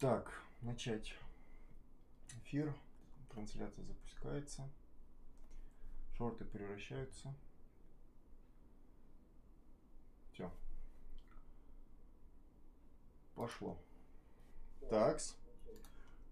Так, начать эфир. Трансляция запускается. Шорты превращаются. Все. Пошло. Такс.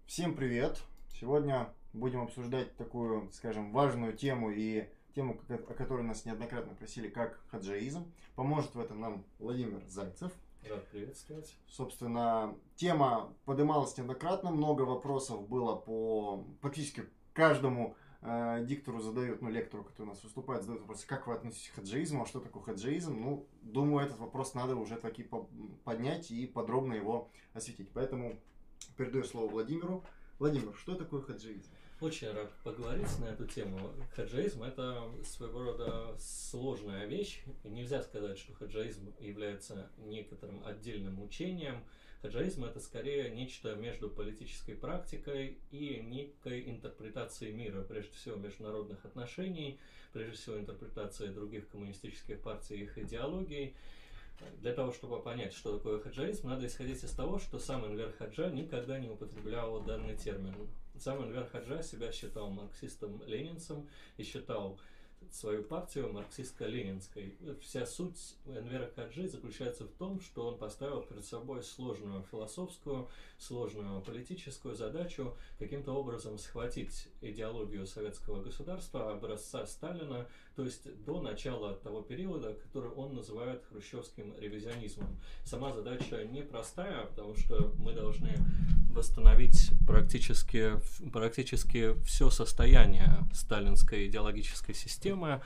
Всем привет. Сегодня будем обсуждать такую, скажем, важную тему и тему, о которой нас неоднократно просили, как хаджаизм. Поможет в этом нам Владимир Зайцев. Рад приветствовать. Собственно, тема поднималась неоднократно, много вопросов было по практически каждому э, диктору задают, ну, лектору, который у нас выступает, задают вопросы, как вы относитесь к хаджаизму, а что такое хаджаизм? Ну, думаю, этот вопрос надо уже таки поднять и подробно его осветить. Поэтому передаю слово Владимиру. Владимир, что такое хаджаизм? Очень рад поговорить на эту тему. Хаджаизм – это своего рода сложная вещь. Нельзя сказать, что хаджаизм является некоторым отдельным учением. Хаджаизм – это скорее нечто между политической практикой и некой интерпретацией мира, прежде всего международных отношений, прежде всего интерпретацией других коммунистических партий и их идеологий. Для того, чтобы понять, что такое хаджаизм, надо исходить из того, что сам Энвер Хаджа никогда не употреблял данный термин. Сам Энвер Хаджа себя считал марксистом-ленинцем и считал свою партию марксистско-ленинской. Вся суть Энвера Хаджи заключается в том, что он поставил перед собой сложную философскую, сложную политическую задачу каким-то образом схватить идеологию советского государства образца Сталина, то есть до начала того периода, который он называет хрущевским ревизионизмом. Сама задача непростая, потому что мы должны восстановить практически, практически все состояние сталинской идеологической системы,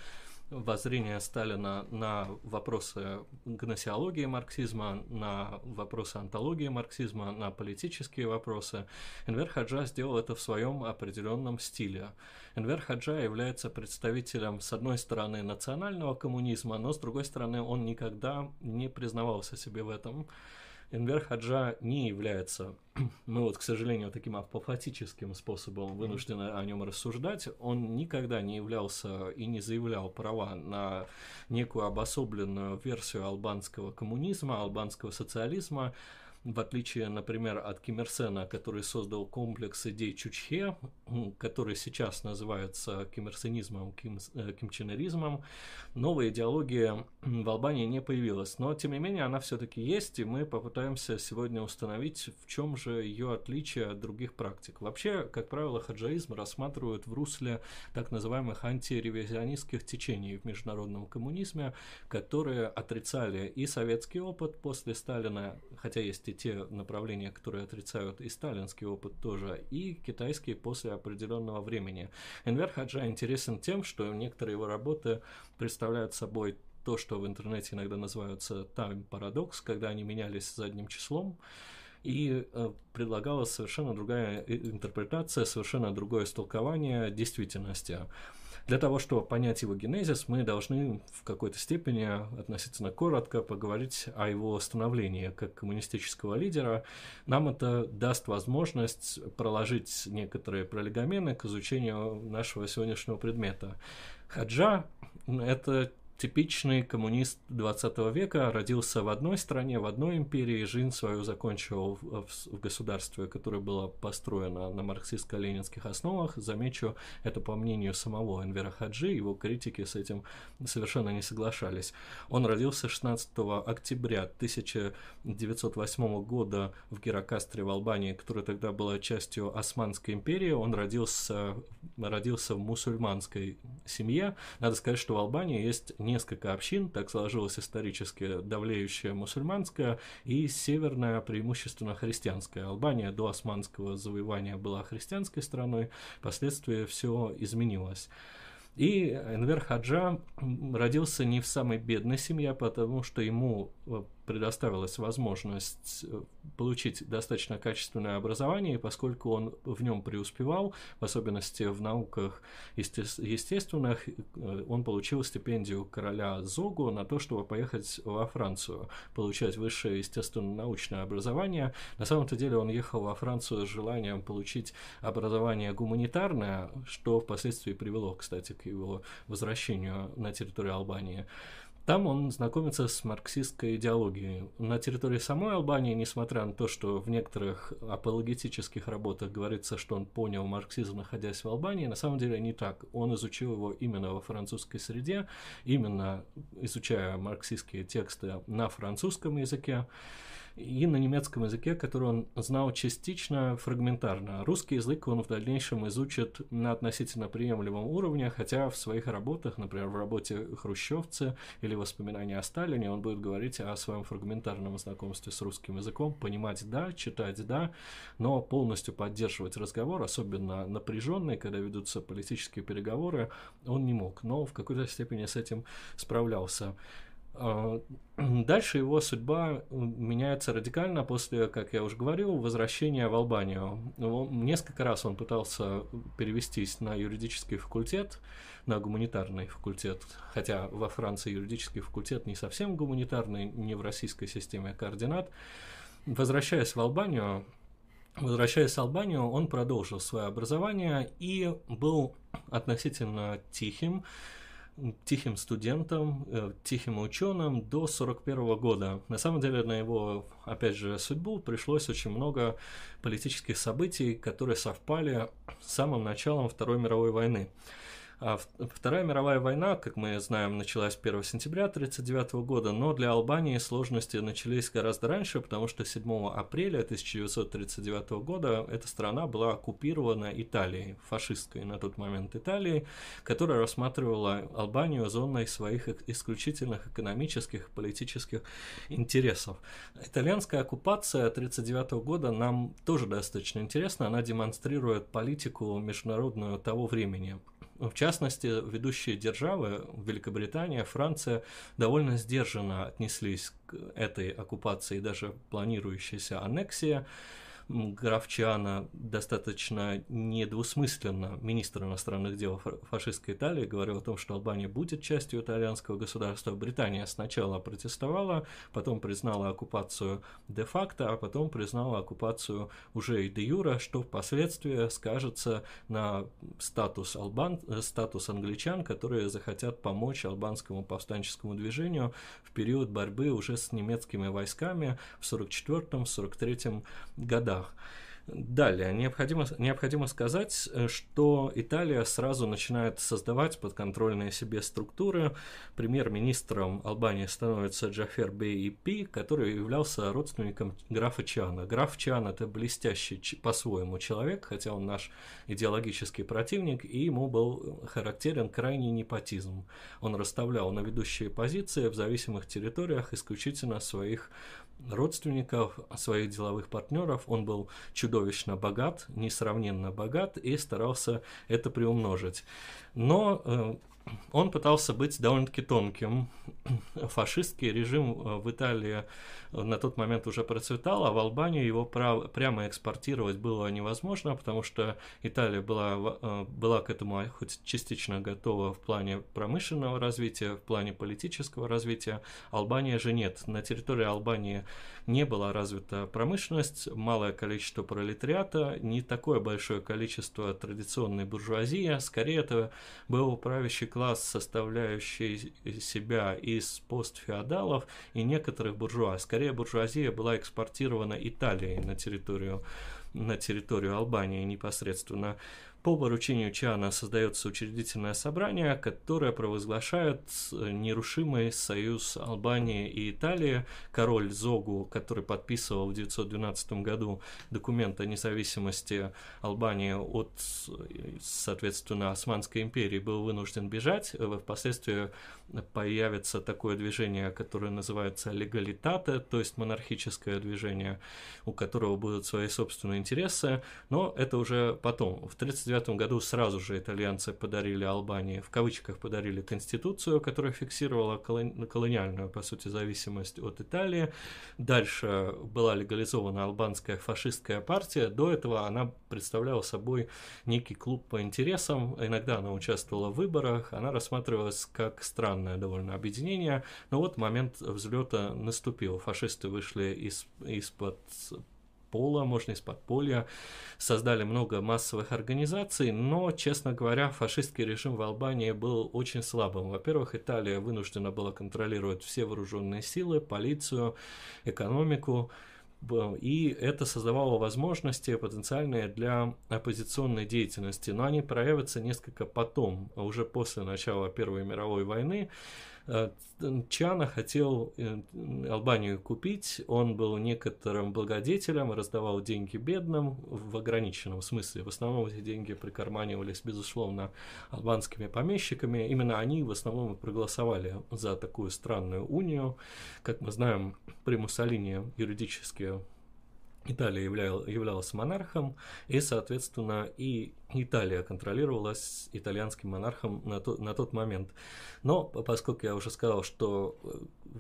воззрение Сталина на вопросы гносеологии марксизма, на вопросы антологии марксизма, на политические вопросы. Энвер Хаджа сделал это в своем определенном стиле. Энвер Хаджа является представителем, с одной стороны, национального коммунизма, но с другой стороны, он никогда не признавался себе в этом. Энвер Хаджа не является, мы вот, к сожалению, таким апофатическим способом вынуждены о нем рассуждать. Он никогда не являлся и не заявлял права на некую обособленную версию албанского коммунизма, албанского социализма в отличие, например, от Ким Ир Сена, который создал комплекс идей Чучхе, который сейчас называется кимирсенизмом, ким, э, кимченеризмом, новая идеология в Албании не появилась. Но, тем не менее, она все-таки есть, и мы попытаемся сегодня установить, в чем же ее отличие от других практик. Вообще, как правило, хаджаизм рассматривают в русле так называемых антиревизионистских течений в международном коммунизме, которые отрицали и советский опыт после Сталина, хотя есть и те направления, которые отрицают и сталинский опыт тоже, и китайские после определенного времени. Энвер Хаджа интересен тем, что некоторые его работы представляют собой то, что в интернете иногда называются time парадокс, когда они менялись задним числом, и э, предлагалась совершенно другая интерпретация, совершенно другое истолкование действительности. Для того, чтобы понять его генезис, мы должны в какой-то степени относительно коротко поговорить о его становлении как коммунистического лидера. Нам это даст возможность проложить некоторые пролегомены к изучению нашего сегодняшнего предмета. Хаджа – это типичный коммунист 20 века, родился в одной стране, в одной империи, жизнь свою закончил в, в государстве, которое было построено на марксистско-ленинских основах. Замечу, это по мнению самого Энвера Хаджи, его критики с этим совершенно не соглашались. Он родился 16 октября 1908 года в Геракастре в Албании, которая тогда была частью Османской империи. Он родился, родился в мусульманской семье. Надо сказать, что в Албании есть не несколько общин, так сложилось исторически, давлеющая мусульманская и северная преимущественно христианская. Албания до османского завоевания была христианской страной, впоследствии все изменилось. И Энвер Хаджа родился не в самой бедной семье, потому что ему э, предоставилась возможность э, получить достаточно качественное образование, и поскольку он в нем преуспевал, в особенности в науках естественных, э, он получил стипендию короля Зогу на то, чтобы поехать во Францию, получать высшее естественно-научное образование. На самом-то деле он ехал во Францию с желанием получить образование гуманитарное, что впоследствии привело, кстати, к его возвращению на территорию Албании. Там он знакомится с марксистской идеологией. На территории самой Албании, несмотря на то, что в некоторых апологетических работах говорится, что он понял марксизм, находясь в Албании, на самом деле не так. Он изучил его именно во французской среде, именно изучая марксистские тексты на французском языке и на немецком языке, который он знал частично фрагментарно. Русский язык он в дальнейшем изучит на относительно приемлемом уровне, хотя в своих работах, например, в работе «Хрущевцы» или «Воспоминания о Сталине» он будет говорить о своем фрагментарном знакомстве с русским языком, понимать «да», читать «да», но полностью поддерживать разговор, особенно напряженный, когда ведутся политические переговоры, он не мог, но в какой-то степени с этим справлялся. А, дальше его судьба меняется радикально после, как я уже говорил, возвращения в Албанию. Несколько раз он пытался перевестись на юридический факультет, на гуманитарный факультет, хотя во Франции юридический факультет не совсем гуманитарный, не в российской системе координат. Возвращаясь в Албанию, Возвращаясь в Албанию, он продолжил свое образование и был относительно тихим, тихим студентом, э, тихим ученым до 1941 года. На самом деле на его, опять же, судьбу пришлось очень много политических событий, которые совпали с самым началом Второй мировой войны. А Вторая мировая война, как мы знаем, началась 1 сентября 1939 года, но для Албании сложности начались гораздо раньше, потому что 7 апреля 1939 года эта страна была оккупирована Италией, фашистской на тот момент Италией, которая рассматривала Албанию зоной своих исключительных экономических и политических интересов. Итальянская оккупация 1939 года нам тоже достаточно интересна, она демонстрирует политику международную того времени. В частности, ведущие державы, Великобритания, Франция, довольно сдержанно отнеслись к этой оккупации, даже планирующейся аннексии граф Чиана достаточно недвусмысленно, министр иностранных дел фашистской Италии, говорил о том, что Албания будет частью итальянского государства. Британия сначала протестовала, потом признала оккупацию де-факто, а потом признала оккупацию уже и де-юра, что впоследствии скажется на статус, албан, статус англичан, которые захотят помочь албанскому повстанческому движению в период борьбы уже с немецкими войсками в 1944-1943 годах годах. Далее, необходимо, необходимо сказать, э, что Италия сразу начинает создавать подконтрольные себе структуры. Премьер-министром Албании становится Джафер Бей Пи, который являлся родственником графа Чана. Граф Чан – это блестящий по-своему человек, хотя он наш идеологический противник, и ему был характерен крайний непотизм. Он расставлял на ведущие позиции в зависимых территориях исключительно своих родственников, своих деловых партнеров. Он был чудовищно богат, несравненно богат и старался это приумножить. Но э, он пытался быть довольно-таки тонким. Фашистский режим э, в Италии на тот момент уже процветал, а в Албанию его прав, прямо экспортировать было невозможно, потому что Италия была, э, была к этому хоть частично готова в плане промышленного развития, в плане политического развития. Албания же нет. На территории Албании не была развита промышленность, малое количество пролетариата, не такое большое количество традиционной буржуазии, скорее это был правящий класс, составляющий себя из постфеодалов и некоторых буржуа. Скорее буржуазия была экспортирована Италией на территорию на территорию Албании непосредственно. По поручению Чана создается учредительное собрание, которое провозглашает э, нерушимый союз Албании и Италии. Король Зогу, который подписывал в 1912 году документ о независимости Албании от, соответственно, Османской империи, был вынужден бежать. Э, впоследствии появится такое движение, которое называется легалитата, то есть монархическое движение, у которого будут свои собственные интересы, но это уже потом. В 1939 году сразу же итальянцы подарили Албании, в кавычках подарили конституцию, которая фиксировала колониальную, по сути, зависимость от Италии. Дальше была легализована албанская фашистская партия. До этого она представляла собой некий клуб по интересам. Иногда она участвовала в выборах, она рассматривалась как странное довольно объединение. Но вот момент взлета наступил. Фашисты вышли из, из-под пола, можно из подполья, создали много массовых организаций, но, честно говоря, фашистский режим в Албании был очень слабым. Во-первых, Италия вынуждена была контролировать все вооруженные силы, полицию, экономику, и это создавало возможности потенциальные для оппозиционной деятельности, но они проявятся несколько потом, уже после начала Первой мировой войны. Э, Чана хотел э, Албанию купить, он был некоторым благодетелем, раздавал деньги бедным в ограниченном смысле. В основном эти деньги прикарманивались, безусловно, албанскими помещиками. Именно они в основном и проголосовали за такую странную унию. Как мы знаем, при Муссолини юридически Италия являл, являлась монархом, и, соответственно, и Италия контролировалась итальянским монархом на, то, на тот момент. Но поскольку я уже сказал, что э,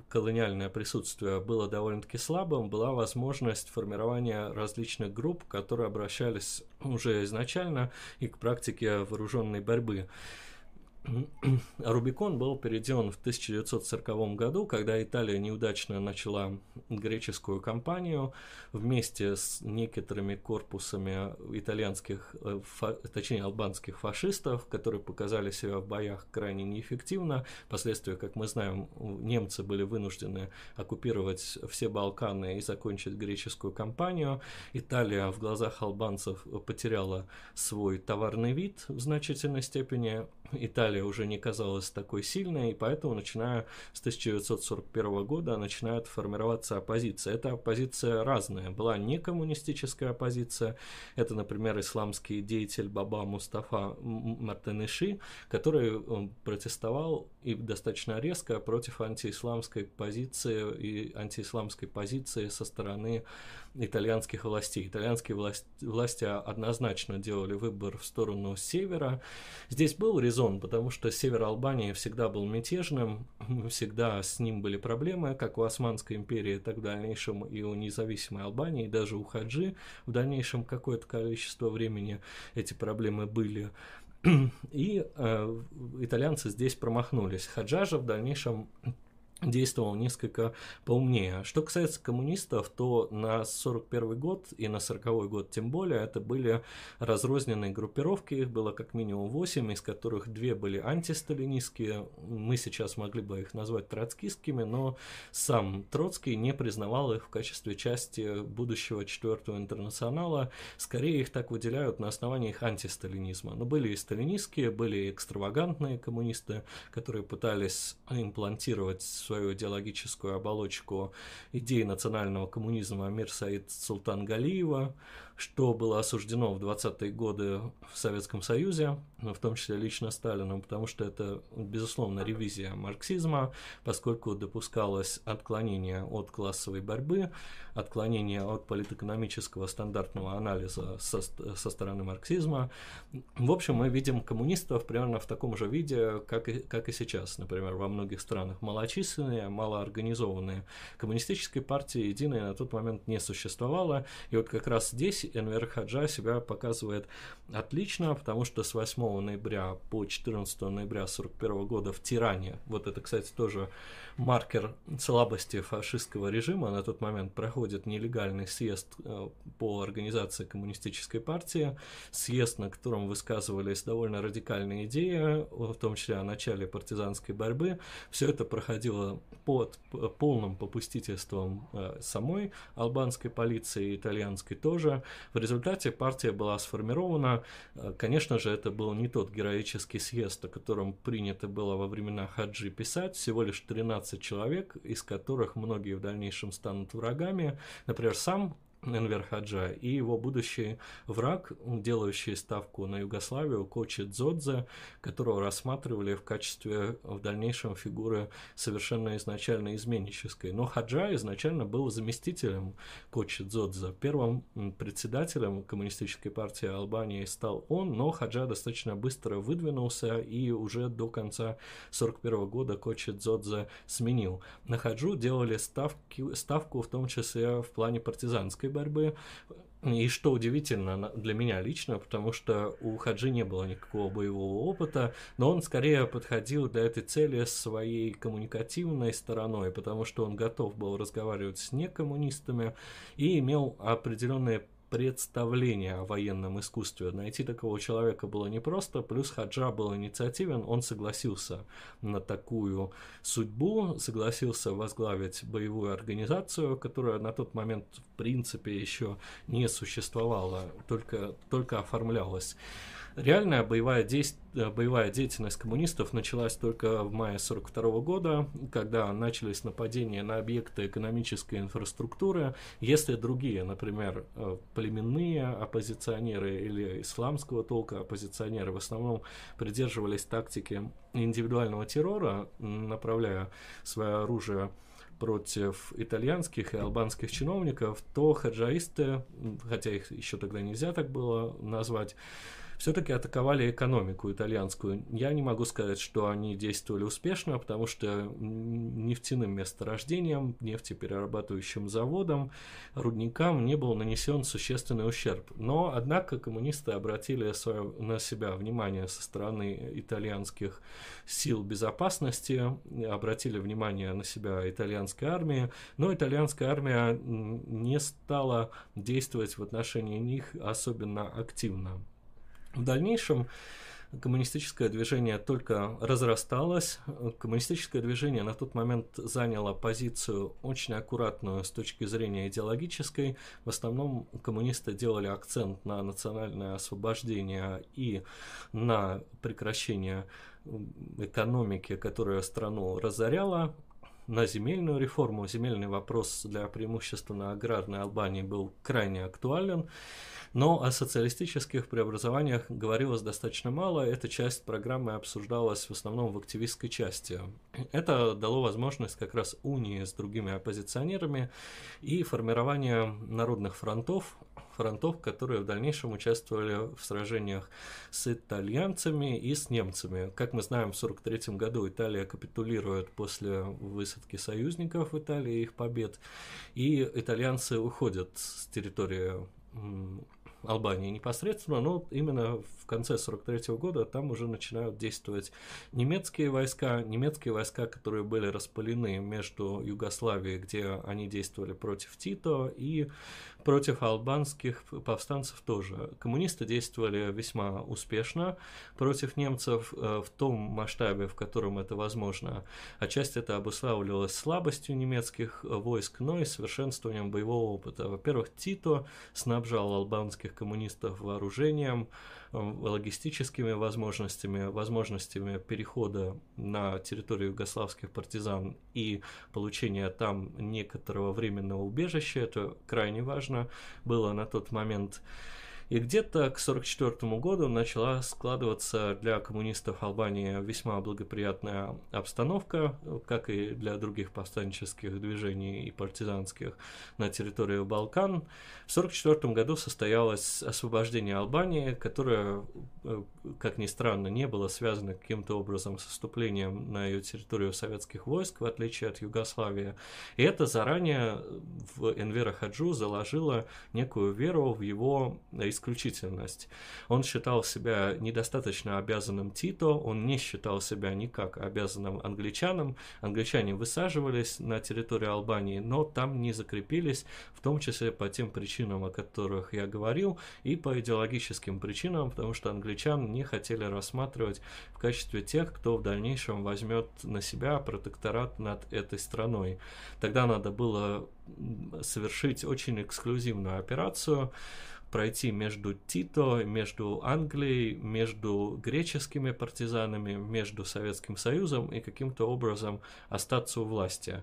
колониальное присутствие было довольно-таки слабым, была возможность формирования различных групп, которые обращались уже изначально и к практике вооруженной борьбы. Рубикон был переделан в 1940 году, когда Италия неудачно начала греческую кампанию вместе с некоторыми корпусами итальянских, э, точнее албанских фашистов, которые показали себя в боях крайне неэффективно. Впоследствии, как мы знаем, немцы были вынуждены оккупировать все Балканы и закончить греческую кампанию. Италия в глазах албанцев потеряла свой товарный вид в значительной степени. Италия уже не казалась такой сильной, и поэтому, начиная с 1941 года, начинает формироваться оппозиция. Эта оппозиция разная. Была не коммунистическая оппозиция, это, например, исламский деятель Баба Мустафа Мартенеши, который протестовал и достаточно резко против антиисламской позиции и антиисламской позиции со стороны итальянских властей. Итальянские власти, власти однозначно делали выбор в сторону севера. Здесь был резон, потому что север Албании всегда был мятежным, всегда с ним были проблемы, как у Османской империи, так в дальнейшем и у независимой Албании, даже у Хаджи в дальнейшем какое-то количество времени эти проблемы были. И э, итальянцы здесь промахнулись. Хаджажа в дальнейшем действовал несколько поумнее. Что касается коммунистов, то на 41 год и на 40 год тем более это были разрозненные группировки, их было как минимум 8, из которых две были антисталинистские, мы сейчас могли бы их назвать троцкистскими, но сам Троцкий не признавал их в качестве части будущего четвертого интернационала, скорее их так выделяют на основании их антисталинизма. Но были и сталинистские, были и экстравагантные коммунисты, которые пытались имплантировать свою идеологическую оболочку идеи национального коммунизма Амир Саид Султан Галиева, что было осуждено в 20-е годы в Советском Союзе, в том числе лично Сталином, потому что это, безусловно, ревизия марксизма, поскольку допускалось отклонение от классовой борьбы, отклонение от политэкономического стандартного анализа со, со стороны марксизма. В общем, мы видим коммунистов примерно в таком же виде, как и, как и сейчас, например, во многих странах. Малочисленные, малоорганизованные. Коммунистической партии единой на тот момент не существовало, и вот как раз здесь Энвер Хаджа себя показывает отлично, потому что с 8 ноября по 14 ноября 1941 года в Тиране, вот это, кстати, тоже маркер слабости фашистского режима. На тот момент проходит нелегальный съезд э, по организации коммунистической партии, съезд, на котором высказывались довольно радикальные идеи, в том числе о начале партизанской борьбы. Все это проходило под полным попустительством э, самой албанской полиции, итальянской тоже. В результате партия была сформирована. Э, конечно же, это был не тот героический съезд, о котором принято было во времена Хаджи писать. Всего лишь 13 человек, из которых многие в дальнейшем станут врагами. Например, сам Энвер Хаджа и его будущий враг, делающий ставку на Югославию, Кочи Дзодзе, которого рассматривали в качестве в дальнейшем фигуры совершенно изначально изменнической. Но Хаджа изначально был заместителем Кочи Дзодзе. Первым председателем Коммунистической партии Албании стал он, но Хаджа достаточно быстро выдвинулся и уже до конца 1941 года Кочи Дзодзе сменил. На Хаджу делали ставки, ставку в том числе в плане партизанской борьбы. И что удивительно для меня лично, потому что у Хаджи не было никакого боевого опыта, но он скорее подходил для этой цели своей коммуникативной стороной, потому что он готов был разговаривать с некоммунистами и имел определенные представление о военном искусстве. Найти такого человека было непросто, плюс Хаджа был инициативен, он согласился на такую судьбу, согласился возглавить боевую организацию, которая на тот момент в принципе еще не существовала, только, только оформлялась. Реальная боевая, действ... Э, боевая деятельность коммунистов началась только в мае 1942 года, когда начались нападения на объекты экономической инфраструктуры. Если другие, например, э, племенные оппозиционеры или исламского толка оппозиционеры в основном придерживались тактики индивидуального террора, направляя свое оружие против итальянских и албанских чиновников, то хаджаисты, хотя их еще тогда нельзя так было назвать, все-таки атаковали экономику итальянскую. Я не могу сказать, что они действовали успешно, потому что нефтяным месторождением, нефтеперерабатывающим заводам, рудникам не был нанесен существенный ущерб. Но, однако, коммунисты обратили на себя внимание со стороны итальянских сил безопасности, обратили внимание на себя итальянской армии, но итальянская армия не стала действовать в отношении них особенно активно. В дальнейшем коммунистическое движение только разрасталось. Коммунистическое движение на тот момент заняло позицию очень аккуратную с точки зрения идеологической. В основном коммунисты делали акцент на национальное освобождение и на прекращение экономики, которая страну разоряла, на земельную реформу. Земельный вопрос для преимущественно аграрной Албании был крайне актуален. Но о социалистических преобразованиях говорилось достаточно мало. Эта часть программы обсуждалась в основном в активистской части. Это дало возможность как раз унии с другими оппозиционерами и формирование народных фронтов, фронтов, которые в дальнейшем участвовали в сражениях с итальянцами и с немцами. Как мы знаем, в 1943 году Италия капитулирует после высадки союзников в Италии, их побед, и итальянцы уходят с территории Албании непосредственно, но именно в конце 43 года там уже начинают действовать немецкие войска, немецкие войска, которые были распылены между Югославией, где они действовали против Тито, и против албанских повстанцев тоже. Коммунисты действовали весьма успешно против немцев э, в том масштабе, в котором это возможно. Отчасти это обуславливалось слабостью немецких войск, но и совершенствованием боевого опыта. Во-первых, Тито снабжал албанских коммунистов вооружением, логистическими возможностями, возможностями перехода на территорию югославских партизан и получения там некоторого временного убежища. Это крайне важно было на тот момент. И где-то к 1944 году начала складываться для коммунистов Албании весьма благоприятная обстановка, как и для других повстанческих движений и партизанских на территории Балкан. В 1944 году состоялось освобождение Албании, которое, э, как ни странно, не было связано каким-то образом с вступлением на ее территорию советских войск, в отличие от Югославии. И это заранее в Энвера Хаджу заложило некую веру в его исключительность. Он считал себя недостаточно обязанным Тито, он не считал себя никак обязанным англичанам. Англичане высаживались на территории Албании, но там не закрепились, в том числе по тем причинам, о которых я говорил, и по идеологическим причинам, потому что англичан не хотели рассматривать в качестве тех, кто в дальнейшем возьмет на себя протекторат над этой страной. Тогда надо было совершить очень эксклюзивную операцию, пройти между Тито, между Англией, между греческими партизанами, между Советским Союзом и каким-то образом остаться у власти.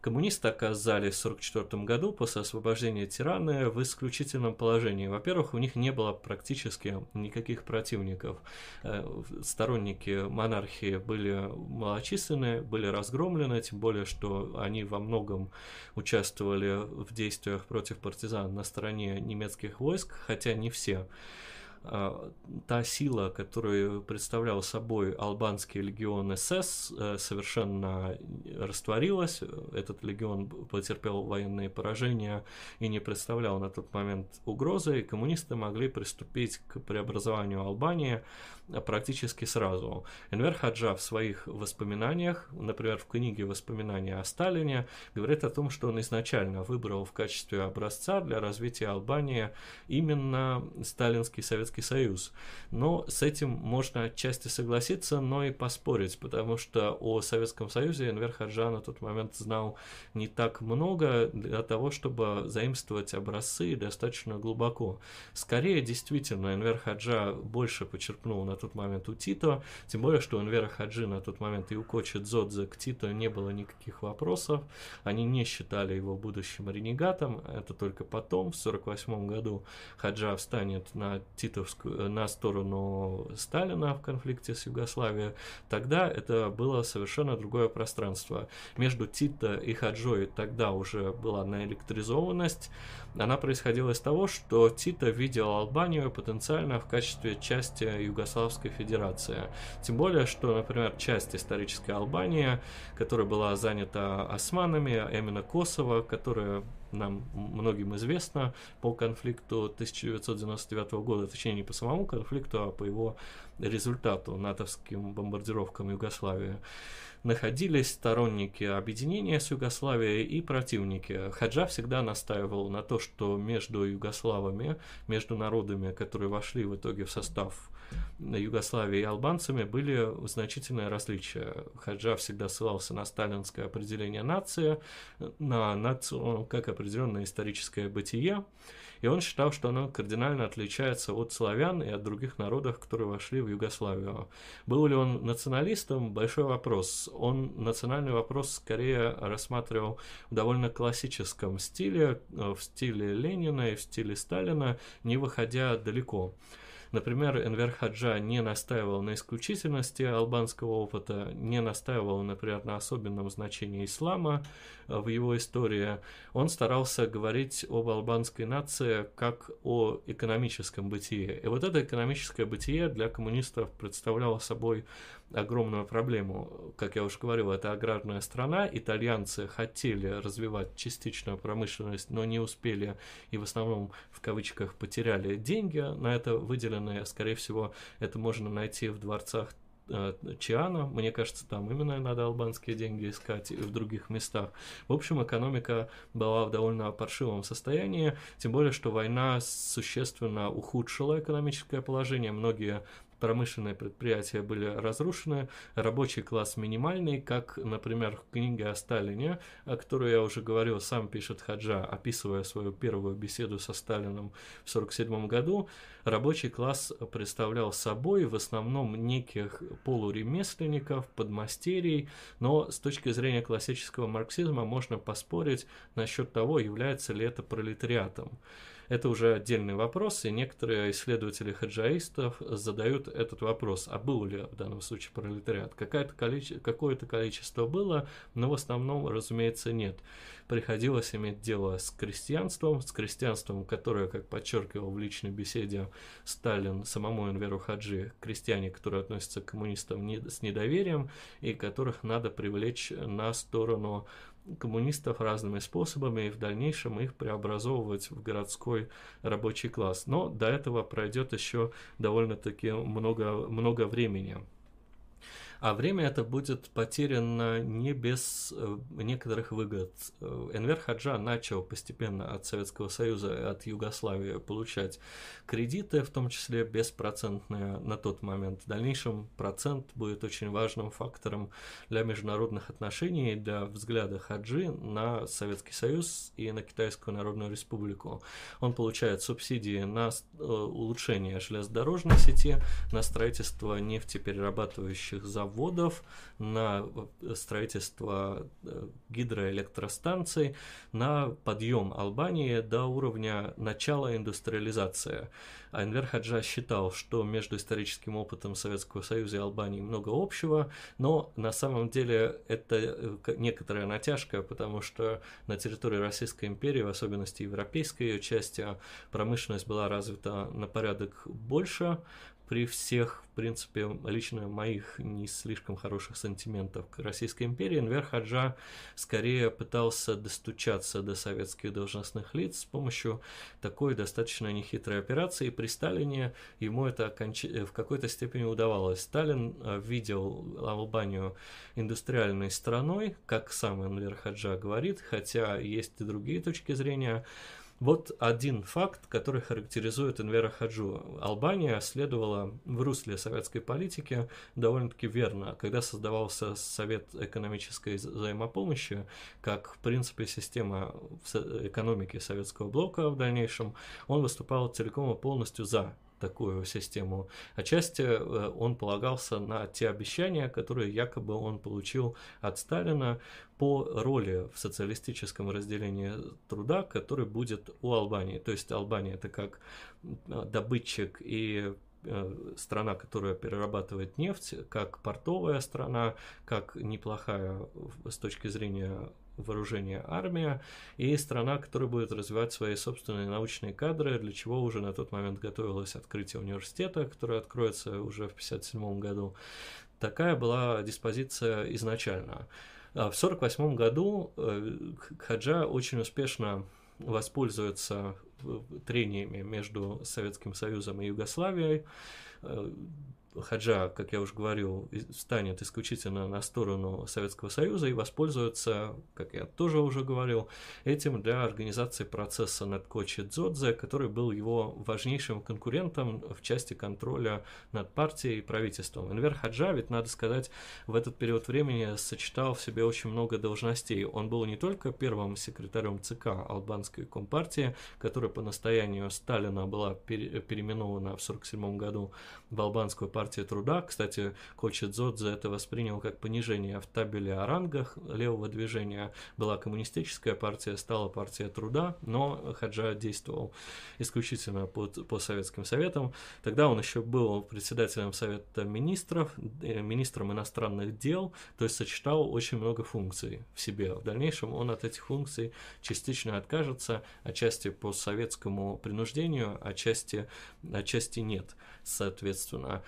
Коммунисты оказались в 1944 году после освобождения тирана в исключительном положении. Во-первых, у них не было практически никаких противников. Э, сторонники монархии были малочисленны, были разгромлены, тем более, что они во многом участвовали в действиях против партизан на стороне немецких войск, хотя не все. А, та сила, которую представлял собой албанский легион СС, э, совершенно растворилась. Этот легион потерпел военные поражения и не представлял на тот момент угрозы, и коммунисты могли приступить к преобразованию Албании практически сразу. Энвер Хаджа в своих воспоминаниях, например, в книге «Воспоминания о Сталине», говорит о том, что он изначально выбрал в качестве образца для развития Албании именно Сталинский Советский Союз. Но с этим можно отчасти согласиться, но и поспорить, потому что о Советском Союзе Энвер Хаджа на тот момент знал не так много для того, чтобы заимствовать образцы достаточно глубоко. Скорее, действительно, Энвер Хаджа больше почерпнул на тот момент у Тито, тем более, что у Энвера Хаджи на тот момент и у Кочи Дзодзе к Тито не было никаких вопросов, они не считали его будущим ренегатом, это только потом, в 1948 году, Хаджа встанет на, титовскую, на сторону Сталина в конфликте с Югославией, тогда это было совершенно другое пространство. Между Тито и Хаджой тогда уже была наэлектризованность, она происходила из того, что Тито видел Албанию потенциально в качестве части Югославской Федерации. Тем более, что, например, часть исторической Албании, которая была занята османами, а именно Косово, которая нам многим известно по конфликту 1999 года, точнее не по самому конфликту, а по его результату натовским бомбардировкам Югославии находились сторонники объединения с Югославией и противники. Хаджа всегда настаивал на то, что между югославами, между народами, которые вошли в итоге в состав Югославии и албанцами были значительные различия. Хаджа всегда ссылался на сталинское определение нации, на нацию как определенное историческое бытие, и он считал, что оно кардинально отличается от славян и от других народов, которые вошли в Югославию. Был ли он националистом? Большой вопрос. Он национальный вопрос скорее рассматривал в довольно классическом стиле, в стиле Ленина и в стиле Сталина, не выходя далеко. Например, Энвер Хаджа не настаивал на исключительности албанского опыта, не настаивал, например, на особенном значении ислама в его истории. Он старался говорить об албанской нации как о экономическом бытие. И вот это экономическое бытие для коммунистов представляло собой огромную проблему. Как я уже говорил, это аграрная страна. Итальянцы хотели развивать частичную промышленность, но не успели и в основном в кавычках потеряли деньги на это выделенные. Скорее всего, это можно найти в дворцах э, Чиана, мне кажется, там именно надо албанские деньги искать и в других местах. В общем, экономика была в довольно паршивом состоянии, тем более, что война существенно ухудшила экономическое положение. Многие промышленные предприятия были разрушены, рабочий класс минимальный, как, например, в книге о Сталине, о которой я уже говорил, сам пишет Хаджа, описывая свою первую беседу со Сталином в 1947 году, рабочий класс представлял собой в основном неких полуремесленников, подмастерий, но с точки зрения классического марксизма можно поспорить насчет того, является ли это пролетариатом. Это уже отдельный вопрос, и некоторые исследователи хаджаистов задают этот вопрос, а был ли в данном случае пролетариат? Какое-то количество, какое-то количество было, но в основном, разумеется, нет. Приходилось иметь дело с крестьянством, с крестьянством, которое, как подчеркивал в личной беседе Сталин самому Энверу Хаджи, крестьяне, которые относятся к коммунистам с недоверием и которых надо привлечь на сторону коммунистов разными способами и в дальнейшем их преобразовывать в городской рабочий класс. Но до этого пройдет еще довольно-таки много, много времени а время это будет потеряно не без э, некоторых выгод. Э, Энвер Хаджа начал постепенно от Советского Союза, от Югославии получать кредиты, в том числе беспроцентные на тот момент. В дальнейшем процент будет очень важным фактором для международных отношений, для взгляда Хаджи на Советский Союз и на Китайскую Народную Республику. Он получает субсидии на э, улучшение железнодорожной сети, на строительство нефтеперерабатывающих заводов заводов, на строительство гидроэлектростанций, на подъем Албании до уровня начала индустриализации. А Энвер Хаджа считал, что между историческим опытом Советского Союза и Албании много общего, но на самом деле это некоторая натяжка, потому что на территории Российской империи, в особенности европейской ее части, промышленность была развита на порядок больше, при всех, в принципе, лично моих не слишком хороших сантиментов к Российской империи, Энвер Хаджа скорее пытался достучаться до советских должностных лиц с помощью такой достаточно нехитрой операции. При Сталине ему это в какой-то степени удавалось. Сталин э, видел Албанию индустриальной страной, как сам Энвер Хаджа говорит, хотя есть и другие точки зрения. Вот один факт, который характеризует Энвера Хаджу. Албания следовала в русле советской политики довольно-таки верно. Когда создавался Совет экономической взаимопомощи, как, в принципе, система экономики советского блока в дальнейшем, он выступал целиком и полностью за такую систему. Отчасти э, он полагался на те обещания, которые якобы он получил от Сталина по роли в социалистическом разделении труда, который будет у Албании. То есть Албания это как добытчик и э, страна, которая перерабатывает нефть, как портовая страна, как неплохая с точки зрения вооружение армия и страна, которая будет развивать свои собственные научные кадры, для чего уже на тот момент готовилось открытие университета, которое откроется уже в 1957 году. Такая была диспозиция изначально. А в 1948 году э, Хаджа очень успешно воспользуется э, трениями между Советским Союзом и Югославией, э, Хаджа, как я уже говорил, станет исключительно на сторону Советского Союза и воспользуется, как я тоже уже говорил, этим для организации процесса над Кочи Дзодзе, который был его важнейшим конкурентом в части контроля над партией и правительством. Энвер Хаджа, ведь, надо сказать, в этот период времени сочетал в себе очень много должностей. Он был не только первым секретарем ЦК Албанской компартии, которая по настоянию Сталина была переименована в 1947 году в Албанскую партию, партия труда. Кстати, Кочидзодзе это воспринял как понижение в табеле о рангах левого движения. Была коммунистическая партия, стала партия труда, но Хаджа действовал исключительно под, по советским советам. Тогда он еще был председателем Совета министров, э, министром иностранных дел, то есть сочетал очень много функций в себе. В дальнейшем он от этих функций частично откажется, отчасти по советскому принуждению, отчасти, отчасти нет, соответственно.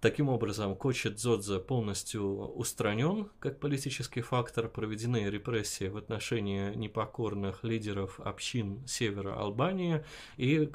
Таким образом, Кочи Дзодзе полностью устранен как политический фактор, проведены репрессии в отношении непокорных лидеров общин севера Албании, и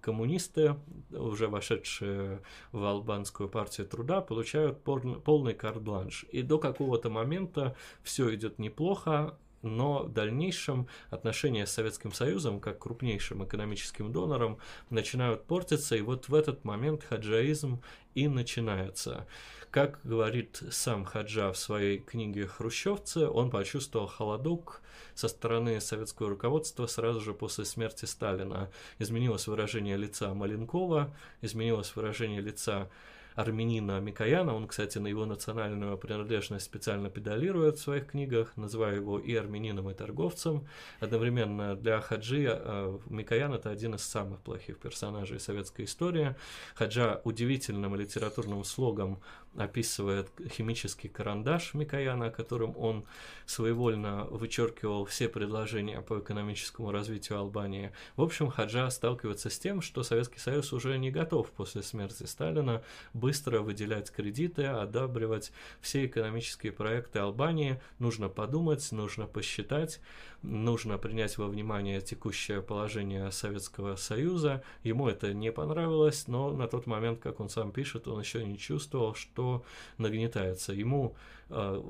коммунисты, уже вошедшие в албанскую партию труда, получают полный карт-бланш. И до какого-то момента все идет неплохо, но в дальнейшем отношения с Советским Союзом, как крупнейшим экономическим донором, начинают портиться, и вот в этот момент хаджаизм и начинается. Как говорит сам Хаджа в своей книге «Хрущевцы», он почувствовал холодок со стороны советского руководства сразу же после смерти Сталина. Изменилось выражение лица Маленкова, изменилось выражение лица армянина Микояна. Он, кстати, на его национальную принадлежность специально педалирует в своих книгах, называя его и армянином, и торговцем. Одновременно для Хаджи э, Микоян это один из самых плохих персонажей советской истории. Хаджа удивительным литературным слогом описывает химический карандаш Микояна, которым он своевольно вычеркивал все предложения по экономическому развитию Албании. В общем, Хаджа сталкивается с тем, что Советский Союз уже не готов после смерти Сталина быстро выделять кредиты, одабривать все экономические проекты Албании. Нужно подумать, нужно посчитать, нужно принять во внимание текущее положение Советского Союза. Ему это не понравилось, но на тот момент, как он сам пишет, он еще не чувствовал, что нагнетается. Ему э,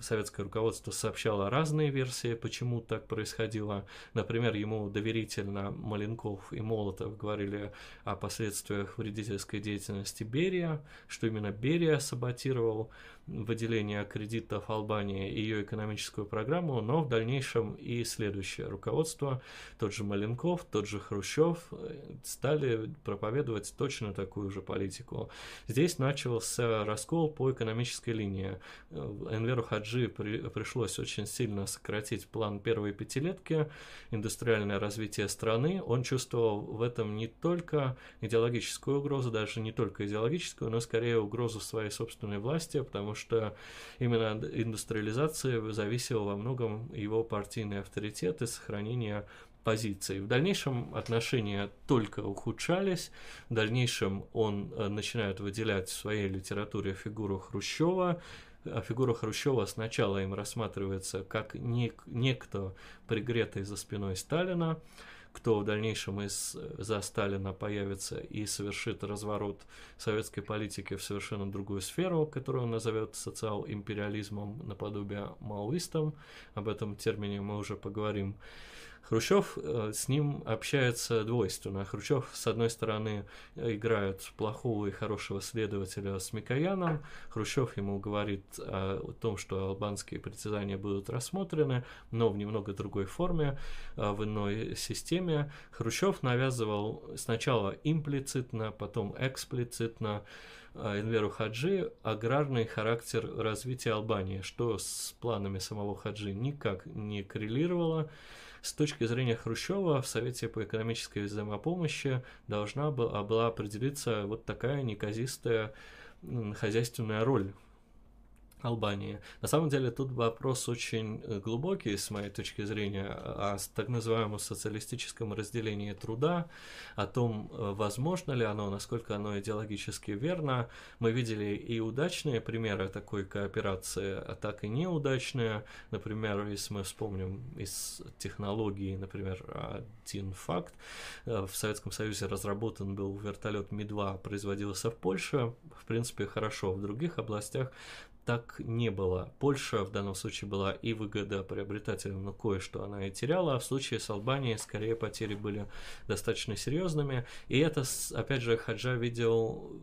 советское руководство сообщало разные версии, почему так происходило. Например, ему доверительно Маленков и Молотов говорили о последствиях вредительской деятельности Берия, что именно Берия саботировал выделение кредитов Албании и ее экономическую программу, но в дальнейшем и следующее руководство, тот же Маленков, тот же Хрущев, э, стали проповедовать точно такую же политику. Здесь начался раскол по экономической линии. Энверу Хаджи при, пришлось очень сильно сократить план первой пятилетки, индустриальное развитие страны. Он чувствовал в этом не только идеологическую угрозу, даже не только идеологическую, но скорее угрозу своей собственной власти, потому что именно от индустриализации зависел во многом его партийный авторитет и сохранение позиций. В дальнейшем отношения только ухудшались. В дальнейшем он э, начинает выделять в своей литературе фигуру Хрущева. А фигура Хрущева сначала им рассматривается как нек- некто, пригретый за спиной Сталина, кто в дальнейшем из, за Сталина появится и совершит разворот советской политики в совершенно другую сферу, которую он назовет социал-империализмом наподобие маоистом. Об этом термине мы уже поговорим. Хрущев э, с ним общается двойственно. Хрущев, с одной стороны, играет плохого и хорошего следователя с Микояном. Хрущев ему говорит о том, что албанские притязания будут рассмотрены, но в немного другой форме, э, в иной системе. Хрущев навязывал сначала имплицитно, потом эксплицитно э, Энверу Хаджи аграрный характер развития Албании, что с планами самого Хаджи никак не коррелировало. С точки зрения Хрущева в Совете по экономической взаимопомощи должна была, была определиться вот такая неказистая хозяйственная роль Албании. На самом деле тут вопрос очень э, глубокий, с моей точки зрения, о так называемом социалистическом разделении труда, о том, э, возможно ли оно, насколько оно идеологически верно. Мы видели и удачные примеры такой кооперации, а так и неудачные. Например, если мы вспомним из технологии, например, один факт, э, в Советском Союзе разработан был вертолет Ми-2, производился в Польше, в принципе, хорошо. В других областях так не было. Польша в данном случае была и выгода приобретателям, но кое-что она и теряла, а в случае с Албанией скорее потери были достаточно серьезными. И это, опять же, Хаджа видел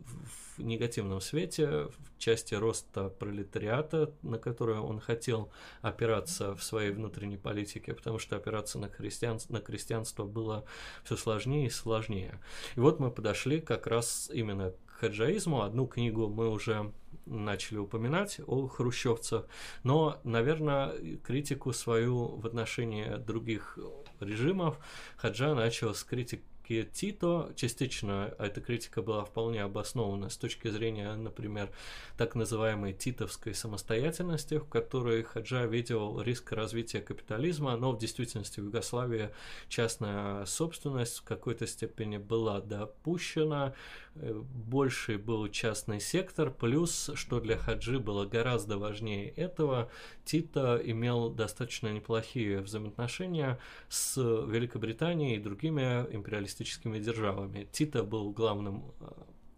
в негативном свете в части роста пролетариата, на которую он хотел опираться в своей внутренней политике, потому что опираться на, христиан, на крестьянство было все сложнее и сложнее. И вот мы подошли как раз именно хаджаизму. Одну книгу мы уже начали упоминать о хрущевцах, но, наверное, критику свою в отношении других режимов Хаджа начал с критики критики Тито. Частично эта критика была вполне обоснована с точки зрения, например, так называемой титовской самостоятельности, в которой Хаджа видел риск развития капитализма, но в действительности в Югославии частная собственность в какой-то степени была допущена, э, больший был частный сектор, плюс, что для Хаджи было гораздо важнее этого, Тито имел достаточно неплохие взаимоотношения с Великобританией и другими империалистическими империалистическими державами. Тита был главным э,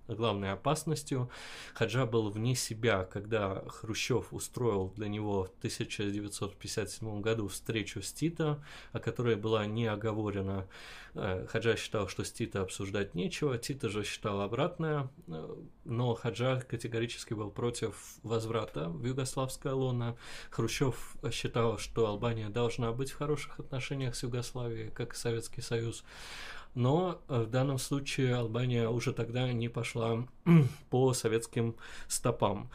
главной опасностью. Хаджа был вне себя, когда Хрущев устроил для него в 1957 году встречу с Тита, о которой была не оговорена. Э, Хаджа считал, что с Тита обсуждать нечего, Тита же считал обратное, э, но Хаджа категорически был против возврата в югославское лоно. Хрущев считал, что Албания должна быть в хороших отношениях с Югославией, как и Советский Союз но э, в данном случае Албания уже тогда не пошла по советским стопам.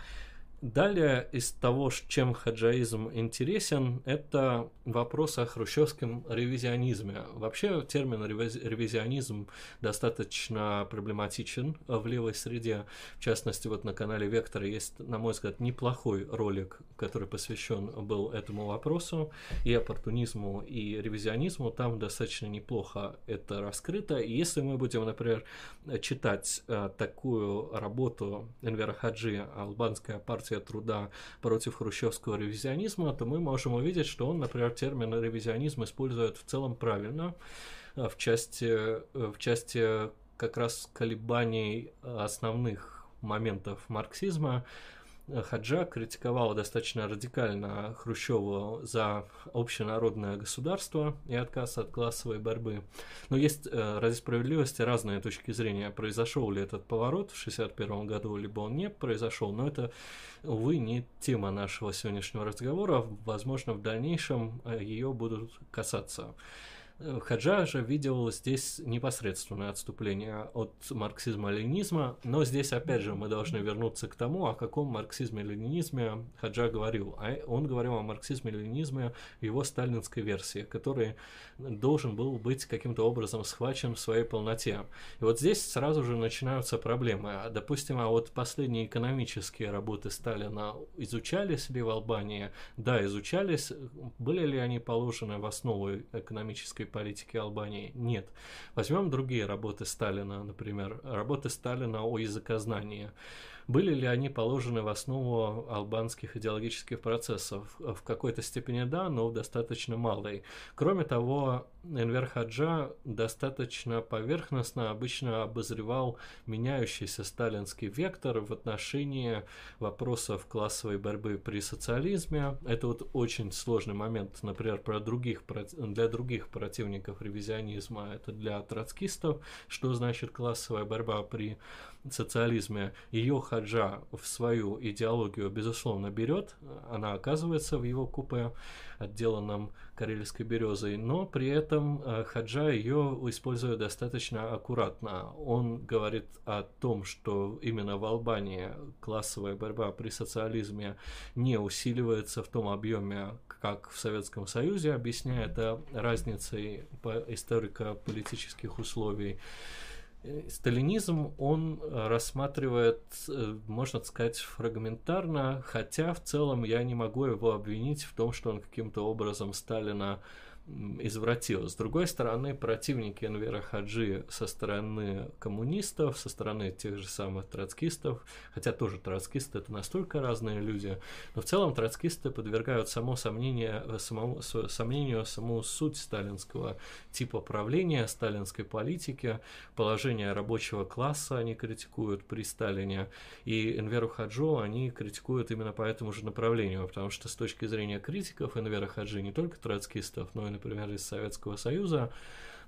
Далее из того, чем хаджаизм интересен, это вопрос о хрущевском ревизионизме. Вообще термин ревизионизм достаточно проблематичен в левой среде. В частности, вот на канале Вектора есть, на мой взгляд, неплохой ролик, который посвящен был этому вопросу, и оппортунизму, и ревизионизму. Там достаточно неплохо это раскрыто. И если мы будем, например, читать э, такую работу Энвера Хаджи «Албанская партия партия труда против хрущевского ревизионизма, то мы можем увидеть, что он, например, термин ревизионизм использует в целом правильно э, в части, э, в части как раз колебаний основных моментов марксизма, Хаджа критиковал достаточно радикально Хрущеву за общенародное государство и отказ от классовой борьбы. Но есть э, ради справедливости разные точки зрения, произошел ли этот поворот в 1961 году, либо он не произошел, но это, увы, не тема нашего сегодняшнего разговора, возможно, в дальнейшем э, ее будут касаться. Хаджа же видел здесь непосредственное отступление от марксизма-ленинизма, но здесь опять же мы должны вернуться к тому, о каком марксизме-ленинизме Хаджа говорил. А он говорил о марксизме-ленинизме его сталинской версии, который должен был быть каким-то образом схвачен в своей полноте. И вот здесь сразу же начинаются проблемы. Допустим, а вот последние экономические работы Сталина изучались ли в Албании? Да, изучались. Были ли они положены в основу экономической политики Албании? Нет. Возьмем другие работы Сталина, например, работы Сталина о языкознании. Были ли они положены в основу албанских идеологических процессов? В какой-то степени да, но в достаточно малой. Кроме того, Энвер Хаджа достаточно поверхностно обычно обозревал меняющийся сталинский вектор в отношении вопросов классовой борьбы при социализме. Это вот очень сложный момент, например, про других, для других противников ревизионизма. Это для троцкистов, что значит классовая борьба при социализме. Ее Хаджа в свою идеологию, безусловно, берет. Она оказывается в его купе, отделанном карельской березой, но при этом э, Хаджа ее использует достаточно аккуратно. Он говорит о том, что именно в Албании классовая борьба при социализме не усиливается в том объеме, как в Советском Союзе, объясняя это разницей по историко-политических условий. Сталинизм он э, рассматривает, э, можно сказать, фрагментарно, хотя в целом я не могу его обвинить в том, что он каким-то образом Сталина извратил. С другой стороны, противники Энвера Хаджи со стороны коммунистов, со стороны тех же самых троцкистов, хотя тоже троцкисты это настолько разные люди, но в целом троцкисты подвергают само сомнение, самому, сомнению саму суть сталинского типа правления, сталинской политики, положение рабочего класса они критикуют при Сталине, и Энверу Хаджу они критикуют именно по этому же направлению, потому что с точки зрения критиков Энвера Хаджи не только троцкистов, но и например, из Советского Союза,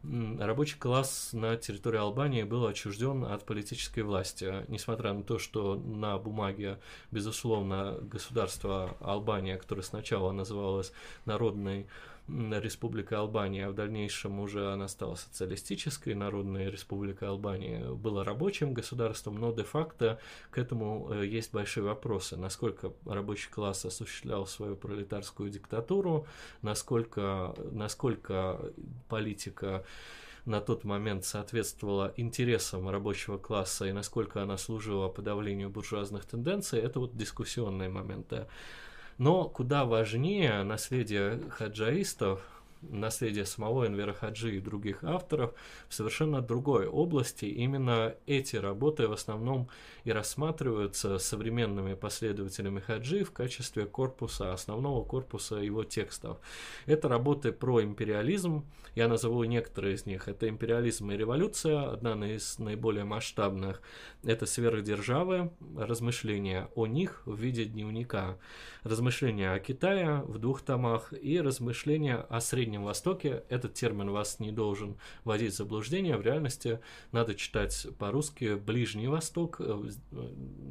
рабочий класс на территории Албании был отчужден от политической власти. Несмотря на то, что на бумаге, безусловно, государство Албания, которое сначала называлось Народной Республика Албания, а в дальнейшем уже она стала социалистической, Народная Республика Албания была рабочим государством, но де-факто к этому э, есть большие вопросы, насколько рабочий класс осуществлял свою пролетарскую диктатуру, насколько, насколько политика на тот момент соответствовала интересам рабочего класса и насколько она служила подавлению буржуазных тенденций, это вот дискуссионные моменты. Но куда важнее наследие хаджаистов, наследие самого Энвера Хаджи и других авторов в совершенно другой области. Именно эти работы в основном и рассматриваются современными последователями Хаджи в качестве корпуса, основного корпуса его текстов. Это работы про империализм, я назову некоторые из них. Это империализм и революция, одна из наиболее масштабных. Это сверхдержавы, размышления о них в виде дневника, размышления о Китае в двух томах и размышления о Среднем Востоке. Этот термин вас не должен вводить в заблуждение. В реальности надо читать по-русски Ближний Восток.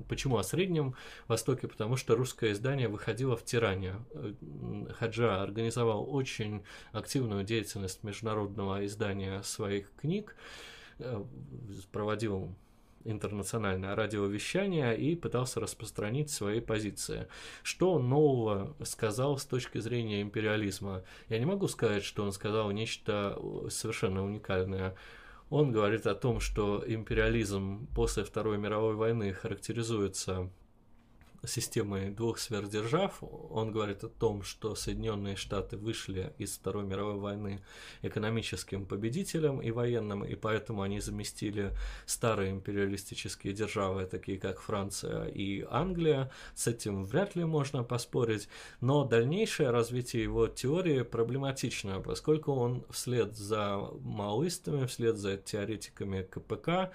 Почему о Среднем Востоке? Потому что русское издание выходило в Тиране. Хаджа организовал очень активную деятельность международного издания своих книг, проводил интернациональное радиовещание и пытался распространить свои позиции. Что он нового сказал с точки зрения империализма? Я не могу сказать, что он сказал нечто совершенно уникальное. Он говорит о том, что империализм после Второй мировой войны характеризуется системой двух сверхдержав. Он говорит о том, что Соединенные Штаты вышли из Второй мировой войны экономическим победителем и военным, и поэтому они заместили старые империалистические державы, такие как Франция и Англия. С этим вряд ли можно поспорить, но дальнейшее развитие его теории проблематично, поскольку он вслед за маоистами, вслед за теоретиками КПК,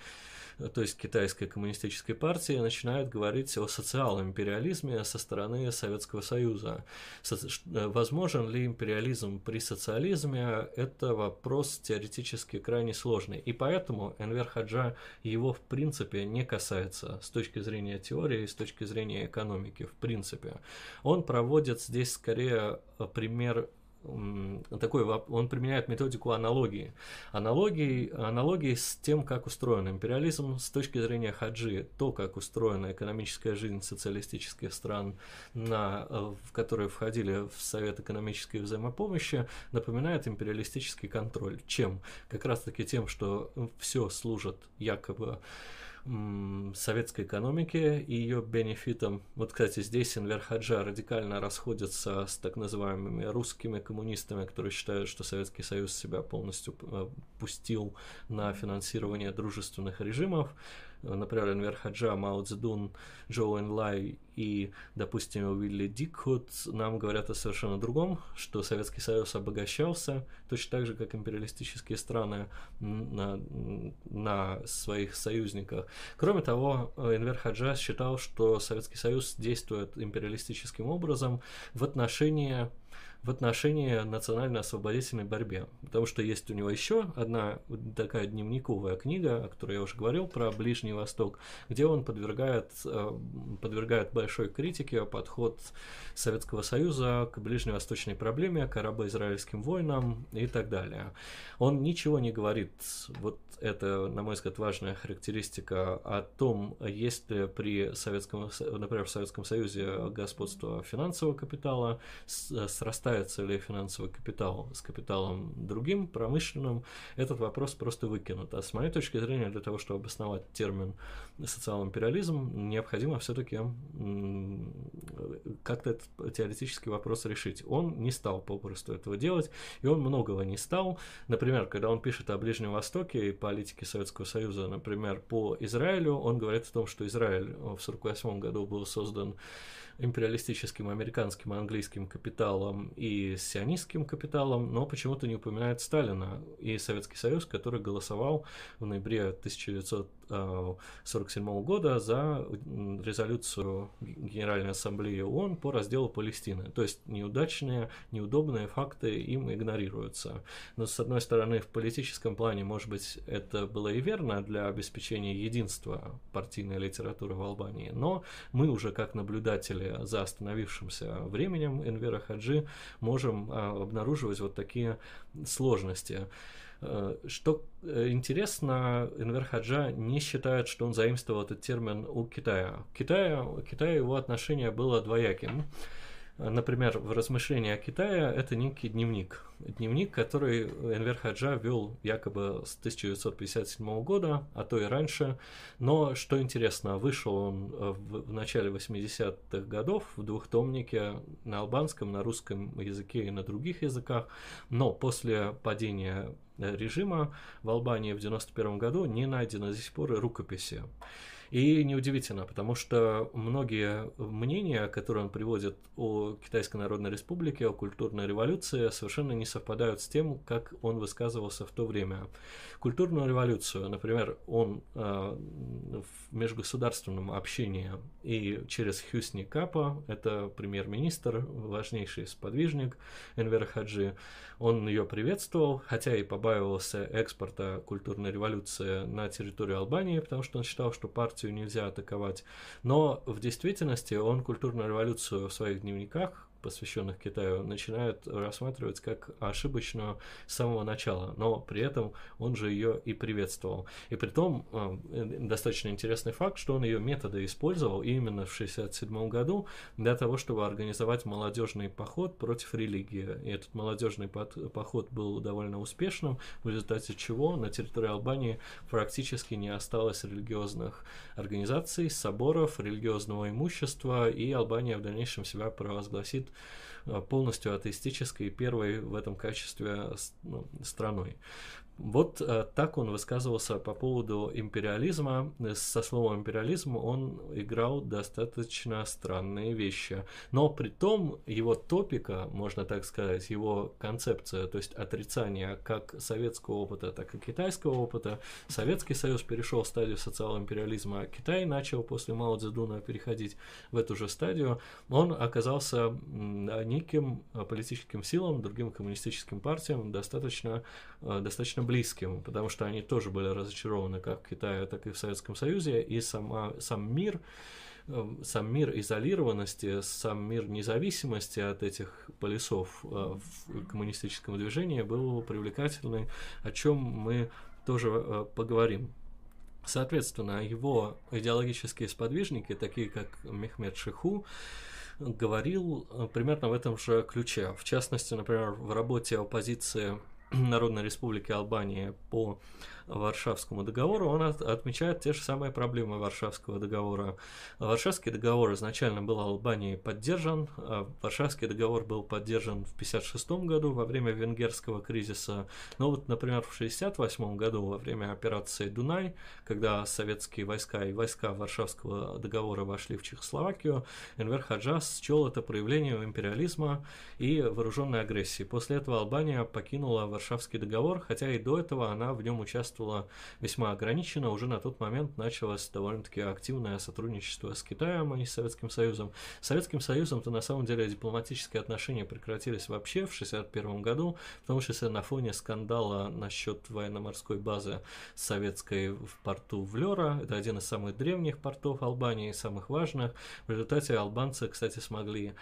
то есть китайской коммунистической партии, начинает говорить о социальном империализме со стороны Советского Союза. Э, возможен ли империализм при социализме? Это вопрос теоретически крайне сложный. И поэтому Энвер Хаджа его в принципе не касается с точки зрения теории, с точки зрения экономики в принципе. Он проводит здесь скорее э, пример такой, он применяет методику аналогии. Аналогии, аналогии с тем, как устроен империализм с точки зрения хаджи, то, как устроена экономическая жизнь социалистических стран, на, э, в которые входили в Совет экономической взаимопомощи, напоминает империалистический контроль. Чем? Как раз-таки тем, что все служит якобы советской экономики и ее бенефитом. Вот, кстати, здесь Энвер Хаджа радикально расходится с так называемыми русскими коммунистами, которые считают, что Советский Союз себя полностью э, пустил на финансирование дружественных режимов например, Энвер Хаджа, Мао Цзэдун, Джоу Энлай и, допустим, Уилли Дикхут нам говорят о совершенно другом, что Советский Союз обогащался точно так же, как империалистические страны на, на своих союзниках. Кроме того, Энвер Хаджа считал, что Советский Союз действует империалистическим образом в отношении в отношении национально-освободительной борьбе. Потому что есть у него еще одна такая дневниковая книга, о которой я уже говорил, про Ближний Восток, где он подвергает, э, подвергает большой критике подход Советского Союза к ближневосточной проблеме, к арабо-израильским войнам и так далее. Он ничего не говорит, вот это, на мой взгляд, важная характеристика о том, есть ли при Советском, например, в Советском Союзе господство финансового капитала, срастается ли финансовый капитал с капиталом другим, промышленным, этот вопрос просто выкинут. А с моей точки зрения, для того, чтобы обосновать термин социал-империализм, необходимо все-таки как-то этот теоретический вопрос решить. Он не стал попросту этого делать, и он многого не стал. Например, когда он пишет о Ближнем Востоке и политике Советского Союза, например, по Израилю, он говорит о том, что Израиль в 1948 году был создан империалистическим американским и английским капиталом и сионистским капиталом, но почему-то не упоминает Сталина и Советский Союз, который голосовал в ноябре 1947 года за резолюцию Генеральной Ассамблеи ООН по разделу Палестины. То есть неудачные, неудобные факты им игнорируются. Но, с одной стороны, в политическом плане, может быть, это было и верно для обеспечения единства партийной литературы в Албании, но мы уже как наблюдатели за остановившимся временем Энвера Хаджи можем а, обнаруживать вот такие сложности. Э, что э, интересно, Энвер Хаджа не считает, что он заимствовал этот термин у Китая. Китая, Китая его отношение было двояким. Например, в размышлении о Китае это некий дневник. Дневник, который Энвер Хаджа вел якобы с 1957 года, а то и раньше. Но, что интересно, вышел он в, в начале 80-х годов в двухтомнике на албанском, на русском языке и на других языках. Но после падения режима в Албании в 1991 году не найдено до сих пор рукописи. И неудивительно, потому что многие мнения, которые он приводит о Китайской Народной Республике, о культурной революции, совершенно не совпадают с тем, как он высказывался в то время. Культурную революцию, например, он э, в межгосударственном общении и через Хюсни Капа, это премьер-министр, важнейший сподвижник Энвера Хаджи, он ее приветствовал, хотя и побаивался экспорта культурной революции на территорию Албании, потому что он считал, что партию нельзя атаковать. Но в действительности он культурную революцию в своих дневниках посвященных Китаю, начинают рассматривать как ошибочную с самого начала, но при этом он же ее и приветствовал. И при том э, достаточно интересный факт, что он ее методы использовал именно в 1967 году для того, чтобы организовать молодежный поход против религии. И этот молодежный поход был довольно успешным, в результате чего на территории Албании практически не осталось религиозных организаций, соборов, религиозного имущества, и Албания в дальнейшем себя провозгласит Э, полностью атеистической, первой в этом качестве ну, страной. Вот э, так он высказывался по поводу империализма. Со словом империализм он играл достаточно странные вещи. Но при том его топика, можно так сказать, его концепция, то есть отрицание как советского опыта, так и китайского опыта. Советский Союз перешел в стадию социал-империализма, Китай начал после Мао Цзэдуна переходить в эту же стадию. Он оказался неким политическим силам, другим коммунистическим партиям достаточно, э, достаточно близким, потому что они тоже были разочарованы как в Китае, так и в Советском Союзе, и сама, сам мир сам мир изолированности, сам мир независимости от этих полюсов в коммунистическом движении был привлекательный, о чем мы тоже поговорим. Соответственно, его идеологические сподвижники, такие как Мехмед Шиху, говорил э, примерно в этом же ключе. В частности, например, в работе оппозиции Народной Республики Албании по Варшавскому договору, он от, отмечает те же самые проблемы Варшавского договора. Варшавский договор изначально был Албанией поддержан, а Варшавский договор был поддержан в 1956 году во время венгерского кризиса, но вот, например, в 1968 году во время операции «Дунай», когда советские войска и войска Варшавского договора вошли в Чехословакию, Энвер Хаджас счел это проявлением империализма и вооруженной агрессии. После этого Албания покинула Варшавский договор, хотя и до этого она в нем участвовала участвовала весьма ограниченно. Уже на тот момент началось довольно-таки активное сотрудничество с Китаем, а не с Советским Союзом. С Советским Союзом-то на самом деле дипломатические отношения прекратились вообще в 1961 году, в том числе на фоне скандала насчет военно-морской базы советской в порту Влера. Это один из самых древних портов Албании, самых важных. В результате албанцы, кстати, смогли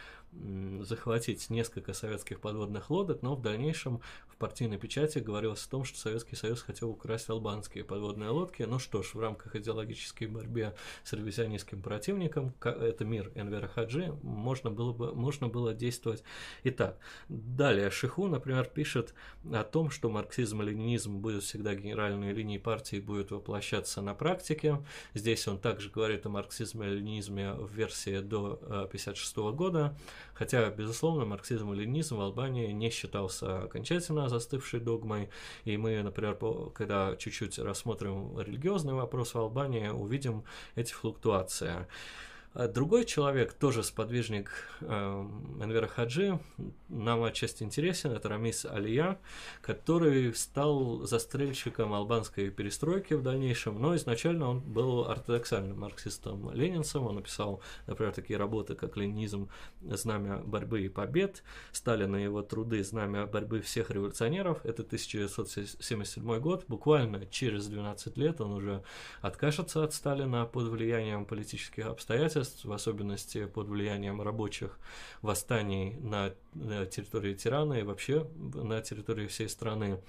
захватить несколько советских подводных лодок, но в дальнейшем в партийной печати говорилось о том, что Советский Союз хотел украсть албанские подводные лодки. Ну что ж, в рамках идеологической борьбы с ревизионистским противником, это мир Энвера Хаджи, можно было, бы, можно было действовать и так. Далее Шиху, например, пишет о том, что марксизм и ленинизм будут всегда генеральной линией партии, будет воплощаться на практике. Здесь он также говорит о марксизме и ленинизме в версии до 1956 э, года. Хотя, безусловно, марксизм и ленинизм в Албании не считался окончательно застывшей догмой, и мы, например, когда чуть-чуть рассмотрим религиозный вопрос в Албании, увидим эти флуктуации. А другой человек, тоже сподвижник э, Энвера Хаджи, нам отчасти интересен, это Рамис Алия, который стал застрельщиком албанской перестройки в дальнейшем, но изначально он был ортодоксальным марксистом-ленинцем, он написал, например, такие работы, как «Ленинизм. Знамя борьбы и побед», Сталина и его труды. «Знамя борьбы всех революционеров», это 1977 год, буквально через 12 лет он уже откажется от Сталина под влиянием политических обстоятельств, протест, в особенности под влиянием рабочих восстаний на, на территории Тирана и вообще на территории всей страны.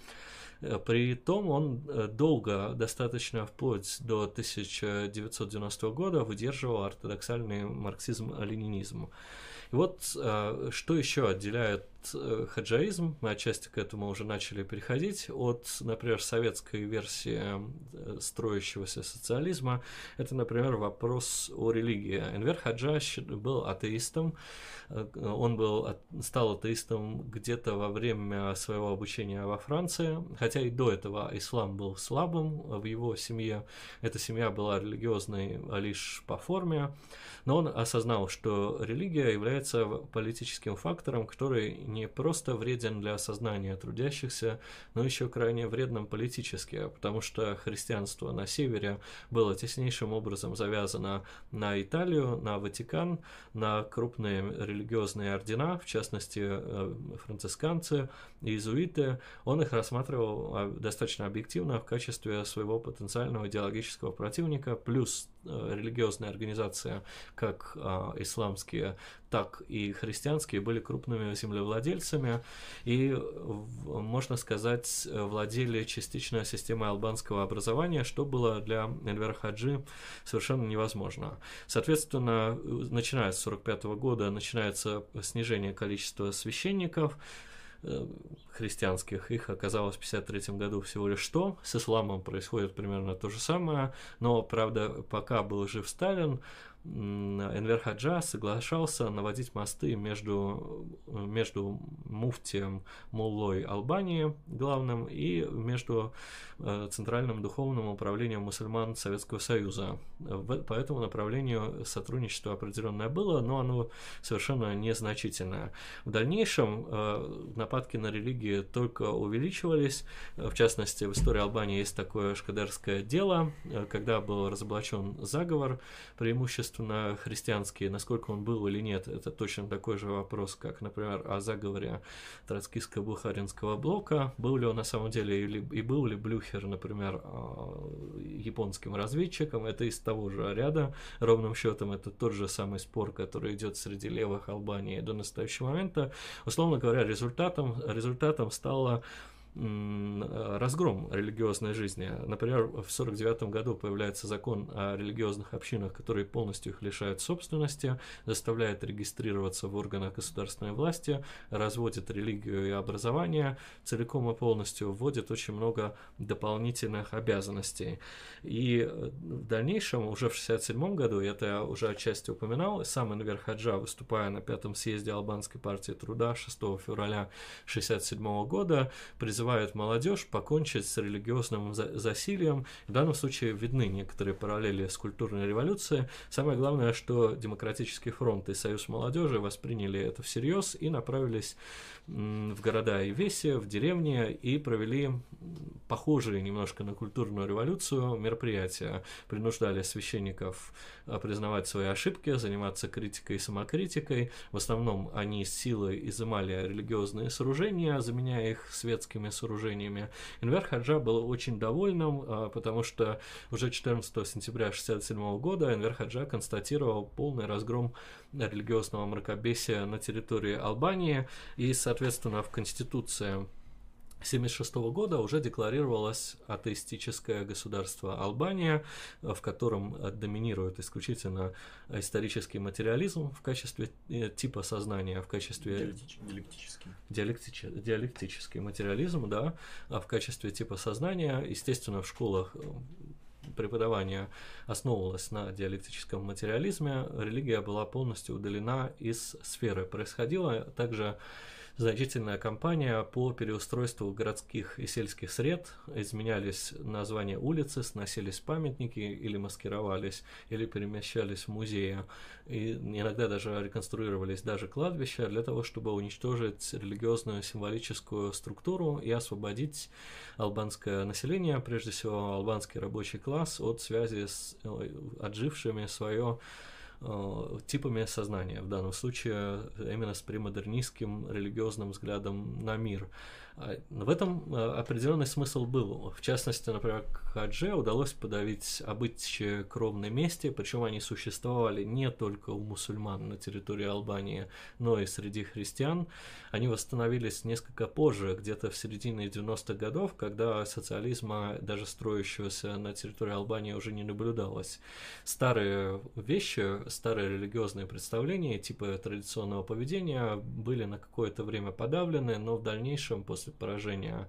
Э, при том он э, долго, достаточно вплоть до 1990 года, выдерживал ортодоксальный марксизм-ленинизм. И вот э, что еще отделяет хаджаизм, мы отчасти к этому уже начали переходить, от, например, советской версии э, строящегося социализма, это, например, вопрос о религии. Энвер Хаджа был атеистом, э, он был, стал атеистом где-то во время своего обучения во Франции, хотя и до этого ислам был слабым в его семье, эта семья была религиозной лишь по форме, но он осознал, что религия является политическим фактором, который не просто вреден для сознания трудящихся, но еще крайне вредным политически, потому что христианство на севере было теснейшим образом завязано на Италию, на Ватикан, на крупные религиозные ордена, в частности э, францисканцы, иезуиты. Он их рассматривал а, достаточно объективно в качестве своего потенциального идеологического противника, плюс э, религиозные организации, как а, исламские, так и христианские, были крупными землевладельцами и, можно сказать, владели частично системой албанского образования, что было для Энвера Хаджи совершенно невозможно. Соответственно, начиная с 1945 года начинается снижение количества священников, э, христианских, их оказалось в 1953 году всего лишь 100. С исламом происходит примерно то же самое, но, правда, пока был жив Сталин, Энвер Хаджа соглашался наводить мосты между, между муфтием Муллой Албании, главным, и между э, Центральным духовным управлением мусульман Советского Союза. По этому направлению сотрудничество определенное было, но оно совершенно незначительное. В дальнейшем э, нападки на религии только увеличивались. В частности, в истории Албании есть такое шкадерское дело, э, когда был разоблачен заговор преимущественно преимущественно христианский, насколько он был или нет, это точно такой же вопрос, как, например, о заговоре троцкистско-бухаринского блока. Был ли он на самом деле, или, и был ли Блюхер, например, а, японским разведчиком, это из того же ряда, ровным счетом это тот же самый спор, который идет среди левых Албании до настоящего момента. Условно говоря, результатом, результатом стало разгром религиозной жизни. Например, в 1949 году появляется закон о религиозных общинах, которые полностью их лишают собственности, заставляет регистрироваться в органах государственной власти, разводит религию и образование целиком и полностью, вводит очень много дополнительных обязанностей. И э, в дальнейшем, уже в 1967 году, это я уже отчасти упоминал, сам Энвер Хаджа, выступая на пятом съезде Албанской партии труда 6 февраля 1967 года, призывал призывает молодежь покончить с религиозным засилием. В данном случае видны некоторые параллели с культурной революцией. Самое главное, что Демократический фронт и Союз молодежи восприняли это всерьез и направились в города и веси, в деревни и провели похожие немножко на культурную революцию мероприятия. Принуждали священников признавать свои ошибки, заниматься критикой и самокритикой. В основном они силой изымали религиозные сооружения, заменяя их светскими сооружениями. Инвер Хаджа был очень довольным, а, потому что уже 14 сентября 1967 года Инвер Хаджа констатировал полный разгром религиозного мракобесия на территории Албании, и, соответственно, в Конституции 1976 года уже декларировалось атеистическое государство Албания, в котором доминирует исключительно исторический материализм в качестве э, типа сознания, в качестве... Диалектический. Диалектический. Диалектический материализм, да, а в качестве типа сознания. Естественно, в школах э, преподавание основывалось на диалектическом материализме, религия была полностью удалена из сферы. Происходило также значительная кампания по переустройству городских и сельских сред. Изменялись названия улицы, сносились памятники или маскировались, или перемещались в музеи. И иногда даже реконструировались даже кладбища для того, чтобы уничтожить религиозную символическую структуру и освободить албанское население, прежде всего албанский рабочий класс, от связи с э, отжившими свое типами сознания, в данном случае именно с премодернистским религиозным взглядом на мир. А, в этом э, определенный смысл был. В частности, например, Хадже удалось подавить обычаи кровной мести, причем они существовали не только у мусульман на территории Албании, но и среди христиан. Они восстановились несколько позже, где-то в середине 90-х годов, когда социализма, даже строящегося на территории Албании, уже не наблюдалось. Старые вещи, старые религиозные представления, типа традиционного поведения, были на какое-то время подавлены, но в дальнейшем, после поражения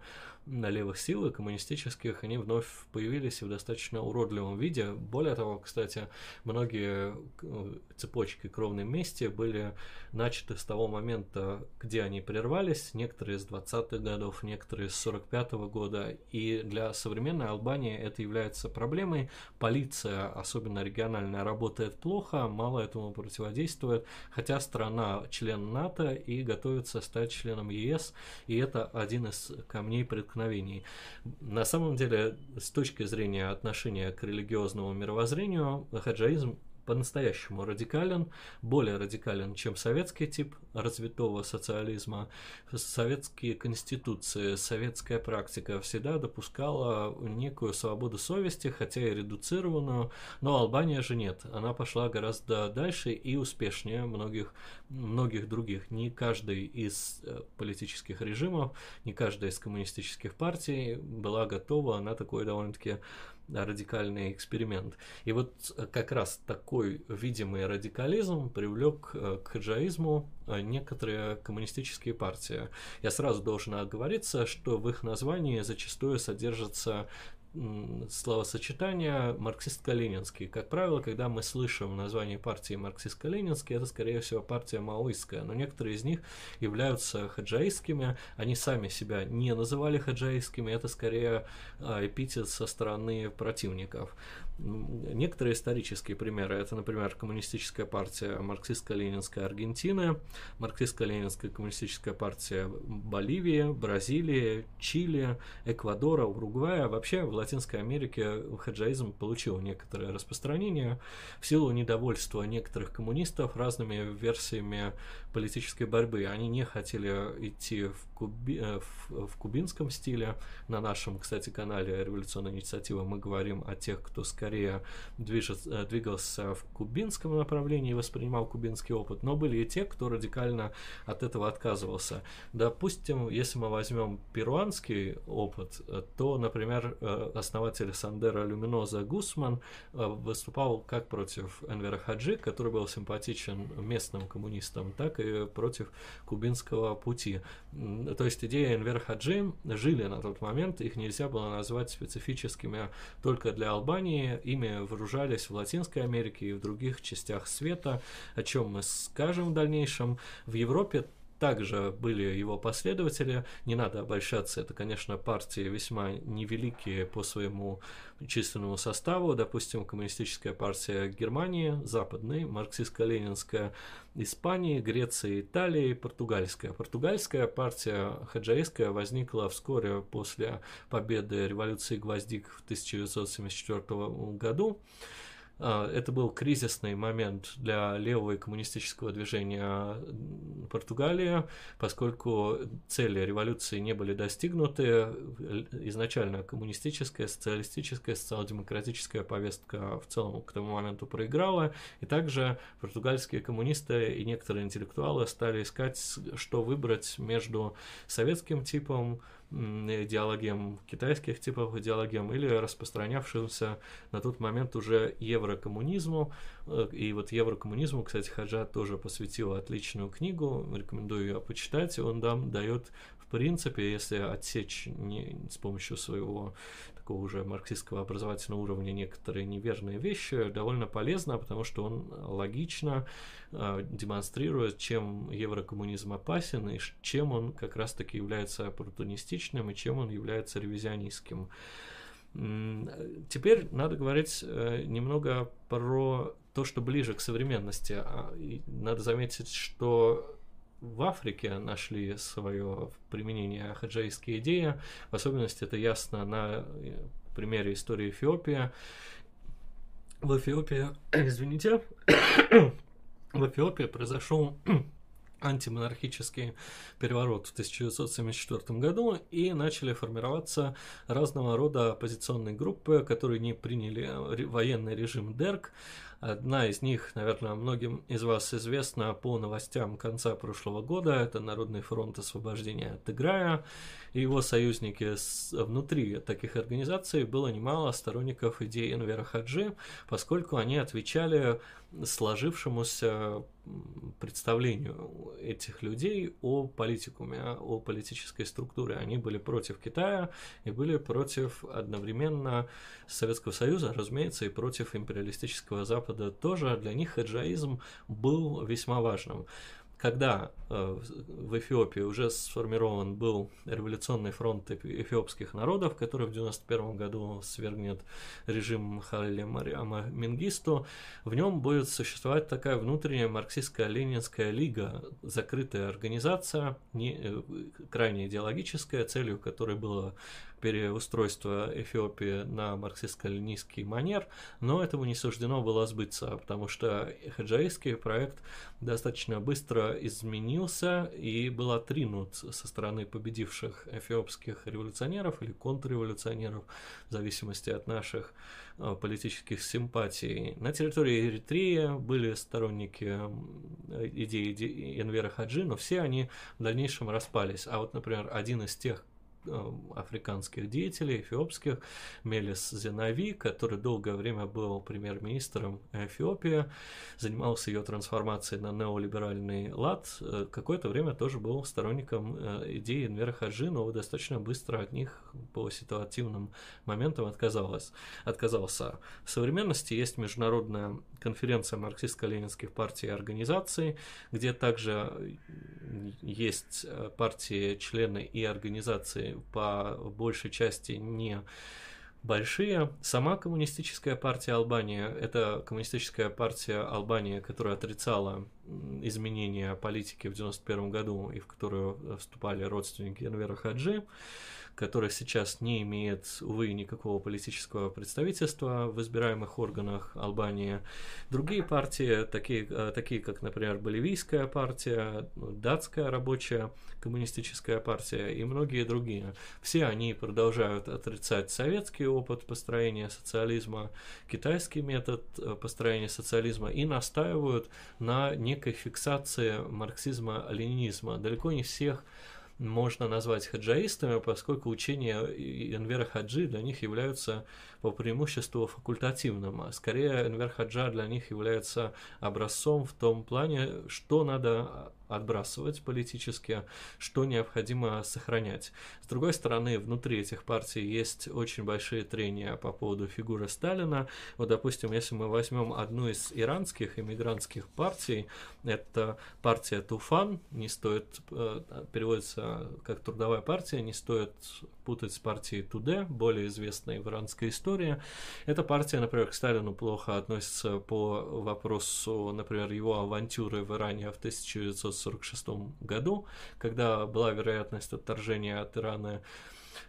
левых сил и коммунистических, они вновь появились в достаточно уродливом виде. Более того, кстати, многие э, цепочки кровной мести были начаты с того момента, где они прервались, некоторые с 20-х годов, некоторые с 45-го года, и для современной Албании это является проблемой. Полиция, особенно региональная, работает плохо, мало этому противодействует, хотя страна член НАТО и готовится стать членом ЕС, и это один из камней преткновений. На самом деле, с точки зрения отношения к религиозному мировоззрению, хаджаизм по-настоящему радикален, более радикален, чем советский тип развитого социализма. Советские конституции, советская практика всегда допускала некую свободу совести, хотя и редуцированную, но Албания же нет. Она пошла гораздо дальше и успешнее многих, многих других. Не каждый из э, политических режимов, не каждая из коммунистических партий была готова на такой довольно-таки радикальный эксперимент. И вот э, как раз такой видимый радикализм привлек э, к хаджаизму э, некоторые коммунистические партии. Я сразу должен оговориться, что в их названии зачастую содержится словосочетания марксистско-ленинский. Как правило, когда мы слышим название партии марксистско-ленинский, это, скорее всего, партия маоистская, но некоторые из них являются хаджаистскими, они сами себя не называли хаджаистскими, это скорее а, эпитет со стороны противников. Некоторые исторические примеры, это, например, коммунистическая партия марксистско-ленинская Аргентины, марксистско-ленинская коммунистическая партия Боливии, Бразилии, Чили, Эквадора, Уругвая. Вообще в Латинской Америке хаджаизм получил некоторое распространение в силу недовольства некоторых коммунистов разными версиями политической борьбы. Они не хотели идти в, куби, э, в, в кубинском стиле. На нашем, кстати, канале «Революционная инициатива» мы говорим о тех, кто скорее движет, э, двигался в кубинском направлении и воспринимал кубинский опыт, но были и те, кто радикально от этого отказывался. Допустим, если мы возьмем перуанский опыт, э, то, например, основатель Сандера Люминоза Гусман выступал как против Энвера Хаджи, который был симпатичен местным коммунистам, так и против кубинского пути. То есть идея Энвер Хаджи жили на тот момент, их нельзя было назвать специфическими только для Албании, ими вооружались в Латинской Америке и в других частях света, о чем мы скажем в дальнейшем. В Европе также были его последователи. Не надо обольщаться, это, конечно, партии весьма невеликие по своему численному составу. Допустим, Коммунистическая партия Германии, Западной, Марксистско-Ленинская Испании, Греции, Италии, Португальская. Португальская партия хаджаистская возникла вскоре после победы революции Гвоздик в 1974 году. А, это был кризисный момент для левого и коммунистического движения Португалии, поскольку цели революции не были достигнуты. Изначально коммунистическая, социалистическая, социал-демократическая повестка в целом к тому моменту проиграла, и также португальские коммунисты и некоторые интеллектуалы стали искать, что выбрать между советским типом идеологиям китайских типов идеологиям или распространявшимся на тот момент уже еврокоммунизму. Э, и вот еврокоммунизму, кстати, Хаджа тоже посвятил отличную книгу, рекомендую ее почитать. Он там дает в принципе, если отсечь не, с помощью своего такого уже марксистского образовательного уровня некоторые неверные вещи, довольно полезно, потому что он логично э, демонстрирует, чем еврокоммунизм опасен и чем он как раз-таки является оппортунистичным и чем он является ревизионистским. Теперь надо говорить э, немного про то, что ближе к современности. А, надо заметить, что в Африке нашли свое применение хаджаистские идеи. В особенности это ясно на э, примере истории Эфиопии. В Эфиопии, извините, в Эфиопии произошел антимонархический переворот в 1974 году и начали формироваться разного рода оппозиционные группы, которые не приняли военный режим Дерк, Одна из них, наверное, многим из вас известна по новостям конца прошлого года. Это Народный фронт освобождения от Играя и его союзники. Внутри таких организаций было немало сторонников идеи Энвера Хаджи, поскольку они отвечали сложившемуся представлению этих людей о политикуме, о политической структуре. Они были против Китая и были против одновременно Советского Союза, разумеется, и против империалистического Запада тоже. Для них хаджаизм был весьма важным когда э, в Эфиопии уже сформирован был революционный фронт эфиопских народов, который в 91 году свергнет режим Халили Мариама Мингисту, в нем будет существовать такая внутренняя марксистско-ленинская лига, закрытая организация, не, э, крайне идеологическая, целью которой было переустройства Эфиопии на марксистско-ленинский манер, но этому не суждено было сбыться, потому что хаджаистский проект достаточно быстро изменился и был отринут со стороны победивших эфиопских революционеров или контрреволюционеров, в зависимости от наших э, политических симпатий. На территории Эритреи были сторонники идеи Энвера Хаджи, но все они в дальнейшем распались. А вот, например, один из тех, Э, африканских деятелей, эфиопских, Мелис Зенави, который долгое время был премьер-министром Эфиопии, занимался ее трансформацией на неолиберальный лад, э, какое-то время тоже был сторонником э, идеи Энвера Хаджи, но достаточно быстро от них по ситуативным моментам отказалась, отказался. В современности есть международная конференция марксистско-ленинских партий и организаций, где также есть партии, члены и организации по большей части не большие. Сама коммунистическая партия Албании – это коммунистическая партия Албании, которая отрицала изменения политики в 1991 году и в которую вступали родственники Энвера Хаджи. Который сейчас не имеет, увы, никакого политического представительства в избираемых органах Албании. Другие партии, такие, э, такие как, например, Боливийская партия, Датская рабочая коммунистическая партия и многие другие, все они продолжают отрицать советский опыт построения социализма, китайский метод э, построения социализма и настаивают на некой фиксации марксизма-ленинизма. Далеко не всех можно назвать хаджаистами, поскольку учения Энвера Хаджи для них являются по преимуществу факультативным. Скорее, Энвер Хаджа для них является образцом в том плане, что надо отбрасывать политически, что необходимо сохранять. С другой стороны, внутри этих партий есть очень большие трения по поводу фигуры Сталина. Вот, допустим, если мы возьмем одну из иранских иммигрантских партий, это партия Туфан, не стоит, э, переводится как трудовая партия, не стоит путать с партией Туде, более известной в иранской истории. Эта партия, например, к Сталину плохо относится по вопросу, например, его авантюры в Иране в 1946 году, когда была вероятность отторжения от Ирана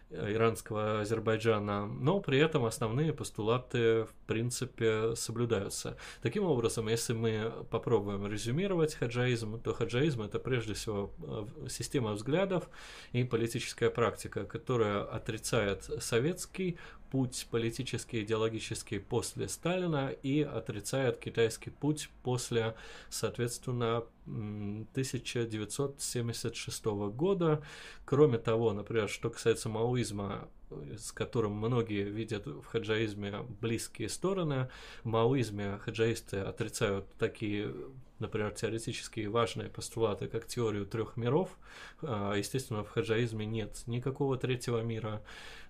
иранского Азербайджана, но при этом основные постулаты в принципе соблюдаются. Таким образом, если мы попробуем резюмировать хаджаизм, то хаджаизм это прежде всего э, система взглядов и политическая практика, которая отрицает советский путь политический, идеологический после Сталина и отрицает китайский путь после, соответственно, 1976 года. Кроме того, например, что касается маоизма, с которым многие видят в хаджаизме близкие стороны, в маоизме хаджаисты отрицают такие например, теоретические важные постулаты, как теорию трех миров. А, естественно, в хаджаизме нет никакого третьего мира.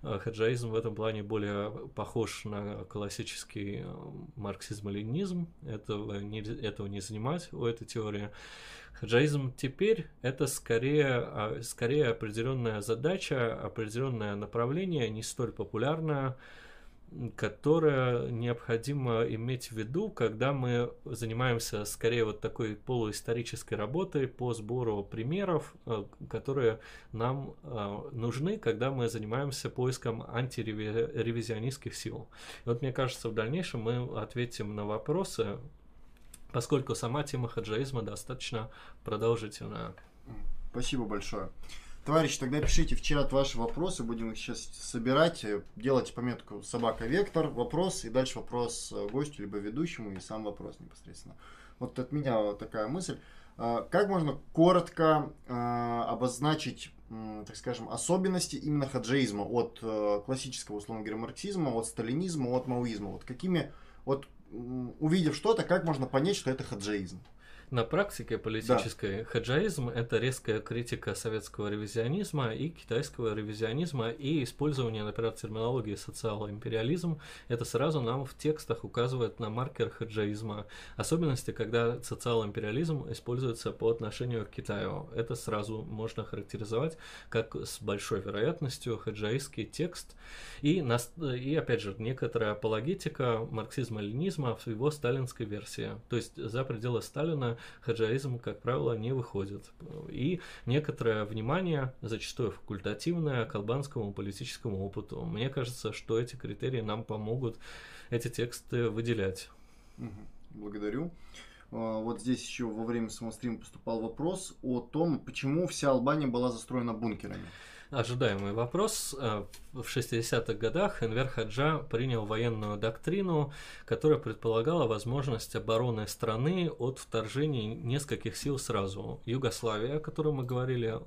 А, хаджаизм в этом плане более похож на классический а, марксизм-ленинизм. Этого не, этого не занимать у этой теории. Хаджаизм теперь это скорее, скорее определенная задача, определенное направление, не столь популярное, которое необходимо иметь в виду, когда мы занимаемся скорее вот такой полуисторической работой по сбору примеров, э, которые нам э, нужны, когда мы занимаемся поиском антиревизионистских сил. И вот мне кажется, в дальнейшем мы ответим на вопросы, поскольку сама тема хаджаизма достаточно продолжительная. Спасибо большое. Товарищи, тогда пишите в чат ваши вопросы, будем их сейчас собирать. Делайте пометку «Собака Вектор», вопрос, и дальше вопрос э, гостю, либо ведущему, и сам вопрос непосредственно. Вот от меня такая мысль. А, как можно коротко а, обозначить, так скажем, особенности именно хаджаизма от э, классического, условно говоря, марксизма, от сталинизма, от маоизма? Вот какими, вот увидев что-то, как можно понять, что это хаджаизм? На практике политической да. хаджаизм – это резкая критика советского ревизионизма и китайского ревизионизма и использование, например, терминологии социал-империализм. Это сразу нам в текстах указывает на маркер хаджаизма. Особенности, когда социал-империализм используется по отношению к Китаю. Это сразу можно характеризовать как с большой вероятностью хаджаистский текст. И, и опять же, некоторая апологетика марксизма-ленизма в его сталинской версии. То есть за пределы Сталина хаджаизм, как правило, не выходит. И некоторое внимание, зачастую факультативное, к албанскому политическому опыту. Мне кажется, что эти критерии нам помогут эти тексты выделять. Благодарю. А, вот здесь еще во время самострима поступал вопрос о том, почему вся Албания была застроена бункерами ожидаемый вопрос. В 60-х годах Энвер Хаджа принял военную доктрину, которая предполагала возможность обороны страны от вторжений нескольких сил сразу. Югославия, о которой мы говорили,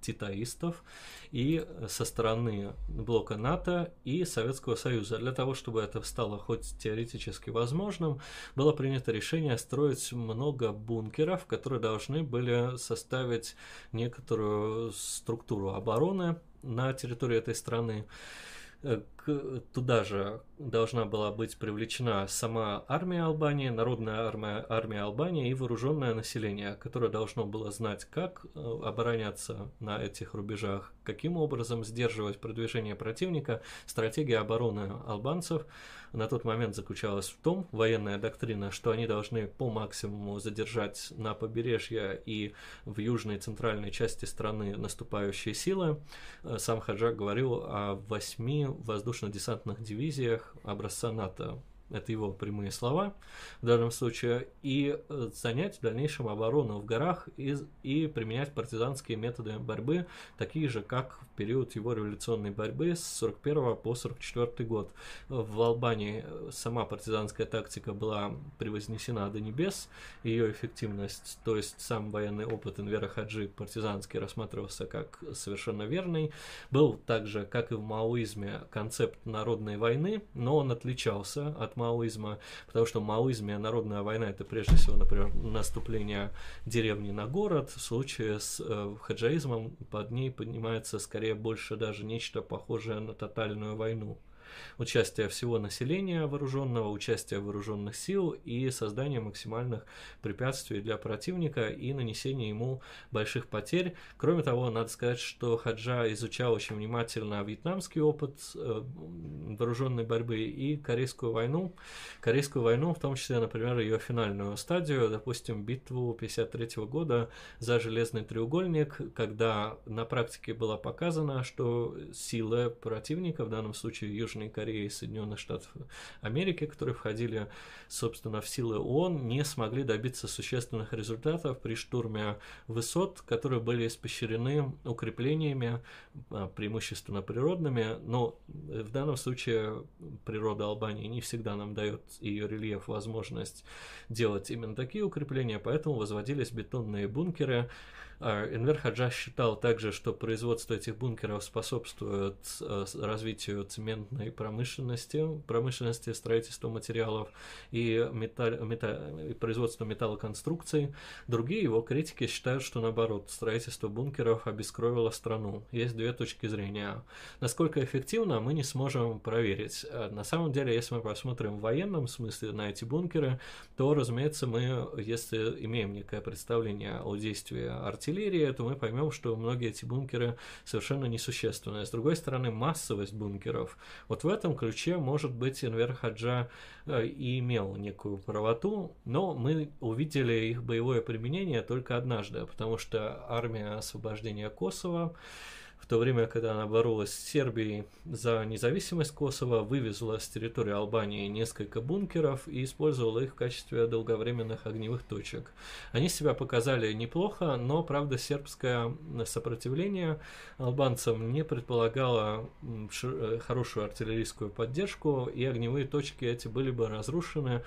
титаистов, и со стороны блока НАТО и Советского Союза. Для того, чтобы это стало хоть теоретически возможным, было принято решение строить много бункеров, которые должны были составить некоторую структуру обороны на территории этой страны. Э, к, туда же должна была быть привлечена сама армия Албании, народная армия, армия Албании и вооруженное население, которое должно было знать, как э, обороняться на этих рубежах, каким образом сдерживать продвижение противника. Стратегия обороны албанцев на тот момент заключалась в том, военная доктрина, что они должны по максимуму задержать на побережье и в южной и центральной части страны наступающие силы. Э, сам Хаджак говорил о восьми воздушно-десантных дивизиях образца НАТО это его прямые слова в данном случае, и э, занять в дальнейшем оборону в горах и, и применять партизанские методы борьбы, такие же, как в период его революционной борьбы с 41 по 44 год. В Албании э, сама партизанская тактика была превознесена до небес, ее эффективность, то есть сам военный опыт Инвера Хаджи партизанский рассматривался как совершенно верный. Был также, как и в маоизме, концепт народной войны, но он отличался от маоизма, потому что в маоизме народная война это прежде всего, например, наступление деревни на город. В случае с э, хаджаизмом под ней поднимается скорее больше даже нечто похожее на тотальную войну участие всего населения вооруженного, участие вооруженных сил и создание максимальных препятствий для противника и нанесение ему больших потерь. Кроме того, надо сказать, что Хаджа изучал очень внимательно вьетнамский опыт э, вооруженной борьбы и Корейскую войну. Корейскую войну, в том числе, например, ее финальную стадию, допустим, битву 53 года за Железный треугольник, когда на практике было показано, что силы противника, в данном случае Южной Южной Кореи и Соединенных Штатов Америки, которые входили, собственно, в силы ООН, не смогли добиться существенных результатов при штурме высот, которые были испещрены укреплениями, а, преимущественно природными, но в данном случае природа Албании не всегда нам дает ее рельеф возможность делать именно такие укрепления, поэтому возводились бетонные бункеры, Энвер Хаджа считал также, что производство этих бункеров способствует э, развитию цементной промышленности, промышленности строительства материалов и, металл, металл, и производства металлоконструкций. Другие его критики считают, что наоборот, строительство бункеров обескровило страну. Есть две точки зрения. Насколько эффективно, мы не сможем проверить. А на самом деле, если мы посмотрим в военном смысле на эти бункеры, то, разумеется, мы, если имеем некое представление о действии артиллерии, артиллерии, то мы поймем, что многие эти бункеры совершенно несущественные. С другой стороны, массовость бункеров. Вот в этом ключе, может быть, Энвер Хаджа э, и имел некую правоту, но мы увидели их боевое применение только однажды, потому что армия освобождения Косово в то время, когда она боролась с Сербией за независимость Косово, вывезла с территории Албании несколько бункеров и использовала их в качестве долговременных огневых точек. Они себя показали неплохо, но, правда, сербское сопротивление албанцам не предполагало э, хорошую артиллерийскую поддержку, и огневые точки эти были бы разрушены,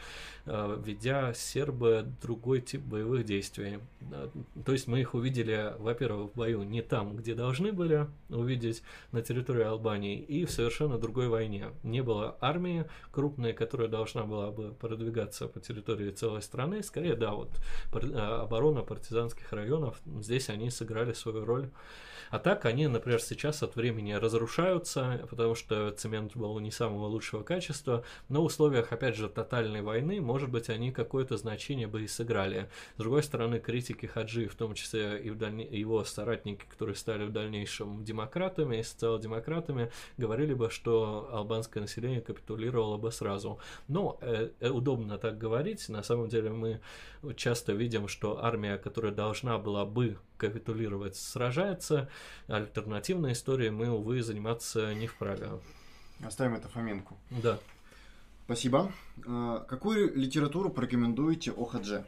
э, ведя сербы другой тип боевых действий. Э, то есть мы их увидели, во-первых, в бою не там, где должны были, увидеть на территории Албании и в совершенно другой войне. Не было армии крупной, которая должна была бы продвигаться по территории целой страны. Скорее, да, вот а, оборона партизанских районов, здесь они сыграли свою роль а так они, например, сейчас от времени разрушаются, потому что цемент был не самого лучшего качества, но в условиях, опять же, тотальной войны, может быть, они какое-то значение бы и сыграли. С другой стороны, критики Хаджи, в том числе и в дальне... его соратники, которые стали в дальнейшем демократами и социал-демократами, говорили бы, что албанское население капитулировало бы сразу. Но э, э, удобно так говорить. На самом деле мы часто видим, что армия, которая должна была бы капитулировать, сражается. Альтернативной историей мы, увы, заниматься не вправе. Оставим это Фоменку. Да. Спасибо. А, какую литературу порекомендуете о Хадже?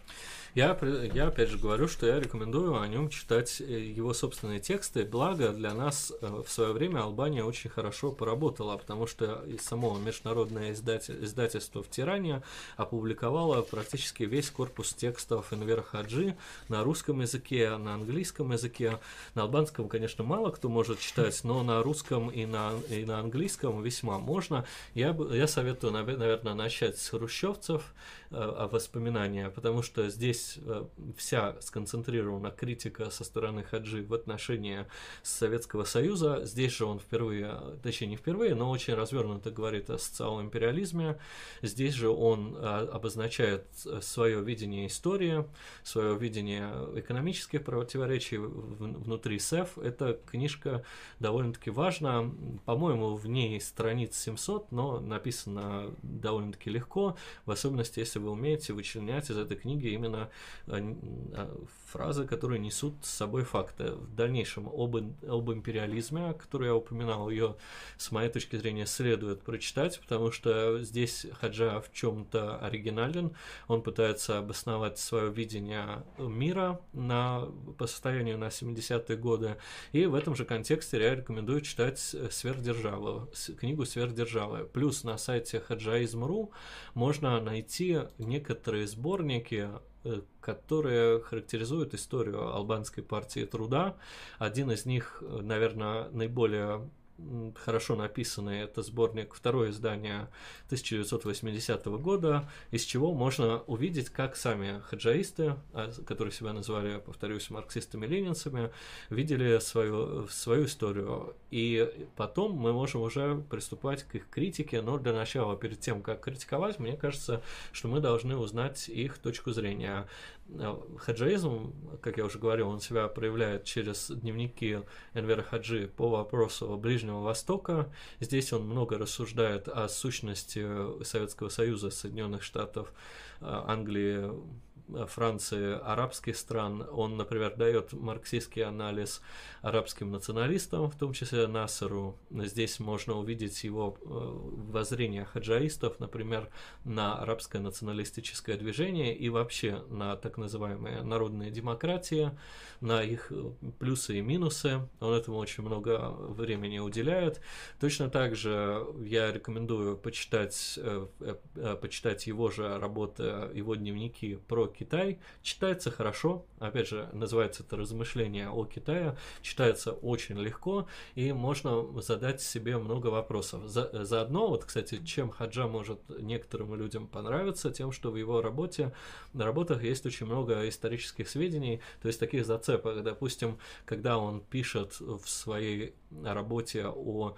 Я, я опять же говорю, что я рекомендую о нем читать э, его собственные тексты. Благо для нас э, в свое время Албания очень хорошо поработала, потому что само международное издатель, издательство в Тиране опубликовало практически весь корпус текстов Энвера Хаджи на русском языке, на английском языке. На албанском, конечно, мало кто может читать, но на русском и на, и на английском весьма можно. Я, я советую, наверное, начать читать хрущевцев, воспоминания, потому что здесь э, вся сконцентрирована критика со стороны Хаджи в отношении Советского Союза. Здесь же он впервые, точнее не впервые, но очень развернуто говорит о социальном империализме. Здесь же он э, обозначает свое видение истории, свое видение экономических противоречий внутри СЭФ. Эта книжка довольно-таки важна. По-моему, в ней страниц 700, но написано довольно-таки легко, в особенности, если вы умеете вычленять из этой книги именно э, э, фразы, которые несут с собой факты. В дальнейшем об, об империализме, который я упоминал, ее, с моей точки зрения, следует прочитать, потому что здесь Хаджа в чем-то оригинален. Он пытается обосновать свое видение мира на, по состоянию на 70-е годы. И в этом же контексте я рекомендую читать «Сверхдержаву», книгу «Сверхдержавы». Плюс на сайте хаджаизм.ру можно найти некоторые сборники Э, которые характеризуют историю албанской партии труда. Один из них, э, наверное, наиболее хорошо написанный. Это сборник, второе издание 1980 года, из чего можно увидеть, как сами хаджаисты, а, которые себя называли, повторюсь, марксистами-ленинцами, видели свою, свою историю. И потом мы можем уже приступать к их критике, но для начала, перед тем, как критиковать, мне кажется, что мы должны узнать их точку зрения. Э, хаджаизм, как я уже говорил, он себя проявляет через дневники Энвера Хаджи по вопросу Ближнего Востока. Здесь он много рассуждает о сущности Советского Союза, Соединенных Штатов, э, Англии, Франции, арабских стран. Он, например, дает марксистский анализ арабским националистам, в том числе Насеру. Здесь можно увидеть его э, воззрение хаджаистов, например, на арабское националистическое движение и вообще на так называемые народные демократии, на их э, плюсы и минусы. Он этому очень много времени уделяет. Точно так же я рекомендую почитать, э, почитать его же работы, его дневники про Китай. Читается хорошо. Опять же, называется это «Размышления о Китае» читается очень легко, и можно задать себе много вопросов. За, заодно, вот, кстати, чем Хаджа может некоторым людям понравиться, тем, что в его работе, на работах есть очень много исторических сведений, то есть таких зацепок. Допустим, когда он пишет в своей работе о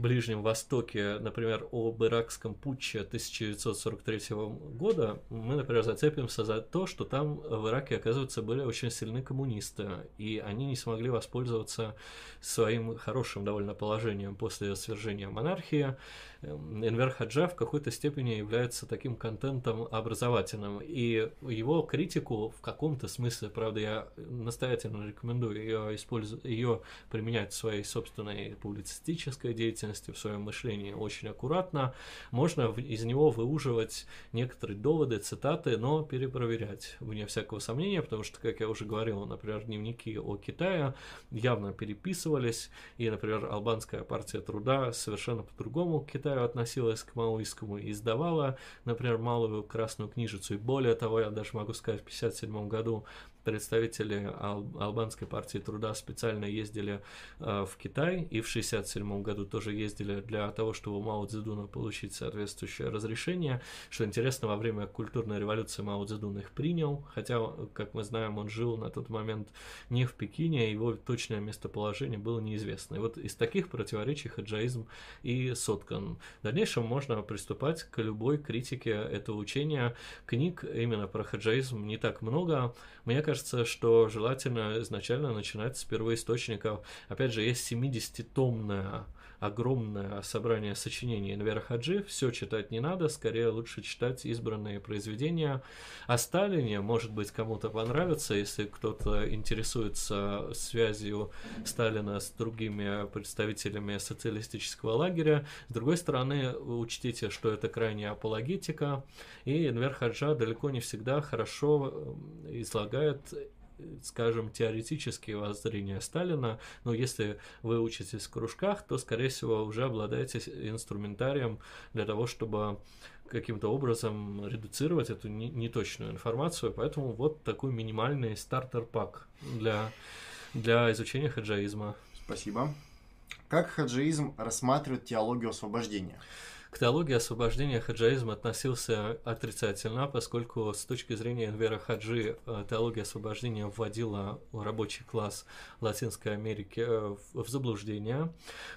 Ближнем Востоке, например, об иракском путче 1943 года, мы, например, зацепимся за то, что там в Ираке, оказывается, были очень сильны коммунисты, и они не смогли воспользоваться своим хорошим довольно положением после свержения монархии, Энвер Хаджа в какой-то степени является таким контентом образовательным. И его критику в каком-то смысле, правда, я настоятельно рекомендую ее, использовать, ее применять в своей собственной публицистической деятельности, в своем мышлении очень аккуратно. Можно из него выуживать некоторые доводы, цитаты, но перепроверять, вне всякого сомнения, потому что, как я уже говорил, например, дневники о Китае явно переписывались, и, например, албанская партия труда совершенно по-другому к Китаю Китаю относилась к маоистскому и издавала, например, малую красную книжицу. И более того, я даже могу сказать, в 1957 году представители Ал- албанской партии труда специально ездили э, в Китай и в 1967 году тоже ездили для того, чтобы у Мао Цзэдуна получить соответствующее разрешение. Что интересно, во время культурной революции Мао Цзэдун их принял, хотя, как мы знаем, он жил на тот момент не в Пекине, его точное местоположение было неизвестно. И вот из таких противоречий хаджаизм и соткан. В дальнейшем можно приступать к любой критике этого учения. Книг именно про хаджаизм не так много. Мне кажется, что желательно изначально начинать с первоисточников. Опять же, есть 70-томная огромное собрание сочинений Энвера Хаджи, все читать не надо, скорее лучше читать избранные произведения. О Сталине, может быть, кому-то понравится, если кто-то интересуется связью Сталина с другими представителями социалистического лагеря. С другой стороны, учтите, что это крайняя апологетика, и Энвер Хаджа далеко не всегда хорошо излагает скажем, теоретические воззрения Сталина, но если вы учитесь в кружках, то, скорее всего, уже обладаете инструментарием для того, чтобы каким-то образом редуцировать эту неточную информацию, поэтому вот такой минимальный стартер-пак для, для изучения хаджаизма. Спасибо. Как хаджаизм рассматривает теологию освобождения? К теологии освобождения хаджаизм относился отрицательно, поскольку с точки зрения Энвера Хаджи э, теология освобождения вводила рабочий класс Латинской Америки э, в заблуждение.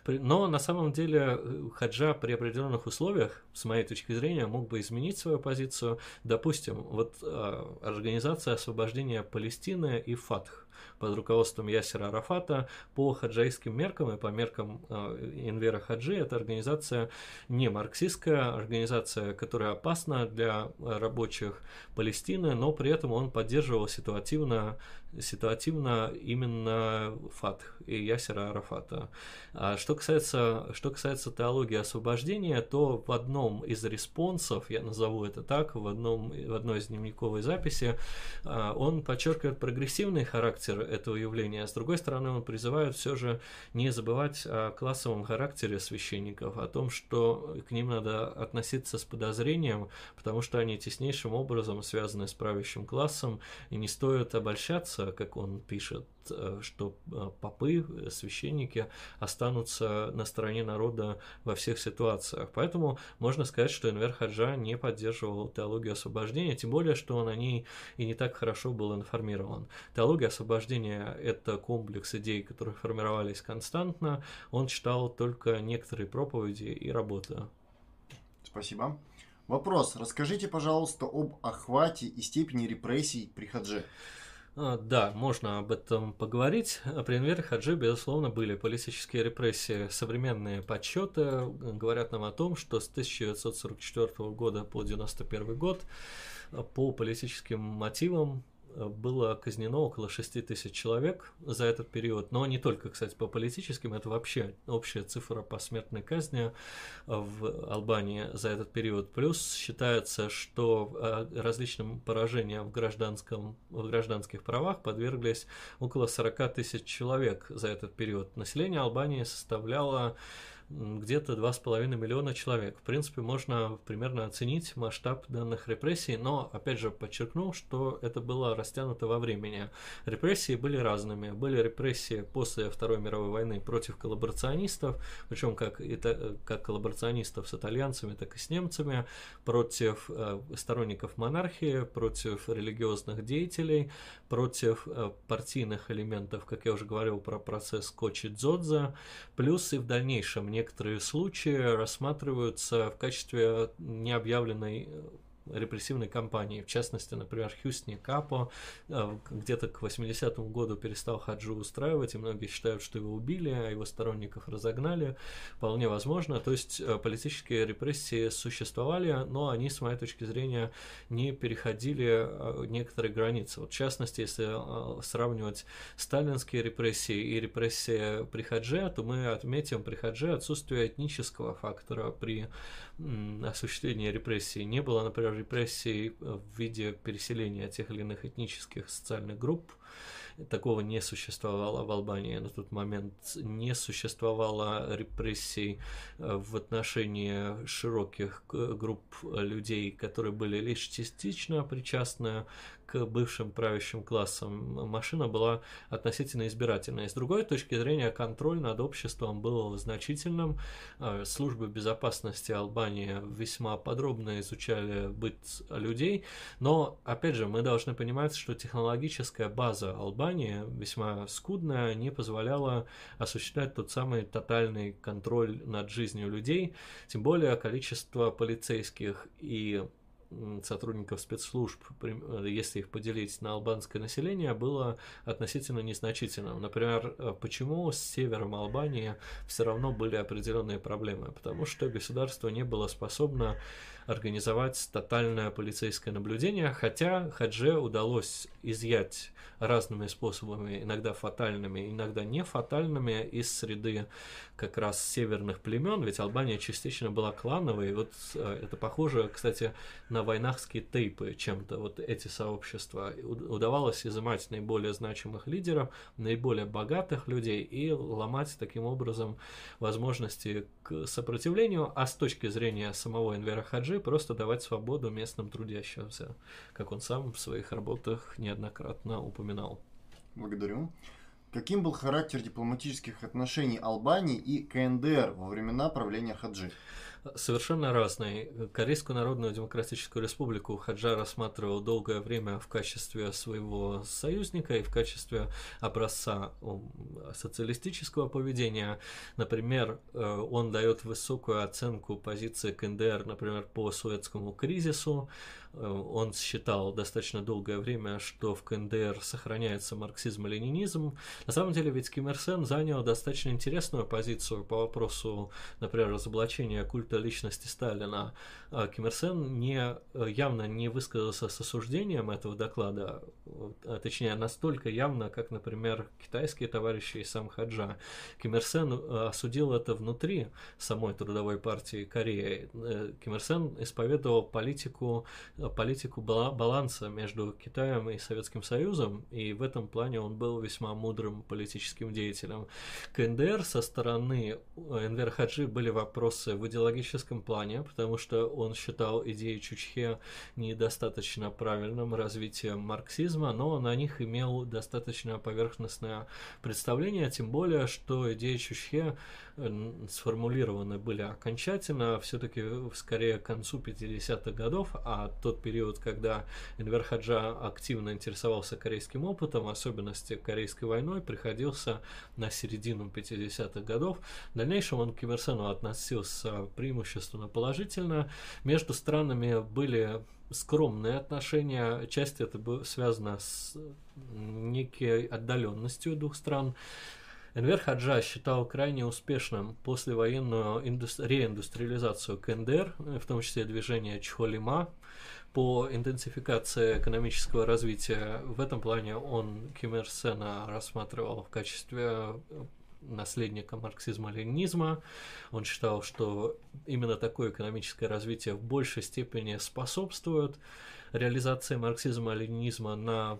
Но на самом деле э, Хаджа при определенных условиях, с моей точки зрения, мог бы изменить свою позицию. Допустим, вот Организация освобождения Палестины и ФАТХ под руководством Ясера Арафата по хаджайским меркам и по меркам э, Инвера Хаджи. Это организация не марксистская, организация, которая опасна для рабочих Палестины, но при этом он поддерживал ситуативно ситуативно именно Фатх и Ясера Арафата. А что касается, что касается теологии освобождения, то в одном из респонсов, я назову это так, в, одном, в одной из дневниковой записи, а, он подчеркивает прогрессивный характер этого явления, а с другой стороны он призывает все же не забывать о классовом характере священников, о том, что к ним надо относиться с подозрением, потому что они теснейшим образом связаны с правящим классом, и не стоит обольщаться как он пишет, э, что э, попы, э, священники останутся на стороне народа во всех ситуациях. Поэтому можно сказать, что Энвер Хаджа не поддерживал теологию освобождения, тем более, что он о ней и не так хорошо был информирован. Теология освобождения – это комплекс идей, которые формировались константно. Он читал только некоторые проповеди и работы. Спасибо. Вопрос. Расскажите, пожалуйста, об охвате и степени репрессий при хадже. А, да, можно об этом поговорить. При Энвере Хаджи, безусловно, были политические репрессии. Современные подсчеты говорят нам о том, что с 1944 года по 1991 год по политическим мотивам было казнено около 6 тысяч человек за этот период, но не только, кстати, по политическим, это вообще общая цифра по смертной казни в Албании за этот период. Плюс считается, что э, различным поражениям в, гражданском, в гражданских правах подверглись около 40 тысяч человек за этот период. Население Албании составляло где-то 2,5 миллиона человек. В принципе, можно примерно оценить масштаб данных репрессий, но, опять же, подчеркну, что это было растянуто во времени. Репрессии были разными. Были репрессии после Второй мировой войны против коллаборационистов, причем как, это, как коллаборационистов с итальянцами, так и с немцами, против э, сторонников монархии, против религиозных деятелей, против э, партийных элементов, как я уже говорил про процесс Кочи Дзодза, плюс и в дальнейшем некоторые случаи рассматриваются в качестве необъявленной репрессивной кампании. В частности, например, Хьюстни Капо э, где-то к 80-му году перестал хаджу устраивать, и многие считают, что его убили, а его сторонников разогнали. Вполне возможно. То есть э, политические репрессии существовали, но они, с моей точки зрения, не переходили э, некоторые границы. Вот, в частности, если сравнивать сталинские репрессии и репрессии при хадже, то мы отметим при хадже отсутствие этнического фактора при осуществлении репрессий. Не было, например, репрессий в виде переселения тех или иных этнических социальных групп. Такого не существовало в Албании на тот момент. Не существовало репрессий э, в отношении широких групп людей, которые были лишь частично причастны бывшим правящим классам. Машина была относительно избирательной. С другой точки зрения, контроль над обществом был значительным. А, службы безопасности Албании весьма подробно изучали быт людей, но, опять же, мы должны понимать, что технологическая база Албании весьма скудная, не позволяла осуществлять тот самый тотальный контроль над жизнью людей, тем более количество полицейских и сотрудников спецслужб, э, если их поделить на албанское население, было относительно незначительным. Например, э, почему с севером Албании все равно были определенные проблемы? Потому что государство не было способно организовать тотальное полицейское наблюдение, хотя Хадже удалось изъять разными способами, иногда фатальными, иногда не фатальными, из среды как раз северных племен, ведь Албания частично была клановой, и вот э, это похоже, кстати, на войнахские тейпы чем-то, вот эти сообщества. Удавалось изымать наиболее значимых лидеров, наиболее богатых людей и ломать таким образом возможности к сопротивлению, а с точки зрения самого Энвера Хаджи просто давать свободу местным трудящимся, как он сам в своих работах неоднократно упоминал. Благодарю. Каким был характер дипломатических отношений Албании и КНДР во времена правления Хаджи? Совершенно разный. Корейскую Народную Демократическую Республику Хаджа рассматривал долгое время в качестве своего союзника и в качестве образца социалистического поведения. Например, э, он дает высокую оценку позиции КНДР, например, по Суэцкому кризису, он считал достаточно долгое время, что в КНДР сохраняется марксизм и ленинизм. На самом деле ведь Ким Ир Сен занял достаточно интересную позицию по вопросу, например, разоблачения культа личности Сталина. А Ким Ир Сен не, э, явно не высказался с осуждением этого доклада, а точнее настолько явно, как, например, китайские товарищи и сам Хаджа. Ким Ир Сен э, осудил это внутри самой трудовой партии Кореи. Ким Ир Сен исповедовал политику политику баланса между Китаем и Советским Союзом, и в этом плане он был весьма мудрым политическим деятелем. КНДР со стороны Энвер Хаджи были вопросы в идеологическом плане, потому что он считал идеи Чучхе недостаточно правильным развитием марксизма, но на них имел достаточно поверхностное представление, тем более, что идеи Чучхе сформулированы были окончательно, все-таки скорее к концу 50-х годов, а тот период, когда Энвер Хаджа активно интересовался корейским опытом, особенности корейской войной, приходился на середину 50-х годов. В дальнейшем он к Ким Ир Сену относился преимущественно положительно. Между странами были скромные отношения, часть это было связано с некой отдаленностью двух стран. Энвер Хаджа считал крайне успешным послевоенную индустри- реиндустриализацию КНДР, в том числе движение Чхолима, по интенсификации экономического развития. В этом плане он Ким Ир Сена рассматривал в качестве наследника марксизма-ленинизма. Он считал, что именно такое экономическое развитие в большей степени способствует реализации марксизма-ленинизма на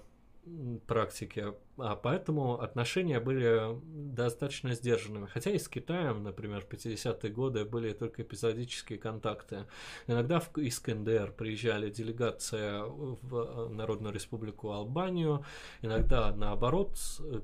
практике, поэтому отношения были достаточно сдержанными. Хотя и с Китаем, например, в 50-е годы были только эпизодические контакты. Иногда в, из КНДР приезжали делегация в Народную Республику Албанию, иногда наоборот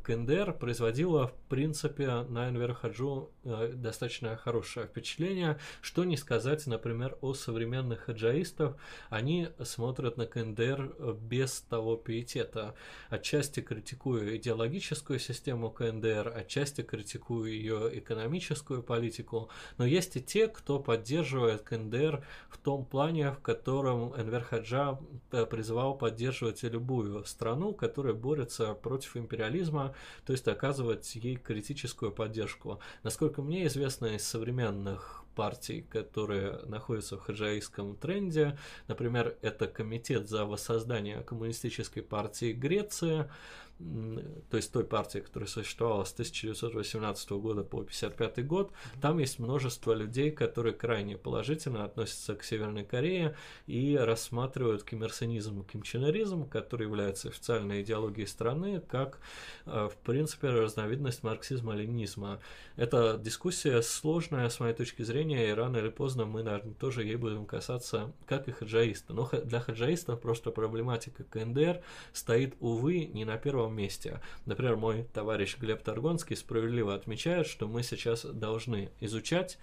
КНДР производила в принципе на Энвер Хаджу э, достаточно хорошее впечатление, что не сказать, например, о современных хаджаистов. Они смотрят на КНДР без того пиетета. Отчасти критикуют критикую идеологическую систему КНДР, отчасти критикую ее экономическую политику, но есть и те, кто поддерживает КНДР в том плане, в котором Энвер Хаджа э, призывал поддерживать любую страну, которая борется против империализма, то есть оказывать ей критическую поддержку. Насколько мне известно из современных партий, которые находятся в хаджаистском тренде. Например, это Комитет за воссоздание коммунистической партии Греции, то есть той партии, которая существовала с 1918 года по 1955 год, там есть множество людей, которые крайне положительно относятся к Северной Корее и рассматривают кимирсонизм и кимченеризм, который является официальной идеологией страны, как, э, в принципе, разновидность марксизма-ленинизма. Эта дискуссия сложная, с моей точки зрения, и рано или поздно мы, наверное, тоже ей будем касаться, как и хаджаисты. Но для хаджаистов просто проблематика КНДР стоит, увы, не на первом первом месте. Например, мой товарищ Глеб Торгонский справедливо отмечает, что мы сейчас должны изучать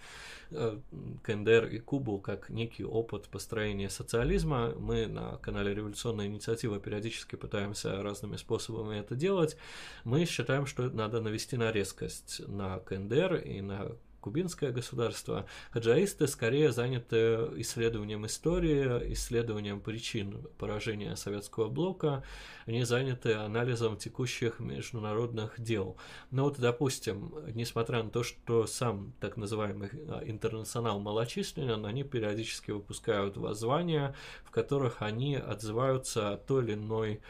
э, КНДР и Кубу как некий опыт построения социализма. Мы на канале Революционная инициатива периодически пытаемся разными способами это делать. Мы считаем, что надо навести на резкость на КНДР и на кубинское государство, хаджаисты скорее заняты исследованием истории, исследованием причин поражения советского блока, они заняты анализом текущих международных дел. Но вот, допустим, несмотря на то, что сам так называемый а, интернационал малочисленен, они периодически выпускают воззвания, в которых они отзываются о той или иной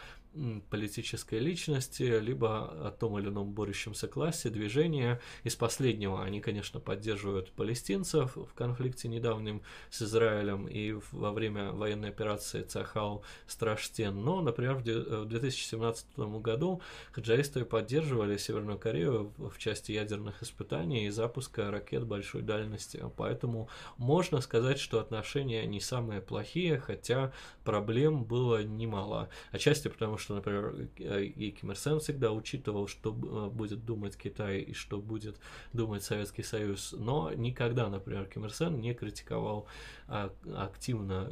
политической личности, либо о том или ином борющемся классе, движения. Из последнего они, конечно, поддерживают палестинцев в конфликте недавнем с Израилем и во время военной операции Цахал Страштен. Но, например, в 2017 э, году хаджаисты поддерживали Северную Корею в части ядерных испытаний и запуска ракет большой дальности. Поэтому можно сказать, что отношения не самые плохие, хотя проблем было немало. Отчасти потому, что что, например, и Ким Ир Сен всегда учитывал, что будет думать Китай и что будет думать Советский Союз, но никогда, например, Ким Ир Сен не критиковал активно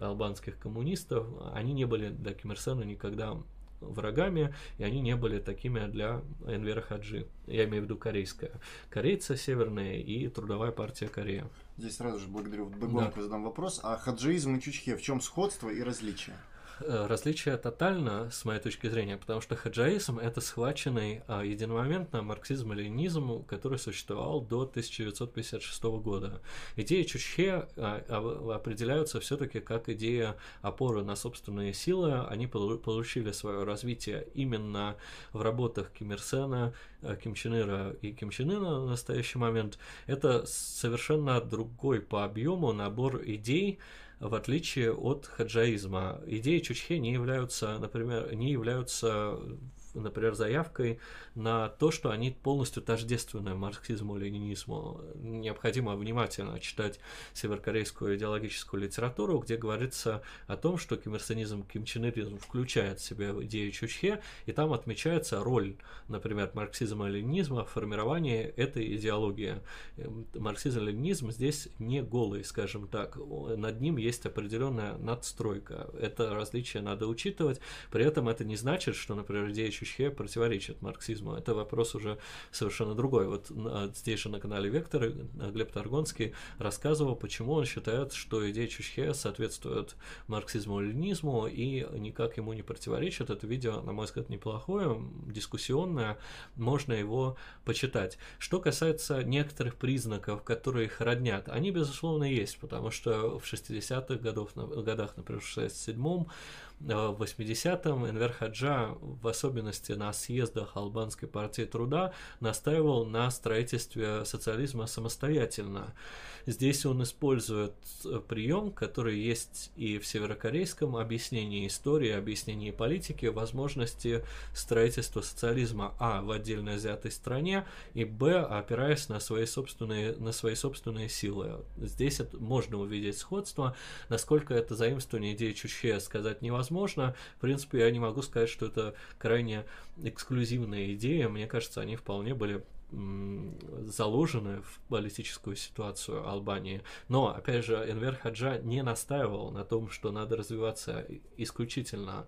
албанских коммунистов, они не были для Ким Ир Сена никогда врагами, и они не были такими для Энвера Хаджи. Я имею в виду корейская. Корейцы северные и Трудовая партия Кореи. Здесь сразу же благодарю вдогонку да. задам вопрос. А хаджиизм и чучхе в чем сходство и различие? Э, различие тотально, с моей точки зрения, потому что хаджаизм – это схваченный а, единомоментно марксизм-ленинизм, который существовал до 1956 года. Идеи Чучхе а, а, определяются все таки как идея опоры на собственные силы. Они получили свое развитие именно в работах Ким Ир Сена, э, Ким Чен Ира и Ким Чен Ына на настоящий момент. Это совершенно другой по объему набор идей, в отличие от хаджаизма. Идеи Чучхе не являются, например, не являются например, заявкой на то, что они полностью тождественны марксизму и ленинизму. Необходимо внимательно читать северокорейскую идеологическую литературу, где говорится о том, что кимирсонизм, кимченеризм включает в себя идею Чучхе, и там отмечается роль, например, марксизма и ленинизма в формировании этой идеологии. Эм, марксизм и ленинизм здесь не голый, скажем так, над ним есть определенная надстройка. Это различие надо учитывать, при этом это не значит, что, например, идея Чучхе противоречит марксизму марксизму. Это вопрос уже совершенно другой. Вот здесь же на канале Вектор э, Глеб Таргонский рассказывал, почему он считает, что идея Чучхе соответствует марксизму-ленизму и никак ему не противоречит. Это видео, на мой взгляд, неплохое, дискуссионное, можно его почитать. Что касается некоторых признаков, которые их роднят, они, безусловно, есть, потому что в 60-х годах, годах, например, в 67-м в 80-м Энвер Хаджа, в особенности на съездах Албанской партии труда, настаивал на строительстве социализма самостоятельно. Здесь он использует э, прием, который есть и в северокорейском объяснении истории, объяснении политики, возможности строительства социализма а в отдельно взятой стране и б опираясь на свои собственные, на свои собственные силы. Здесь это, можно увидеть сходство. Насколько это заимствование идеи Чучхе сказать невозможно. В принципе, я не могу сказать, что это крайне эксклюзивная идея. Мне кажется, они вполне были заложены в политическую ситуацию Албании. Но, опять же, Энвер Хаджа не настаивал на том, что надо развиваться исключительно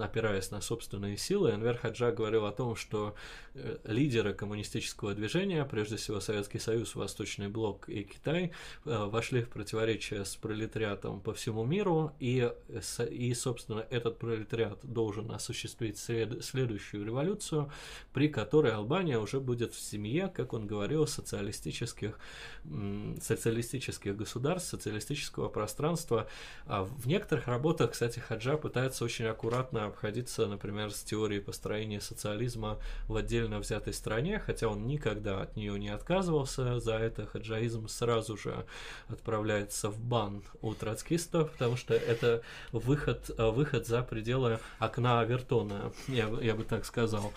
опираясь на собственные силы. Энвер Хаджа говорил о том, что э, лидеры коммунистического движения, прежде всего Советский Союз, Восточный Блок и Китай, э, вошли в противоречие с пролетариатом по всему миру, и, и собственно, этот пролетариат должен осуществить след, следующую революцию, при которой Албания уже будет в семье как он говорил, социалистических, социалистических государств, социалистического пространства. А в некоторых работах, кстати, Хаджа пытается очень аккуратно обходиться, например, с теорией построения социализма в отдельно взятой стране, хотя он никогда от нее не отказывался. За это хаджаизм сразу же отправляется в бан у троцкистов, потому что это выход, выход за пределы окна Авертона, я, я бы так сказал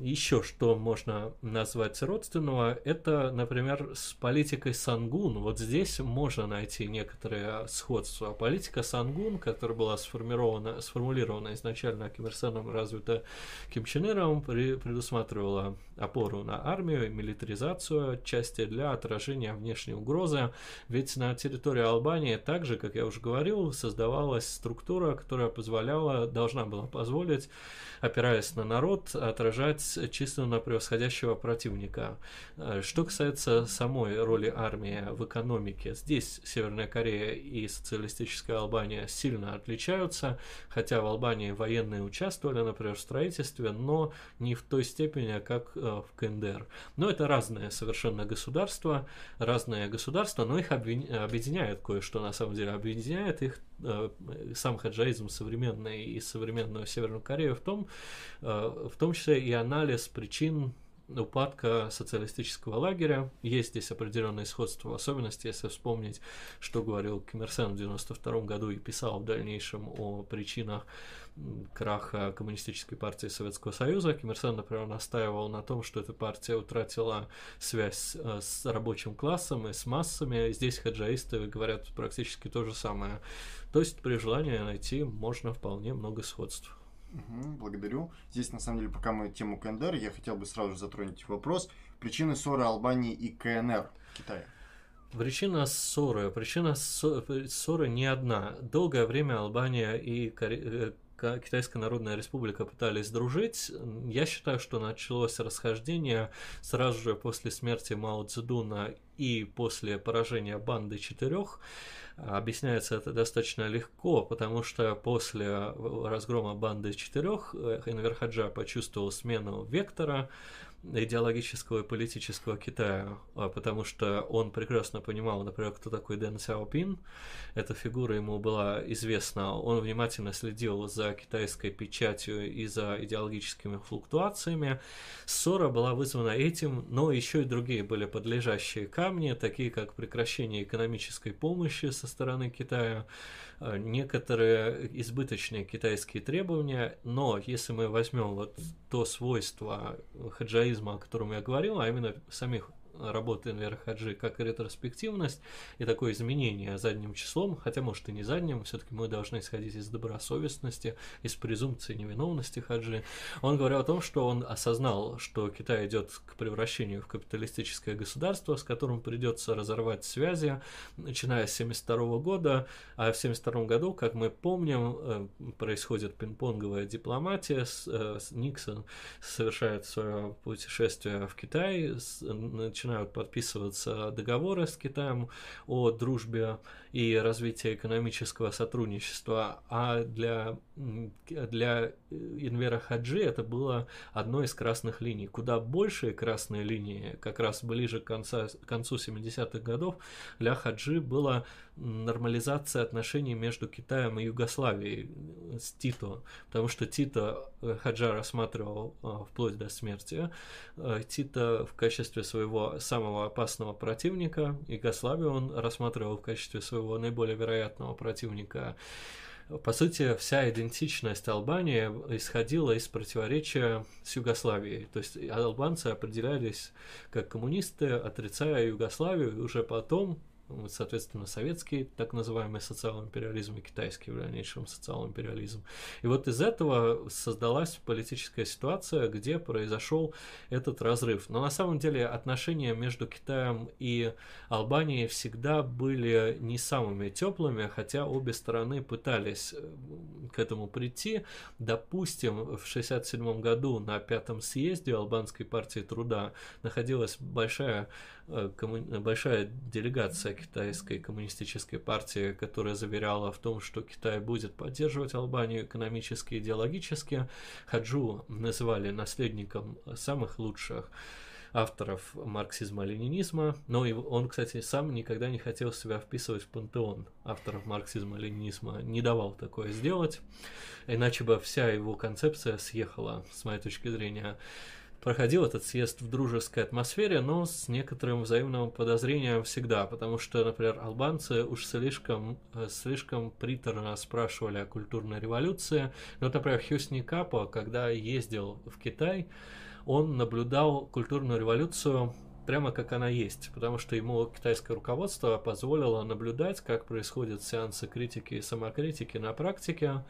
еще что можно назвать родственного, это, например, с политикой Сангун. Вот здесь можно найти некоторые сходства. Политика Сангун, которая была сформирована, сформулирована изначально Ким Ир Сеном, развита Ким Чен Иром, предусматривала опору на армию, милитаризацию отчасти для отражения внешней угрозы. Ведь на территории Албании также, как я уже говорил, создавалась структура, которая позволяла, должна была позволить, опираясь на народ, отражать численно превосходящего противника. Э, что касается самой роли армии в экономике, здесь Северная Корея и социалистическая Албания сильно отличаются, хотя в Албании военные участвовали, например, в строительстве, но не в той степени, как э, в КНДР. Но это разные совершенно государства, разные государства, но их объединяет кое-что, на самом деле, объединяет их сам хаджаизм современный и современную Северную Корею в том, в том числе и анализ причин упадка социалистического лагеря. Есть здесь определенные сходства, в особенности, если вспомнить, что говорил Ким Ир Сен в 1992 году и писал в дальнейшем о причинах краха Коммунистической партии Советского Союза. Ким Ир Сен, например, настаивал на том, что эта партия утратила связь э, с рабочим классом и с массами. Здесь хаджаисты говорят практически то же самое. То есть при желании найти можно вполне много сходств. Угу, благодарю. Здесь, на самом деле, пока мы тему КНДР, я хотел бы сразу же затронуть вопрос. Причины ссоры Албании и КНР Китая. Причина ссоры. Причина ссоры не одна. Долгое время Албания и э, Китайская Народная Республика пытались дружить. Я считаю, что началось расхождение сразу же после смерти Мао Цзэдуна и после поражения банды четырех. Объясняется это достаточно легко, потому что после разгрома банды четырех э, Энвер Хаджа почувствовал смену вектора, идеологического и политического Китая, а потому что он прекрасно понимал, например, кто такой Дэн Сяопин. Эта фигура ему была известна. Он внимательно следил за китайской печатью и за идеологическими флуктуациями. Ссора была вызвана этим, но еще и другие были подлежащие камни, такие как прекращение экономической помощи со стороны Китая, некоторые избыточные китайские требования, но если мы возьмем вот то свойство хаджаизма, о котором я говорил, а именно самих работы Энвера Хаджи как ретроспективность и такое изменение задним числом, хотя может и не задним, все-таки мы должны исходить из добросовестности, из презумпции невиновности Хаджи. Он говорил о том, что он осознал, что Китай идет к превращению в капиталистическое государство, с которым придется разорвать связи, начиная с 1972 года, а в 1972 году, как мы помним, э, происходит пинг-понговая дипломатия, э, Никсон совершает свое путешествие в Китай, начинает начинают подписываться договоры с Китаем о дружбе и развитии экономического сотрудничества, а для, для Инвера Хаджи это было одной из красных линий. Куда большие красные линии, как раз ближе к, конца, к концу 70-х годов, для Хаджи была нормализация отношений между Китаем и Югославией с Тито, потому что Тито э, Хаджа рассматривал э, вплоть до смерти. Э, Тито в качестве своего самого опасного противника, Югославию он рассматривал в качестве своего наиболее вероятного противника. По сути, вся идентичность Албании исходила из противоречия с Югославией. То есть албанцы определялись как коммунисты, отрицая Югославию, и уже потом соответственно, советский так называемый социал-империализм и китайский в дальнейшем социал-империализм. И вот из этого создалась политическая ситуация, где произошел этот разрыв. Но на самом деле отношения между Китаем и Албанией всегда были не самыми теплыми, хотя обе стороны пытались э, к этому прийти. Допустим, в 1967 году на пятом съезде Албанской партии труда находилась большая Э, большая делегация китайской коммунистической партии, которая заверяла в том, что Китай будет поддерживать Албанию экономически и идеологически. Хаджу называли наследником самых лучших авторов марксизма-ленинизма, но он, кстати, сам никогда не хотел себя вписывать в пантеон авторов марксизма-ленинизма, не давал такое сделать, иначе бы вся его концепция съехала, с моей точки зрения проходил этот съезд в дружеской атмосфере, но с некоторым взаимным подозрением всегда, потому что, например, албанцы уж слишком, э, слишком приторно спрашивали о культурной революции. Но, ну, например, Хьюсни Капо, когда ездил в Китай, он наблюдал культурную революцию прямо как она есть, потому что ему китайское руководство позволило наблюдать, как происходят сеансы критики и самокритики на практике.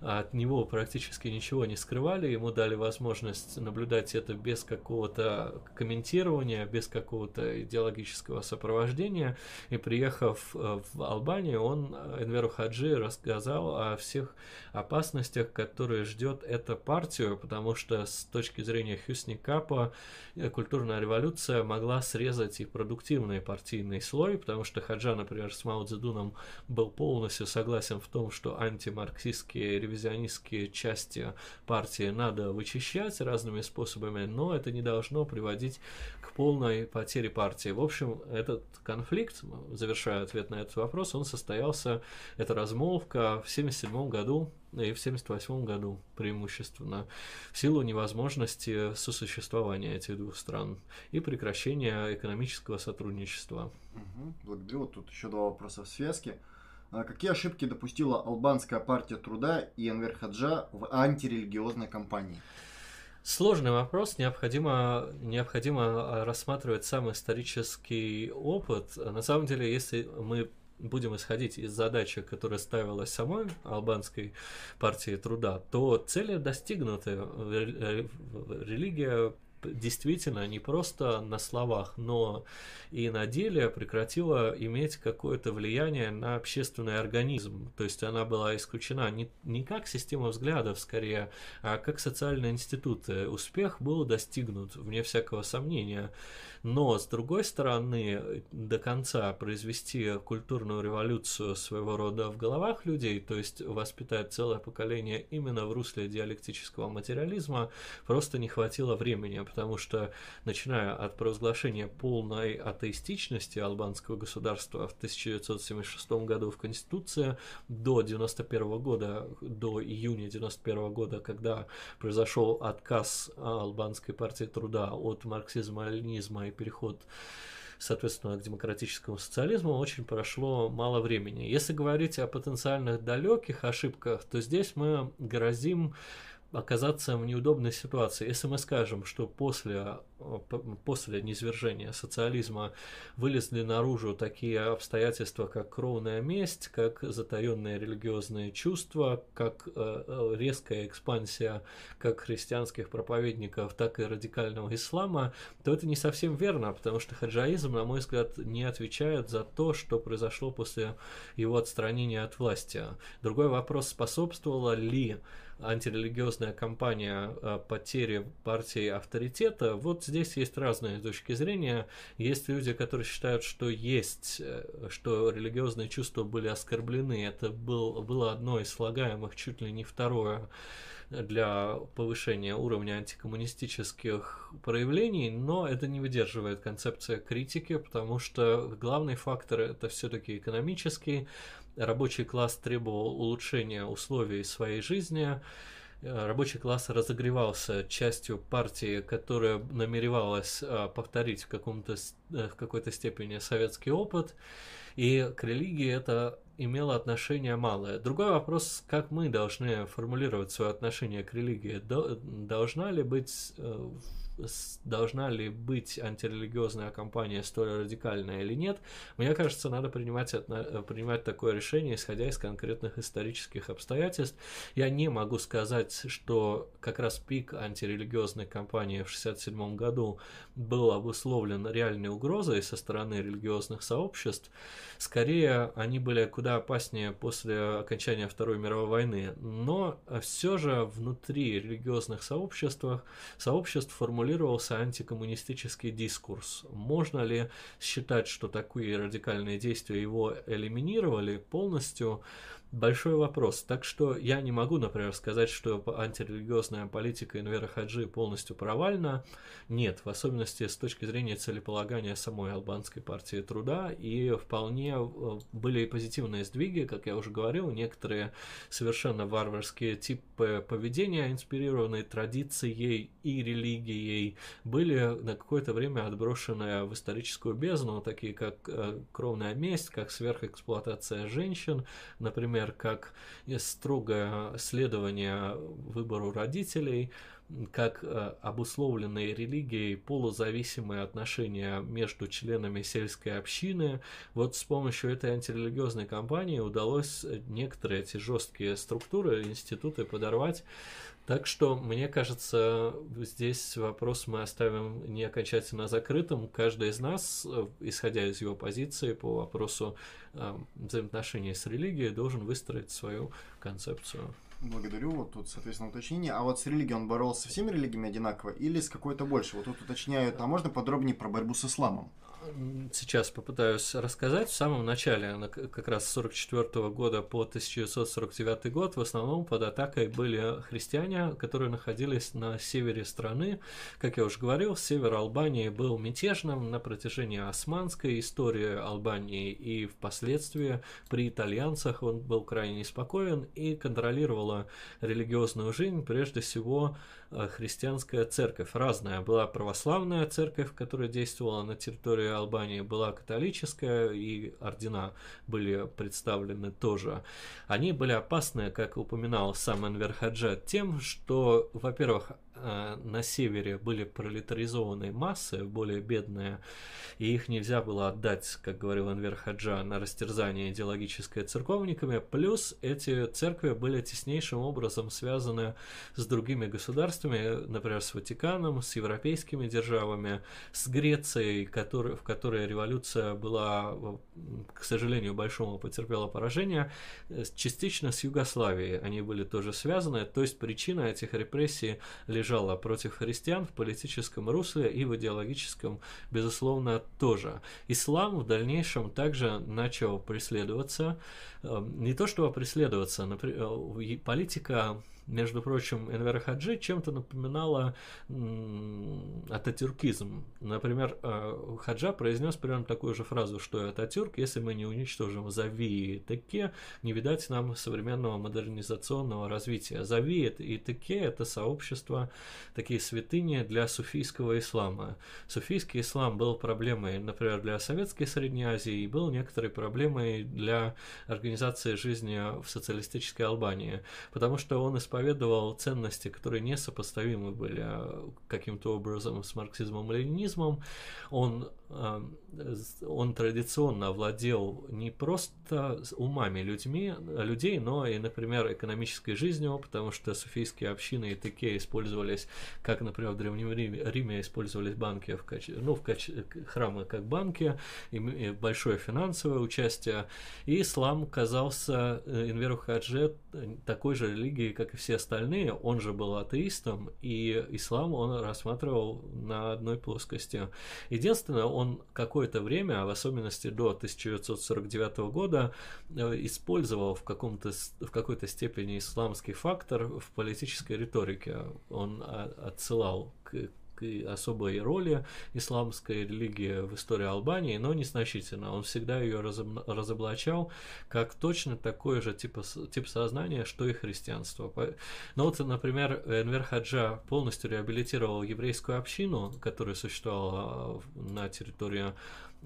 От него практически ничего не скрывали, ему дали возможность наблюдать это без какого-то комментирования, без какого-то идеологического сопровождения. И приехав э, в Албанию, он Энверу Хаджи рассказал о всех опасностях, которые ждет эта партию, потому что с точки зрения Хюсни Капа э, культурная революция могла могла срезать и продуктивный партийный слой, потому что Хаджа, например, с Мао Цзэдуном был полностью согласен в том, что антимарксистские, ревизионистские части партии надо вычищать разными способами, но это не должно приводить к полной потере партии. В общем, этот конфликт, завершая ответ на этот вопрос, он состоялся, эта размолвка в 1977 году и в 1978 году преимущественно, в силу невозможности сосуществования этих двух стран и прекращения экономического сотрудничества. Угу, благодарю. Вот тут еще два вопроса в связке. А какие ошибки допустила албанская партия труда и Энвер Хаджа в антирелигиозной кампании? Сложный вопрос, необходимо, необходимо рассматривать сам исторический опыт. На самом деле, если мы будем исходить из задачи, которая ставилась самой албанской партией труда, то цели достигнуты. Религия действительно не просто на словах, но и на деле прекратила иметь какое-то влияние на общественный организм. То есть она была исключена не, не как система взглядов скорее, а как социальные институты. Успех был достигнут, вне всякого сомнения. Но, с другой стороны, до конца произвести культурную революцию своего рода в головах людей, то есть воспитать целое поколение именно в русле диалектического материализма, просто не хватило времени, потому что, начиная от провозглашения полной атеистичности албанского государства в 1976 году в Конституции до 91 года, до июня 91 года, когда произошел отказ албанской партии труда от марксизма-ленизма и переход соответственно, к демократическому социализму очень прошло мало времени. Если говорить о потенциальных далеких ошибках, то здесь мы грозим оказаться в неудобной ситуации. Если мы скажем, что после, э, после низвержения социализма вылезли наружу такие обстоятельства, как кровная месть, как затаенные религиозные чувства, как э, э, резкая экспансия как христианских проповедников, так и радикального ислама, то это не совсем верно, потому что хаджаизм, на мой взгляд, не отвечает за то, что произошло после его отстранения от власти. Другой вопрос, способствовало ли антирелигиозная кампания э, потери партии авторитета, вот здесь есть разные точки зрения. Есть люди, которые считают, что есть, э, что религиозные чувства были оскорблены. Это был, было одно из слагаемых, чуть ли не второе для повышения уровня антикоммунистических проявлений, но это не выдерживает концепция критики, потому что главный фактор это все-таки экономический, рабочий класс требовал улучшения условий своей жизни, э, рабочий класс разогревался частью партии, которая намеревалась э, повторить в, каком-то, э, в какой-то степени советский опыт, и к религии это имело отношение малое. Другой вопрос, как мы должны формулировать свое отношение к религии. Должна ли быть должна ли быть антирелигиозная кампания столь радикальная или нет, мне кажется, надо принимать, принимать такое решение, исходя из конкретных исторических обстоятельств. Я не могу сказать, что как раз пик антирелигиозной кампании в 1967 году был обусловлен реальной угрозой со стороны религиозных сообществ. Скорее, они были куда опаснее после окончания Второй мировой войны. Но все же внутри религиозных сообществ, сообществ формулируются формулировался антикоммунистический дискурс. Можно ли считать, что такие радикальные действия его элиминировали полностью? Большой вопрос. Так что я не могу, например, сказать, что антирелигиозная политика Инвера Хаджи полностью провальна. Нет, в особенности с точки зрения целеполагания самой албанской партии труда. И вполне э, были и позитивные сдвиги, как я уже говорил, некоторые совершенно варварские типы поведения, инспирированные традицией и религией, были на какое-то время отброшены в историческую бездну, такие как э, кровная месть, как сверхэксплуатация женщин, например, например, как строгое следование выбору родителей, как э, обусловленные религией полузависимые отношения между членами сельской общины. Вот с помощью этой антирелигиозной кампании удалось некоторые эти жесткие структуры, институты подорвать. Так что, мне кажется, здесь вопрос мы оставим не окончательно закрытым. Каждый из нас, э, исходя из его позиции по вопросу э, взаимоотношений с религией, должен выстроить свою концепцию. Благодарю. Вот тут, соответственно, уточнение. А вот с религией он боролся со всеми религиями одинаково или с какой-то больше? Вот тут уточняют, а можно подробнее про борьбу с исламом? Сейчас попытаюсь рассказать. В самом начале, как раз с 44 года по 1949 год, в основном под атакой были христиане, которые находились на севере страны. Как я уже говорил, север Албании был мятежным на протяжении османской истории Албании и впоследствии при итальянцах он был крайне неспокоен и контролировала религиозную жизнь прежде всего христианская церковь. Разная. Была православная церковь, которая действовала на территории Албании, была католическая, и ордена были представлены тоже. Они были опасны, как упоминал сам Энвер Хаджат, тем, что, во-первых, Э, на севере были пролетаризованные массы, более бедные, и их нельзя было отдать, как говорил Анвер Хаджа, на растерзание идеологическое церковниками, плюс эти церкви были теснейшим образом связаны с другими государствами, например, с Ватиканом, с европейскими державами, с Грецией, который, в которой революция была, к сожалению, большому потерпела поражение, частично с Югославией. Они были тоже связаны, то есть причина этих репрессий лежала лежала против христиан в политическом русле и в идеологическом, безусловно, тоже. Ислам в дальнейшем также начал преследоваться, эм, не то чтобы преследоваться, например, политика между прочим, Энвер Хаджи чем-то напоминала ататюркизм. Например, э, Хаджа произнес примерно такую же фразу, что Ататюрк, если мы не уничтожим Зави и Теке, не видать нам современного модернизационного развития. Зави и Теке – это сообщество, такие святыни для суфийского ислама. Суфийский ислам был проблемой, например, для Советской Средней Азии и был некоторой проблемой для организации жизни в социалистической Албании, потому что он использовал исповедовал ценности, которые несопоставимы были а, каким-то образом с марксизмом-ленинизмом. Он он традиционно владел не просто умами людьми, людей, но и, например, экономической жизнью, потому что суфийские общины и таки использовались, как, например, в Древнем Риме, Риме использовались банки, в каче, ну, в каче, храмы как банки, и, большое финансовое участие. И ислам казался э, Инверу Хадже такой же религией, как и все остальные. Он же был атеистом, и ислам он рассматривал на одной плоскости. Единственное, он какое-то время, а в особенности до 1949 года, э, использовал в, каком-то, в какой-то степени исламский фактор в политической риторике. Он а, отсылал к особой роли исламской религии в истории Албании, но незначительно. Он всегда ее разоблачал как точно такое же тип, тип сознания, что и христианство. Но вот, например, Энвер Хаджа полностью реабилитировал еврейскую общину, которая существовала на территории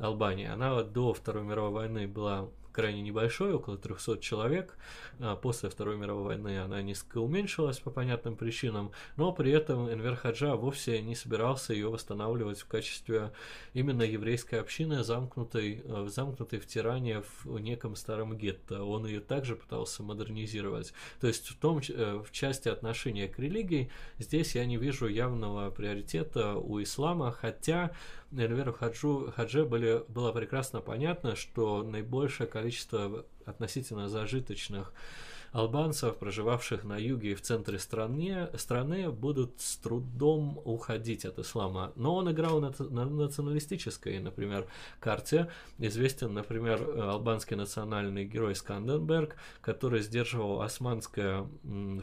Албании. Она до Второй мировой войны была крайне небольшой, около 300 человек. А после Второй мировой войны она несколько уменьшилась по понятным причинам, но при этом Энвер Хаджа вовсе не собирался ее восстанавливать в качестве именно еврейской общины, замкнутой, э, замкнутой в тиране в неком старом гетто. Он ее также пытался модернизировать. То есть в том, э, в части отношения к религии, здесь я не вижу явного приоритета у ислама, хотя Эльверу Хаджу, Хадже были, было прекрасно понятно, что наибольшее количество относительно зажиточных албанцев, проживавших на юге и в центре страны, страны будут с трудом уходить от ислама. Но он играл на, на националистической, например, карте. Известен, например, албанский национальный герой Сканденберг, который сдерживал османское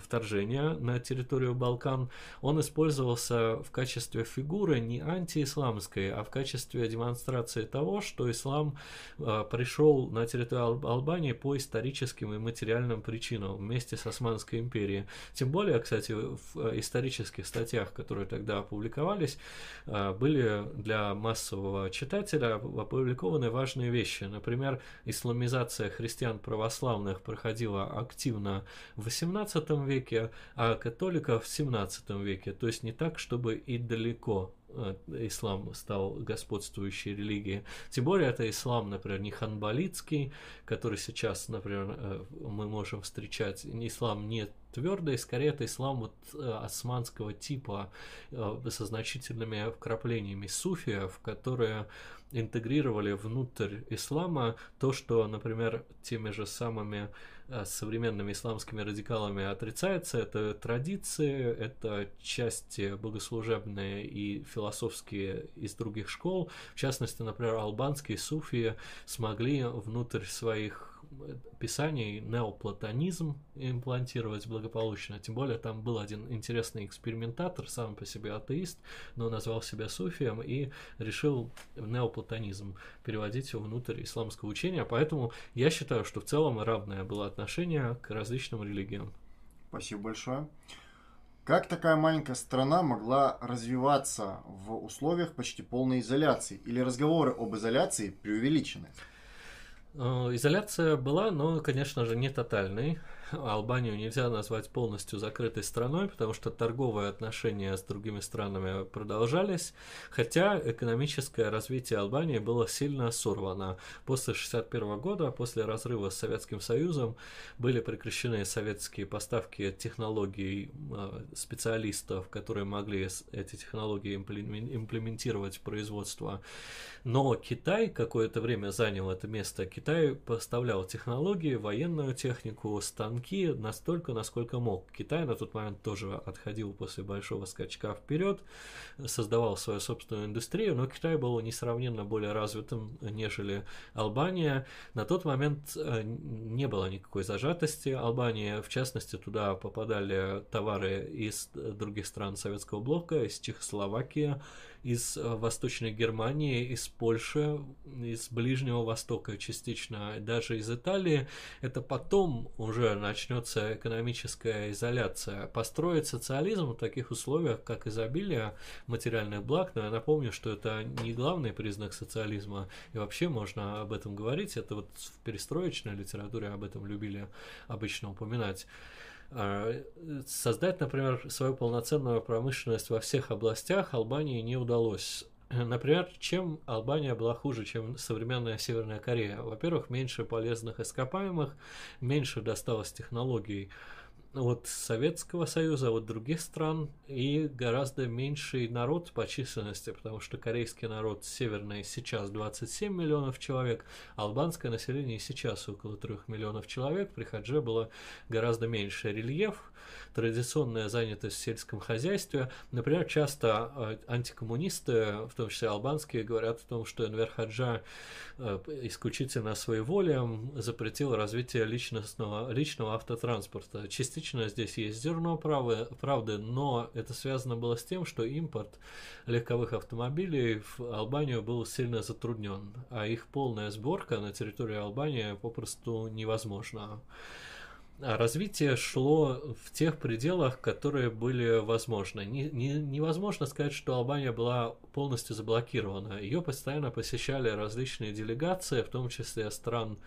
вторжение на территорию Балкан. Он использовался в качестве фигуры не антиисламской, а в качестве демонстрации того, что ислам э, пришел на территорию Албании по историческим и материальным причинам причину вместе с Османской империей. Тем более, кстати, в э, исторических статьях, которые тогда опубликовались, э, были для массового читателя опубликованы важные вещи. Например, исламизация христиан православных проходила активно в XVIII веке, а католиков в XVII веке. То есть не так, чтобы и далеко ислам стал господствующей религией. Тем более это ислам, например, не ханбалитский, который сейчас, например, э, мы можем встречать. Ислам не твердый, скорее это ислам вот э, османского типа со значительными вкраплениями суфиев, которые интегрировали внутрь ислама то, что, например, теми же самыми с современными исламскими радикалами отрицается. Это традиции, это части богослужебные и философские из других школ. В частности, например, албанские суфии смогли внутрь своих писаний неоплатонизм имплантировать благополучно. Тем более там был один интересный экспериментатор, сам по себе атеист, но назвал себя суфием и решил неоплатонизм переводить его внутрь исламского учения. Поэтому я считаю, что в целом равное было отношение к различным религиям. Спасибо большое. Как такая маленькая страна могла развиваться в условиях почти полной изоляции? Или разговоры об изоляции преувеличены? Э, изоляция была, но, конечно же, не тотальной. Албанию нельзя назвать полностью закрытой страной, потому что торговые отношения с другими странами продолжались, хотя экономическое развитие Албании было сильно сорвано. После 1961 года, после разрыва с Советским Союзом, были прекращены советские поставки технологий э, специалистов, которые могли эти технологии имплементировать в производство. Но Китай какое-то время занял это место. Китай поставлял технологии, военную технику, станки, станки настолько, насколько мог. Китай на тот момент тоже отходил после большого скачка вперед, создавал свою собственную индустрию, но Китай был несравненно более развитым, нежели Албания. На тот момент э, не было никакой зажатости Албании, в частности, туда попадали товары из других стран Советского блока, из Чехословакии, из э, Восточной Германии, из Польши, из Ближнего Востока частично, даже из Италии. Это потом уже начнется экономическая изоляция. Построить социализм в таких условиях, как изобилие материальных благ, но я напомню, что это не главный признак социализма, и вообще можно об этом говорить, это вот в перестроечной литературе об этом любили обычно упоминать. А, создать, например, свою полноценную промышленность во всех областях Албании не удалось. Например, чем Албания была хуже, чем современная Северная Корея? Во-первых, меньше полезных ископаемых, меньше досталось технологий от Советского Союза, от других стран и гораздо меньший народ по численности, потому что корейский народ северный сейчас 27 миллионов человек, албанское население сейчас около 3 миллионов человек, при Хадже было гораздо меньше. Рельеф традиционная занятость в сельском хозяйстве. Например, часто э, антикоммунисты, в том числе албанские, говорят о том, что Энвер Хаджа э, исключительно своей волей запретил развитие личностного, личного автотранспорта. Частично здесь есть зерно правы, правды, но это связано было с тем, что импорт легковых автомобилей в Албанию был сильно затруднен, а их полная сборка на территории Албании попросту невозможна. А развитие шло в тех пределах, которые были возможны. Не, не, невозможно сказать, что Албания была полностью заблокирована. Ее постоянно посещали различные делегации, в том числе стран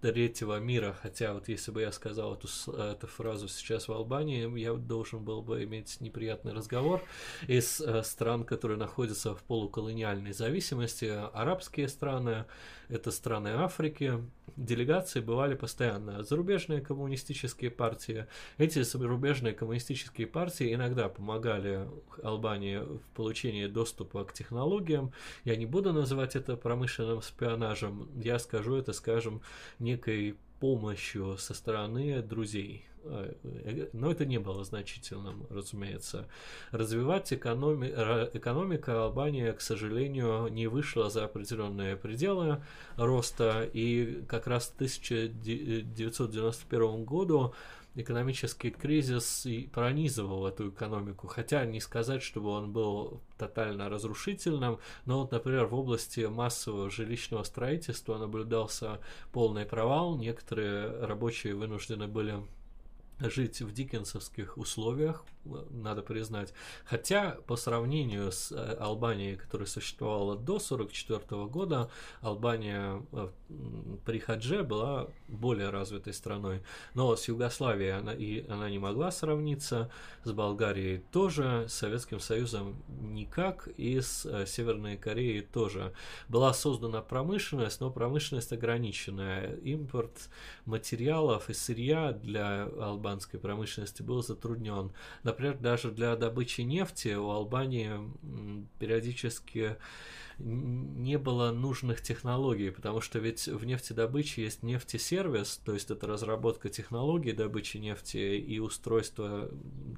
третьего мира, хотя вот если бы я сказал эту, эту фразу сейчас в Албании, я должен был бы иметь неприятный разговор из э, стран, которые находятся в полуколониальной зависимости. Арабские страны, это страны Африки, делегации бывали постоянно. Зарубежные коммунистические партии, эти зарубежные коммунистические партии иногда помогали Албании в получении доступа к технологиям. Я не буду называть это промышленным шпионажем, я скажу это, скажем, некой помощью со стороны друзей. А, э, но это не было значительным, разумеется. Развивать экономи... экономика Албании, к сожалению, не вышла за определенные пределы роста, и как раз в 1991 году экономический кризис и пронизывал эту экономику, хотя не сказать, чтобы он был тотально разрушительным, но вот, например, в области массового жилищного строительства наблюдался полный провал, некоторые рабочие вынуждены были жить в диккенсовских условиях, надо признать. Хотя по сравнению с э, Албанией, которая существовала до 1944 года, Албания э, при Хадже была более развитой страной. Но с Югославией она, и она не могла сравниться, с Болгарией тоже, с Советским Союзом никак, и с э, Северной Кореей тоже. Была создана промышленность, но промышленность ограниченная. Импорт материалов и сырья для албанской промышленности был затруднен. Например, даже для добычи нефти у Албании периодически не было нужных технологий, потому что ведь в нефтедобыче есть нефтесервис, то есть это разработка технологий добычи нефти и устройство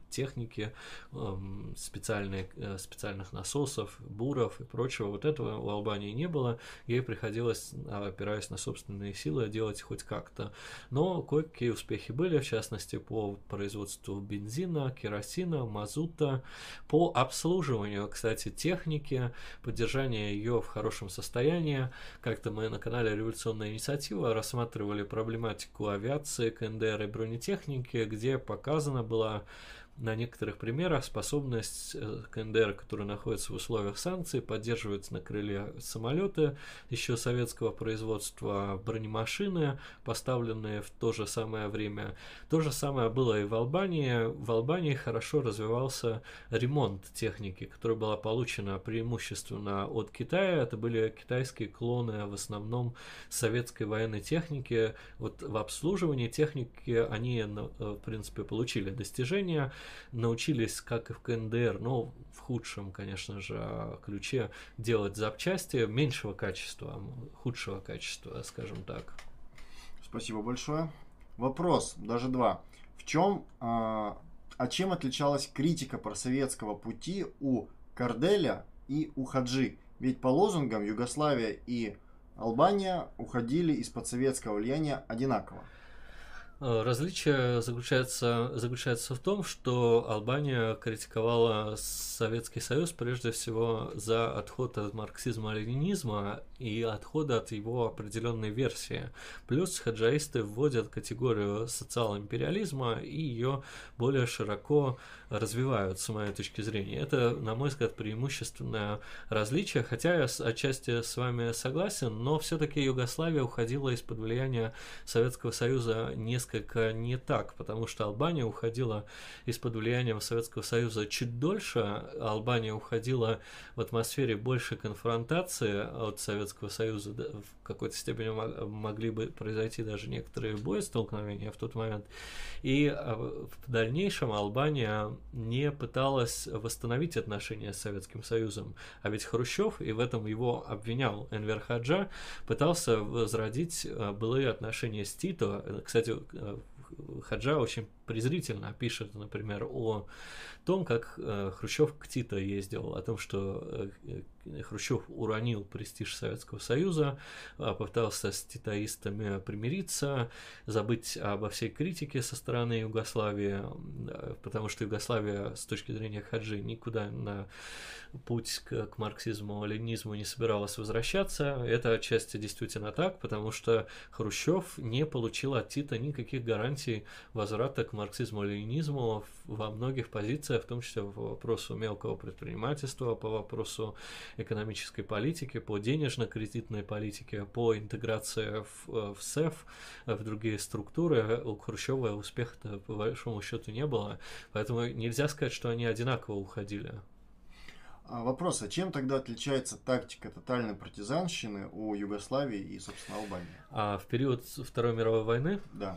техники, эм, специальные, э, специальных насосов, буров и прочего. Вот этого у Албании не было, ей приходилось, опираясь на собственные силы, делать хоть как-то. Но кое-какие успехи были, в частности, по производству бензина, керосина, мазута, по обслуживанию, кстати, техники, поддержание ее в хорошем состоянии. Как-то мы на канале «Революционная инициатива» рассматривали проблематику авиации, КНДР и бронетехники, где показана была на некоторых примерах способность э, КНДР, который находится в условиях санкций, поддерживать на крыле самолеты еще советского производства, бронемашины, поставленные в то же самое время. То же самое было и в Албании. В Албании хорошо развивался ремонт техники, которая была получена преимущественно от Китая. Это были китайские клоны в основном советской военной техники. Вот в обслуживании техники они, э, в принципе, получили достижения научились, как и в КНДР, но в худшем, конечно же, ключе делать запчасти меньшего качества, худшего качества, скажем так. Спасибо большое. Вопрос, даже два. В чем, а, а чем отличалась критика просоветского пути у Карделя и у Хаджи? Ведь по лозунгам Югославия и Албания уходили из-под советского влияния одинаково. Э, различие заключается, заключается в том, что Албания критиковала Советский Союз прежде всего за отход от марксизма-ленинизма и отхода от его определенной версии. Плюс хаджаисты вводят категорию социал-империализма и ее более широко развивают, с моей точки зрения. Это, на мой взгляд, преимущественное различие, хотя я отчасти с вами согласен, но все-таки Югославия уходила из-под влияния Советского Союза несколько не так, потому что Албания уходила из-под влияния Советского Союза чуть дольше, Албания уходила в атмосфере большей конфронтации от Советского Союза, в какой-то степени могли бы произойти даже некоторые боестолкновения в тот момент. И а, в дальнейшем Албания не пыталась восстановить отношения с Советским Союзом. А ведь Хрущев, и в этом его обвинял Энвер Хаджа, пытался возродить а, былые отношения с Тито. Кстати, Хаджа очень презрительно пишет, например, о том, как э, Хрущев к Тито ездил, о том, что э, Хрущев уронил престиж Советского Союза, э, попытался с титаистами примириться, забыть обо всей критике со стороны Югославии, э, потому что Югославия с точки зрения Хаджи никуда на путь к, к марксизму, ленизму не собиралась возвращаться. Это отчасти действительно так, потому что Хрущев не получил от Тита никаких гарантий возврата к марксизму, ленинизму во многих позициях, в том числе по вопросу мелкого предпринимательства, по вопросу экономической политики, по денежно-кредитной политике, по интеграции в, в СЭФ, в другие структуры. У Хрущева успеха по большому счету не было, поэтому нельзя сказать, что они одинаково уходили. А вопрос, а чем тогда отличается тактика тотальной партизанщины у Югославии и, собственно, Албании? А в период Второй мировой войны? Да.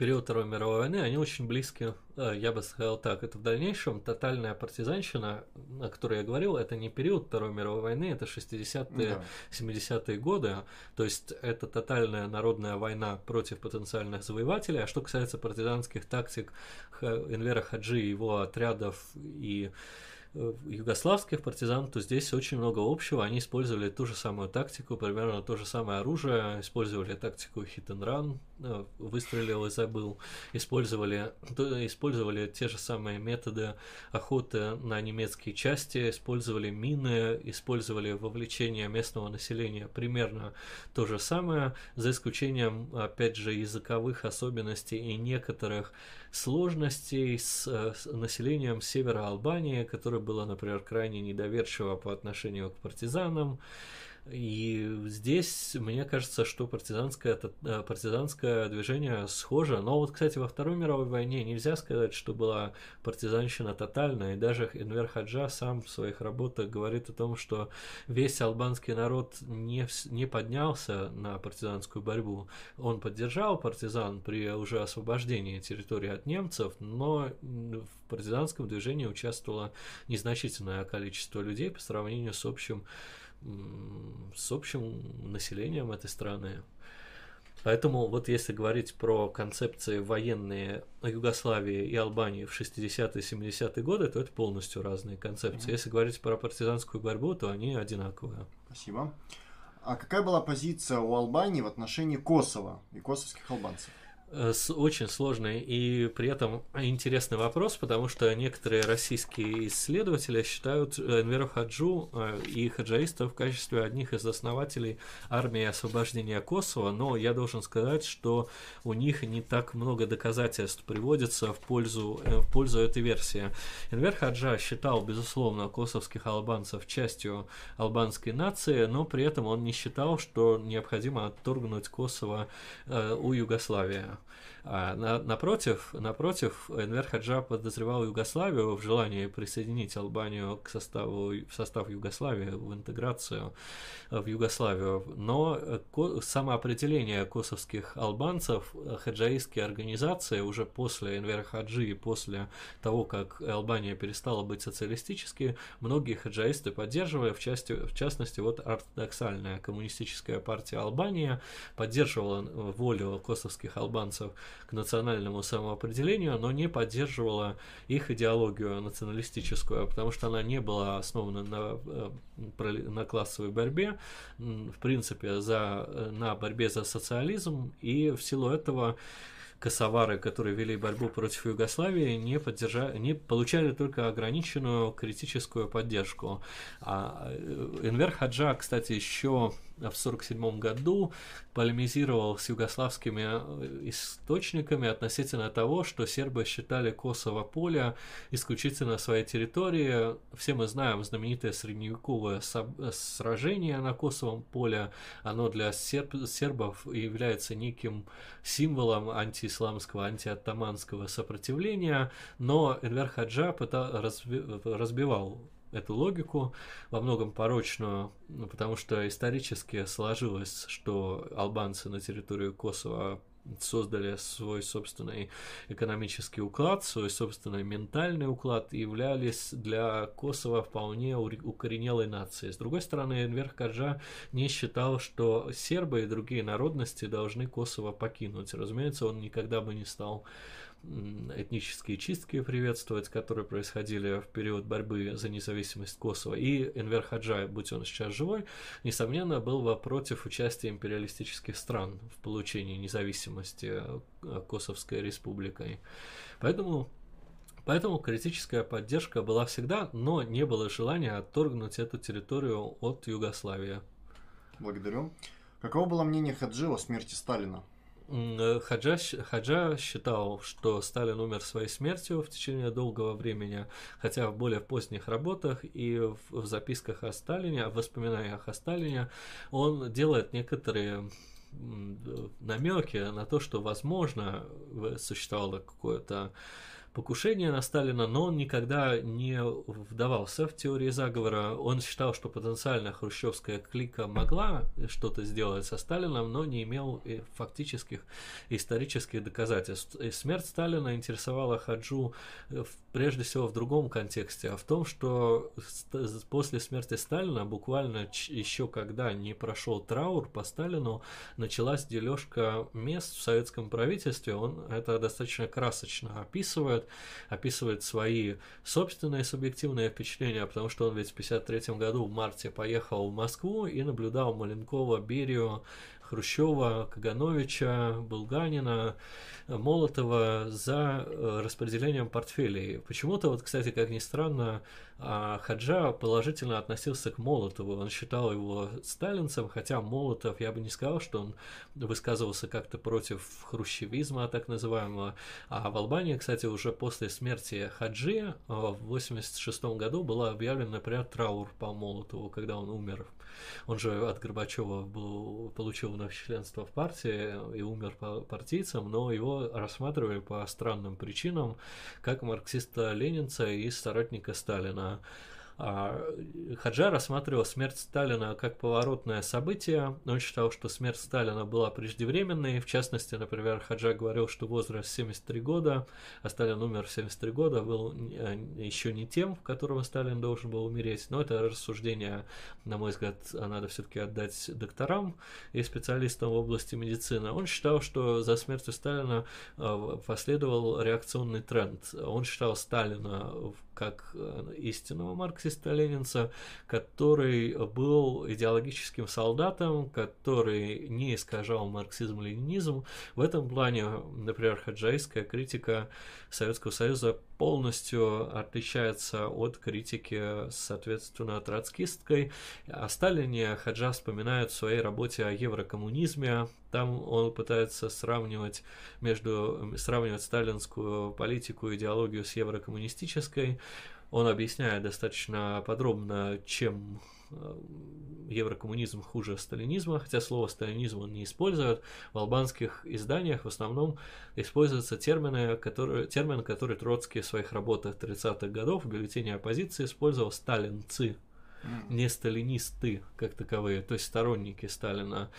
Период Второй мировой войны они очень близки, э, я бы сказал так, это в дальнейшем тотальная партизанщина, о которой я говорил, это не период Второй мировой войны, это 60-е, да. 70-е годы, то есть это тотальная народная война против потенциальных завоевателей, а что касается партизанских тактик Энвера Хаджи, его отрядов и югославских партизан, то здесь очень много общего. Они использовали ту же самую тактику, примерно то же самое оружие, использовали тактику hit and run, э, выстрелил и забыл, использовали, использовали те же самые методы охоты на немецкие части, использовали мины, использовали вовлечение местного населения примерно то же самое, за исключением, опять же, языковых особенностей и некоторых сложностей с, э, с населением севера Албании, которое было, например, крайне недоверчиво по отношению к партизанам, и здесь, мне кажется, что партизанское, э, партизанское движение схоже. Но вот, кстати, во Второй мировой войне нельзя сказать, что была партизанщина тотальная. И даже Энвер Хаджа сам в своих работах говорит о том, что весь албанский народ не, не поднялся на партизанскую борьбу. Он поддержал партизан при уже освобождении территории от немцев, но в партизанском движении участвовало незначительное количество людей по сравнению с общим с общим населением этой страны. Поэтому вот если говорить про концепции военные Югославии и Албании в 60-е 70-е годы, то это полностью разные концепции. Mm-hmm. Если говорить про партизанскую борьбу, то они одинаковые. Спасибо. А какая была позиция у Албании в отношении Косово и косовских албанцев? Э, очень сложный и при этом интересный вопрос, потому что некоторые российские исследователи считают э, Энверу Хаджу э, и хаджаистов в качестве одних из основателей армии освобождения Косово, но я должен сказать, что у них не так много доказательств приводится в пользу, в пользу этой версии. Энвер Хаджа считал, безусловно, косовских албанцев частью албанской нации, но при этом он не считал, что необходимо отторгнуть Косово у Югославии. А на, напротив, напротив, Энвер Хаджа подозревал Югославию в желании присоединить Албанию к составу, в состав Югославии, в интеграцию в Югославию. Но ко, самоопределение косовских албанцев хаджаистские организации уже после Энвера Хаджи и после того, как Албания перестала быть социалистической, многие хаджаисты поддерживали, в, части, в частности, вот ортодоксальная коммунистическая партия Албании поддерживала волю косовских албанцев к национальному самоопределению, но не поддерживала их идеологию националистическую, потому что она не была основана на, э, на классовой борьбе, в принципе, за, э, на борьбе за социализм, и в силу этого косовары, которые вели борьбу против Югославии, не, поддержали, не получали только ограниченную критическую поддержку. А э, Энвер Хаджа, кстати, еще в 1947 году полемизировал с югославскими э, источниками относительно того, что сербы считали Косово поле исключительно своей территории. Все мы знаем знаменитое средневековое сражение на Косовом поле. Оно для серб сербов является неким символом антиисламского, антиоттаманского сопротивления, но Энвер Хаджа разбивал эту логику, во многом порочную, ну, потому что исторически сложилось, что албанцы на территории Косово создали свой собственный экономический уклад, свой собственный ментальный уклад и являлись для Косово вполне укоренелой нацией. С другой стороны, Энвер Каджа не считал, что сербы и другие народности должны Косово покинуть. Разумеется, он никогда бы не стал этнические чистки приветствовать, которые происходили в период борьбы за независимость Косово. И Энвер Хаджай, будь он сейчас живой, несомненно, был бы против участия империалистических стран в получении независимости э, Косовской республикой. Поэтому Поэтому критическая поддержка была всегда, но не было желания отторгнуть эту территорию от Югославии. Благодарю. Каково было мнение Хаджи о смерти Сталина? Э, Хаджа, Хаджа считал, что Сталин умер своей смертью в течение долгого времени, хотя в более поздних работах и в, в записках о Сталине, в воспоминаниях о Сталине, он делает некоторые намеки на то, что, возможно, существовало какое-то покушение на Сталина, но он никогда не вдавался в теории заговора. Он считал, что потенциально хрущевская клика могла что-то сделать со Сталином, но не имел фактических исторических доказательств. И смерть Сталина интересовала Хаджу э, прежде всего в другом контексте, а в том, что после смерти Сталина, буквально еще когда не прошел траур по Сталину, началась дележка мест в советском правительстве. Он это достаточно красочно описывает описывает, описывает свои собственные субъективные впечатления, потому что он ведь в 1953 году в марте поехал в Москву и наблюдал Маленкова, Берию, Хрущева, Кагановича, Булганина, Молотова за э, распределением портфелей. Почему-то, вот, кстати, как ни странно, а, Хаджа положительно относился к Молотову. Он считал его сталинцем, хотя Молотов, я бы не сказал, что он высказывался как-то против хрущевизма, так называемого. А в Албании, кстати, уже после смерти Хаджи в 1986 году была объявлена, например, траур по Молотову, когда он умер. Он же от Горбачева был, получил вновь членство в партии и умер партийцем, но его рассматривали по странным причинам как марксиста-ленинца и соратника Сталина. А, Хаджа рассматривал смерть Сталина как поворотное событие. Он считал, что смерть Сталина была преждевременной. В частности, например, Хаджа говорил, что возраст 73 года, а Сталин умер в 73 года, был э, еще не тем, в котором Сталин должен был умереть. Но это рассуждение, на мой взгляд, надо все-таки отдать докторам и специалистам в области медицины. Он считал, что за смертью Сталина э, последовал реакционный тренд. Он считал Сталина как э, истинного марксиста-ленинца, который был идеологическим солдатом, который не искажал марксизм-ленинизм. В этом плане, например, хаджайская критика Советского Союза полностью отличается от критики, соответственно, троцкистской. О Сталине Хаджа вспоминает в своей работе о еврокоммунизме. Там он пытается сравнивать между сравнивать сталинскую политику и идеологию с еврокоммунистической. Он объясняет достаточно подробно, чем э, еврокоммунизм хуже сталинизма, хотя слово сталинизм он не использует. В албанских изданиях в основном используются термины, которые, термин, который Троцкий в своих работах 30-х годов в бюллетене оппозиции использовал «сталинцы», не сталинисты как таковые, то есть сторонники Сталина.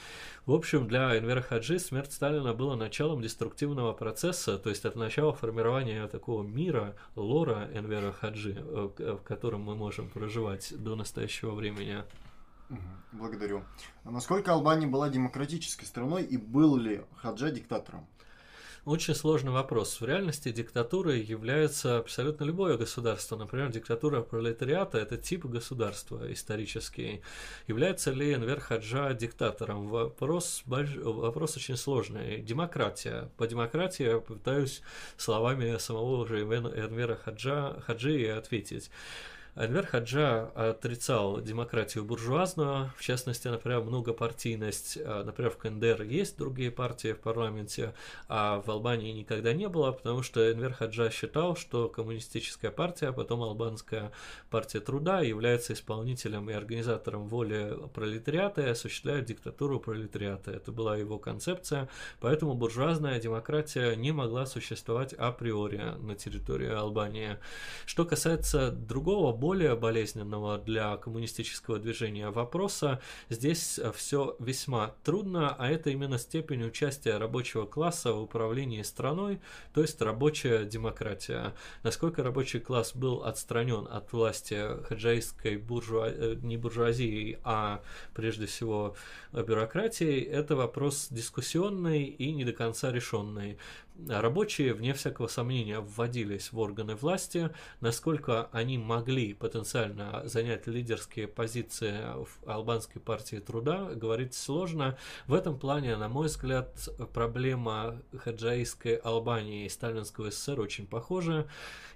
В общем, для Энвера Хаджи смерть Сталина была началом деструктивного процесса, то есть это начало формирования такого мира, лора Энвера Хаджи, э, в котором мы можем проживать до настоящего времени. Благодарю. А насколько Албания была демократической страной и был ли Хаджа диктатором? Очень сложный вопрос. В реальности диктатурой является абсолютно любое государство. Например, диктатура пролетариата – это тип государства исторический. Является ли Энвер Хаджа диктатором? Вопрос, больш... вопрос очень сложный. Демократия. По демократии я попытаюсь словами самого же Энвера Хаджа, Хаджи ответить. Анвер Хаджа отрицал демократию буржуазную, в частности, например, многопартийность. А, например, в КНДР есть другие партии в парламенте, а в Албании никогда не было, потому что Энвер Хаджа считал, что коммунистическая партия, а потом албанская партия труда является исполнителем и организатором воли пролетариата и осуществляет диктатуру пролетариата. Это была его концепция, поэтому буржуазная демократия не могла существовать априори на территории Албании. Что касается другого более болезненного для коммунистического движения вопроса, здесь э, все весьма трудно, а это именно степень участия рабочего класса в управлении страной, то есть рабочая демократия. Насколько рабочий класс был отстранен от власти хаджаистской буржуа... Э, не буржуазии, а прежде всего бюрократии, это вопрос дискуссионный и не до конца решенный рабочие, вне всякого сомнения, вводились в органы власти, насколько они могли потенциально занять лидерские позиции в албанской партии труда, говорить сложно. В этом плане, на мой взгляд, проблема хаджаистской Албании и сталинского СССР очень похожа.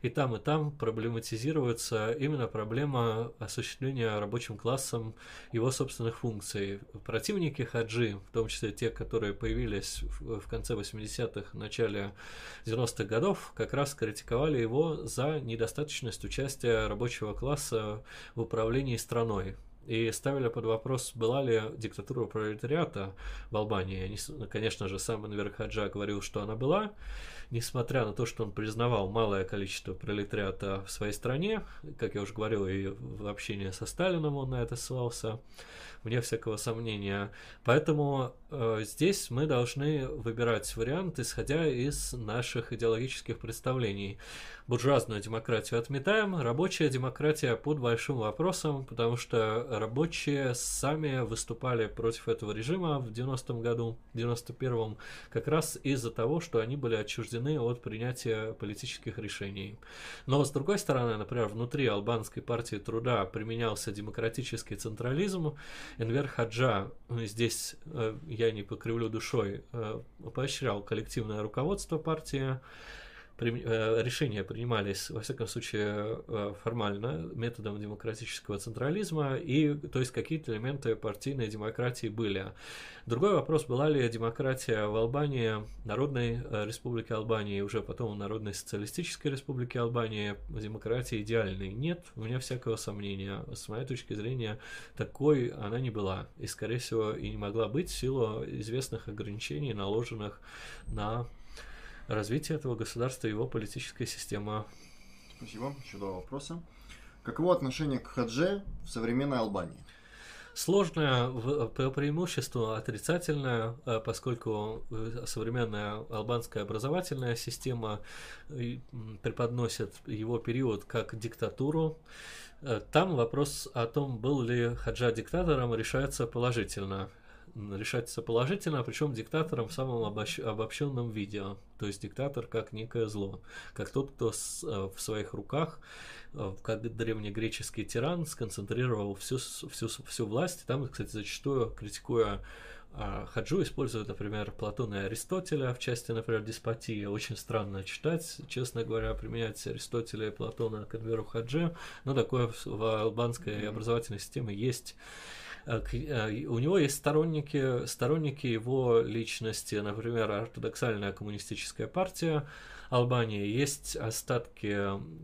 И там, и там проблематизируется именно проблема осуществления рабочим классом его собственных функций. Противники хаджи, в том числе те, которые появились в конце 80-х, начале начале 90-х годов как раз критиковали его за недостаточность участия рабочего класса в управлении страной и ставили под вопрос, была ли диктатура пролетариата в Албании. Они, конечно же, сам Энвер Хаджа говорил, что она была, несмотря на то, что он признавал малое количество пролетариата в своей стране, как я уже говорил, и в общении со Сталином он на это ссылался, вне всякого сомнения. Поэтому здесь мы должны выбирать вариант, исходя из наших идеологических представлений. Буржуазную демократию отметаем, рабочая демократия под большим вопросом, потому что рабочие сами выступали против этого режима в 90-м году, в 91-м, как раз из-за того, что они были отчуждены от принятия политических решений. Но, с другой стороны, например, внутри албанской партии труда применялся демократический централизм, Энвер Хаджа, ну, здесь э, я не покривлю душой, э, поощрял коллективное руководство партии, решения принимались, во всяком случае, э, формально, методом демократического централизма, и, то есть, какие-то элементы партийной демократии были. Другой вопрос, была ли демократия в Албании, Народной э, Республике Албании, уже потом Народной Социалистической Республике Албании, демократия идеальной? Нет, у меня всякого сомнения. С моей точки зрения, такой она не была, и, скорее всего, и не могла быть в силу известных ограничений, наложенных на развитие этого государства и его политическая система. Спасибо. Еще два вопроса. Каково отношение к хадже в современной Албании? Сложное по преимуществу отрицательное, э, поскольку э, современная албанская образовательная система преподносит его период как диктатуру. Э, там вопрос о том, был ли Хаджа диктатором, решается положительно решается положительно, причем диктатором в самом обобщ... обобщенном виде. То есть диктатор как некое зло, как тот, кто с, в своих руках Э, как древнегреческий тиран сконцентрировал всю, всю, всю власть. Там, кстати, зачастую критикуя а, Хаджу используют, например, Платона и Аристотеля в части, например, деспотии. Очень странно читать, честно говоря, применять Аристотеля и Платона к Энверу Хаджи, но такое в албанской образовательной системе есть. Э, э, у него есть сторонники, сторонники его личности, например, ортодоксальная коммунистическая партия, Албании. Есть остатки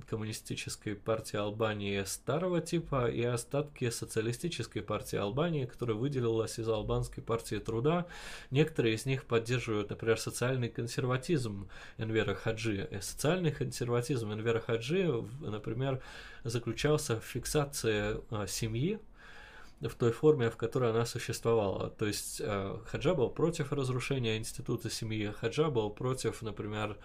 коммунистической партии Албании старого типа и остатки социалистической партии Албании, которая выделилась из албанской партии труда. Некоторые из них поддерживают, например, социальный консерватизм Энвера Хаджи. И социальный консерватизм Энвера Хаджи, например, заключался в фиксации семьи в той форме, в которой она существовала. То есть э, Хаджа был против разрушения института семьи, Хаджа был против, например,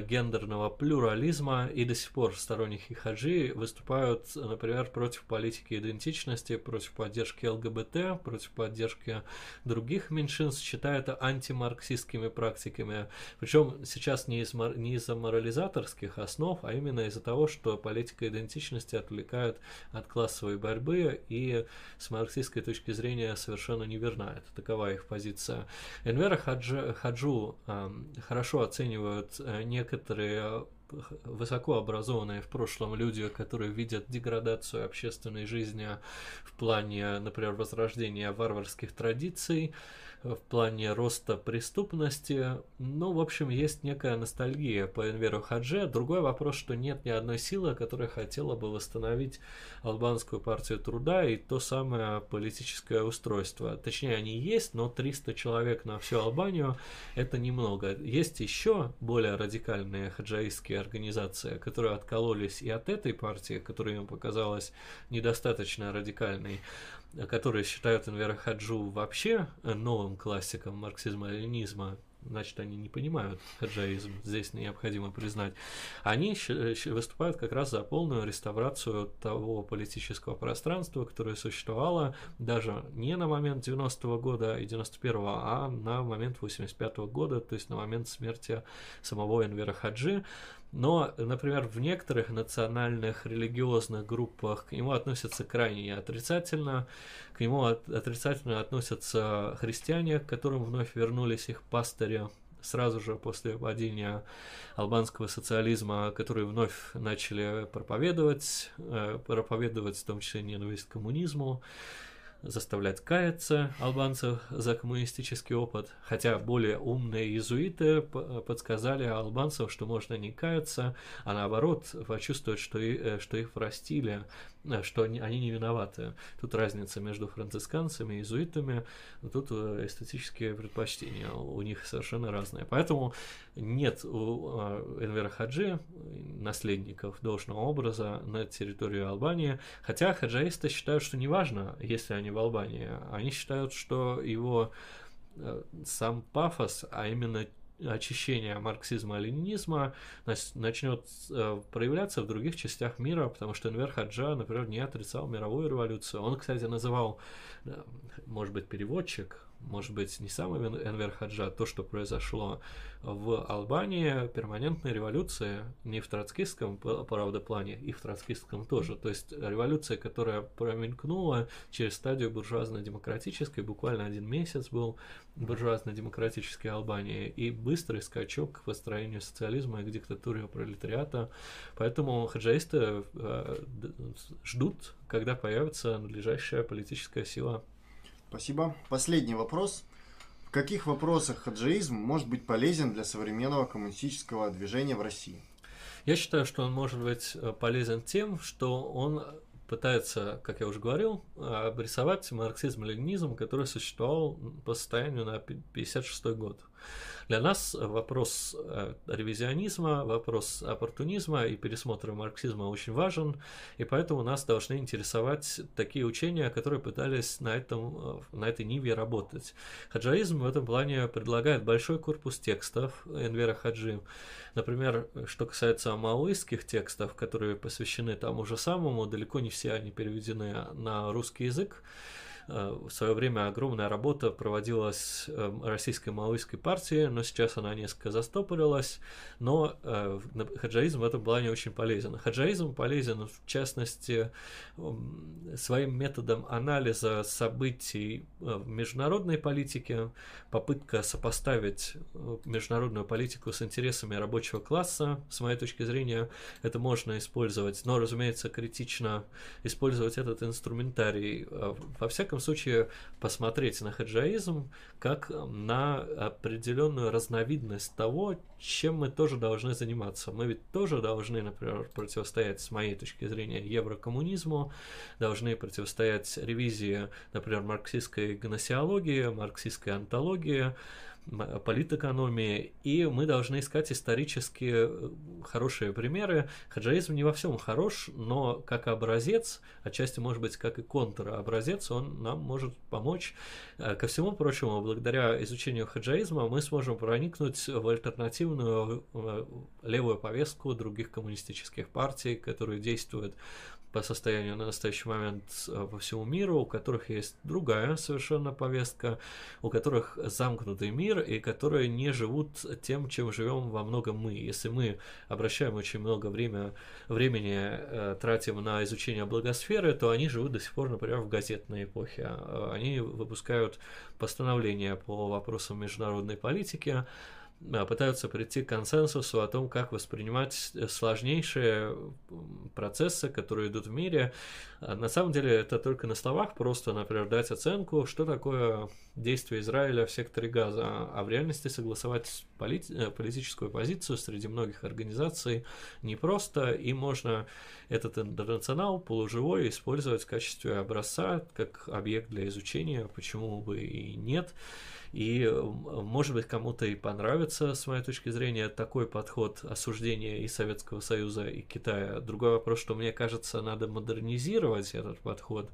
гендерного плюрализма, и до сих пор сторонники Хаджи выступают, например, против политики идентичности, против поддержки ЛГБТ, против поддержки других меньшинств, считая это антимарксистскими практиками. Причем сейчас не, из, не из-за морализаторских основ, а именно из-за того, что политика идентичности отвлекает от классовой борьбы и с марксистской точки зрения совершенно неверна. Это такова их позиция. Энвера Хаджи, Хаджу э, хорошо оценивают э, некоторые высоко образованные в прошлом люди, которые видят деградацию общественной жизни в плане, например, возрождения варварских традиций, в плане роста преступности. Ну, в общем, есть некая ностальгия по Энверу Хадже. Другой вопрос, что нет ни одной силы, которая хотела бы восстановить албанскую партию труда и то самое политическое устройство. Точнее, они есть, но 300 человек на всю Албанию – это немного. Есть еще более радикальные хаджаистские организации, которые откололись и от этой партии, которая им показалась недостаточно радикальной которые считают Энвера Хаджу вообще новым классиком марксизма-ленинизма, значит, они не понимают хаджаизм, здесь необходимо признать, они выступают как раз за полную реставрацию того политического пространства, которое существовало даже не на момент 90-го года и 91-го, а на момент 85-го года, то есть на момент смерти самого Энвера Хаджи. Но, например, в некоторых национальных религиозных группах к нему относятся крайне отрицательно. К нему от, отрицательно относятся христиане, к которым вновь вернулись их пастыри сразу же после падения албанского социализма, которые вновь начали проповедовать, э, проповедовать в том числе ненависть к коммунизму заставлять каяться албанцев за коммунистический опыт, хотя более умные иезуиты подсказали албанцам, что можно не каяться, а наоборот почувствовать, что, и, э, что их простили, э, что они, они не виноваты. Тут разница между францисканцами и иезуитами, тут э, эстетические предпочтения у них совершенно разные. Поэтому нет у Энвера Хаджи наследников должного образа на территории Албании, хотя хаджаисты считают, что неважно, если они в Албании, они считают, что его сам пафос, а именно очищение марксизма-ленинизма начнет э, проявляться в других частях мира, потому что Энвер Хаджа, например, не отрицал мировую революцию. Он, кстати, называл, может быть, переводчик, может быть, не самый Энвер Хаджа, то, что произошло в Албании, перманентная революция, не в троцкистском, правда, плане, и в троцкистском тоже. То есть революция, которая промелькнула через стадию буржуазно-демократической, буквально один месяц был буржуазно-демократической Албании, и быстрый скачок к построению социализма и к диктатуре пролетариата. Поэтому хаджаисты э, ждут, когда появится надлежащая политическая сила Спасибо. Последний вопрос. В каких вопросах хаджаизм может быть полезен для современного коммунистического движения в России? Я считаю, что он может быть э, полезен тем, что он пытается, как я уже говорил, обрисовать марксизм-ленинизм, который существовал по состоянию на 1956 год. Для нас вопрос э, ревизионизма, вопрос оппортунизма и пересмотра марксизма очень важен, и поэтому нас должны интересовать такие учения, которые пытались на, этом, на этой ниве работать. Хаджаизм в этом плане предлагает большой корпус текстов Энвера Хаджи. Например, что касается маоистских текстов, которые посвящены тому же самому, далеко не все они переведены на русский язык. Э, в свое время огромная работа проводилась эм, российской маоистской партией, но сейчас она несколько застопорилась. Но э, хаджаизм в этом плане очень полезен. Хаджаизм полезен, в частности, своим методом анализа событий э, в международной политике, попытка сопоставить международную политику с интересами рабочего класса, с моей точки зрения, это можно использовать, но, разумеется, критично использовать этот инструментарий. Во всяком случае посмотреть на хаджаизм как на определенную разновидность того, чем мы тоже должны заниматься. Мы ведь тоже должны, например, противостоять, с моей точки зрения, еврокоммунизму, должны противостоять ревизии, например, марксистской гносеологии, марксистской антологии, политэкономии, и мы должны искать исторически э, хорошие примеры. Хаджаизм не во всем хорош, но как образец, отчасти, может быть, как и контр-образец, он нам может помочь. Э, ко всему прочему, благодаря изучению хаджаизма мы сможем проникнуть в альтернативную э, левую повестку других коммунистических партий, которые действуют по состоянию на настоящий момент э, по всему миру, у которых есть другая совершенно повестка, у которых замкнутый мир и которые не живут тем, чем живем во многом мы. Если мы обращаем очень много время, времени, э, тратим на изучение благосферы, то они живут до сих пор, например, в газетной эпохе. Э, они выпускают постановления по вопросам международной политики, пытаются прийти к консенсусу о том, как воспринимать сложнейшие процессы, которые идут в мире. А на самом деле это только на словах просто, например, дать оценку, что такое действие Израиля в секторе Газа, а в реальности согласовать полит... Э, политическую позицию среди многих организаций непросто, и можно этот интернационал полуживой использовать в качестве образца, как объект для изучения, почему бы и нет. И, может быть, кому-то и понравится, с моей точки зрения, такой подход осуждения и Советского Союза, и Китая. Другой вопрос, что мне кажется, надо модернизировать этот подход,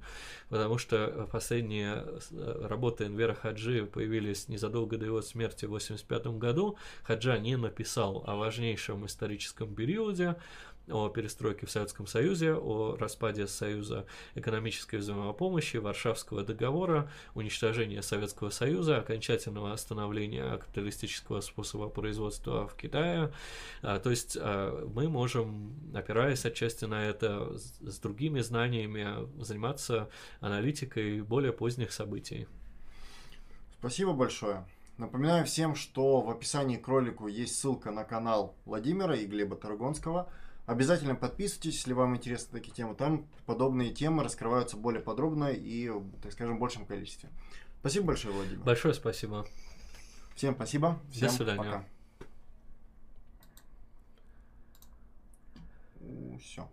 потому что последние э, работы Энвера Хаджи появились незадолго до его смерти в 1985 году. Хаджа не написал о важнейшем историческом периоде, о перестройке в Советском Союзе, о распаде Союза экономической взаимопомощи, Варшавского договора, уничтожения Советского Союза, окончательного остановления капиталистического способа производства в Китае. А, то есть а, мы можем, опираясь отчасти на это, с другими знаниями заниматься аналитикой более поздних событий. Спасибо большое. Напоминаю всем, что в описании к ролику есть ссылка на канал Владимира и Глеба Таргонского – Обязательно подписывайтесь, если вам интересны такие темы. Там подобные темы раскрываются более подробно и, так скажем, в большем количестве. Спасибо большое, Владимир. Большое спасибо. Всем спасибо. Всем До свидания. Пока. Все.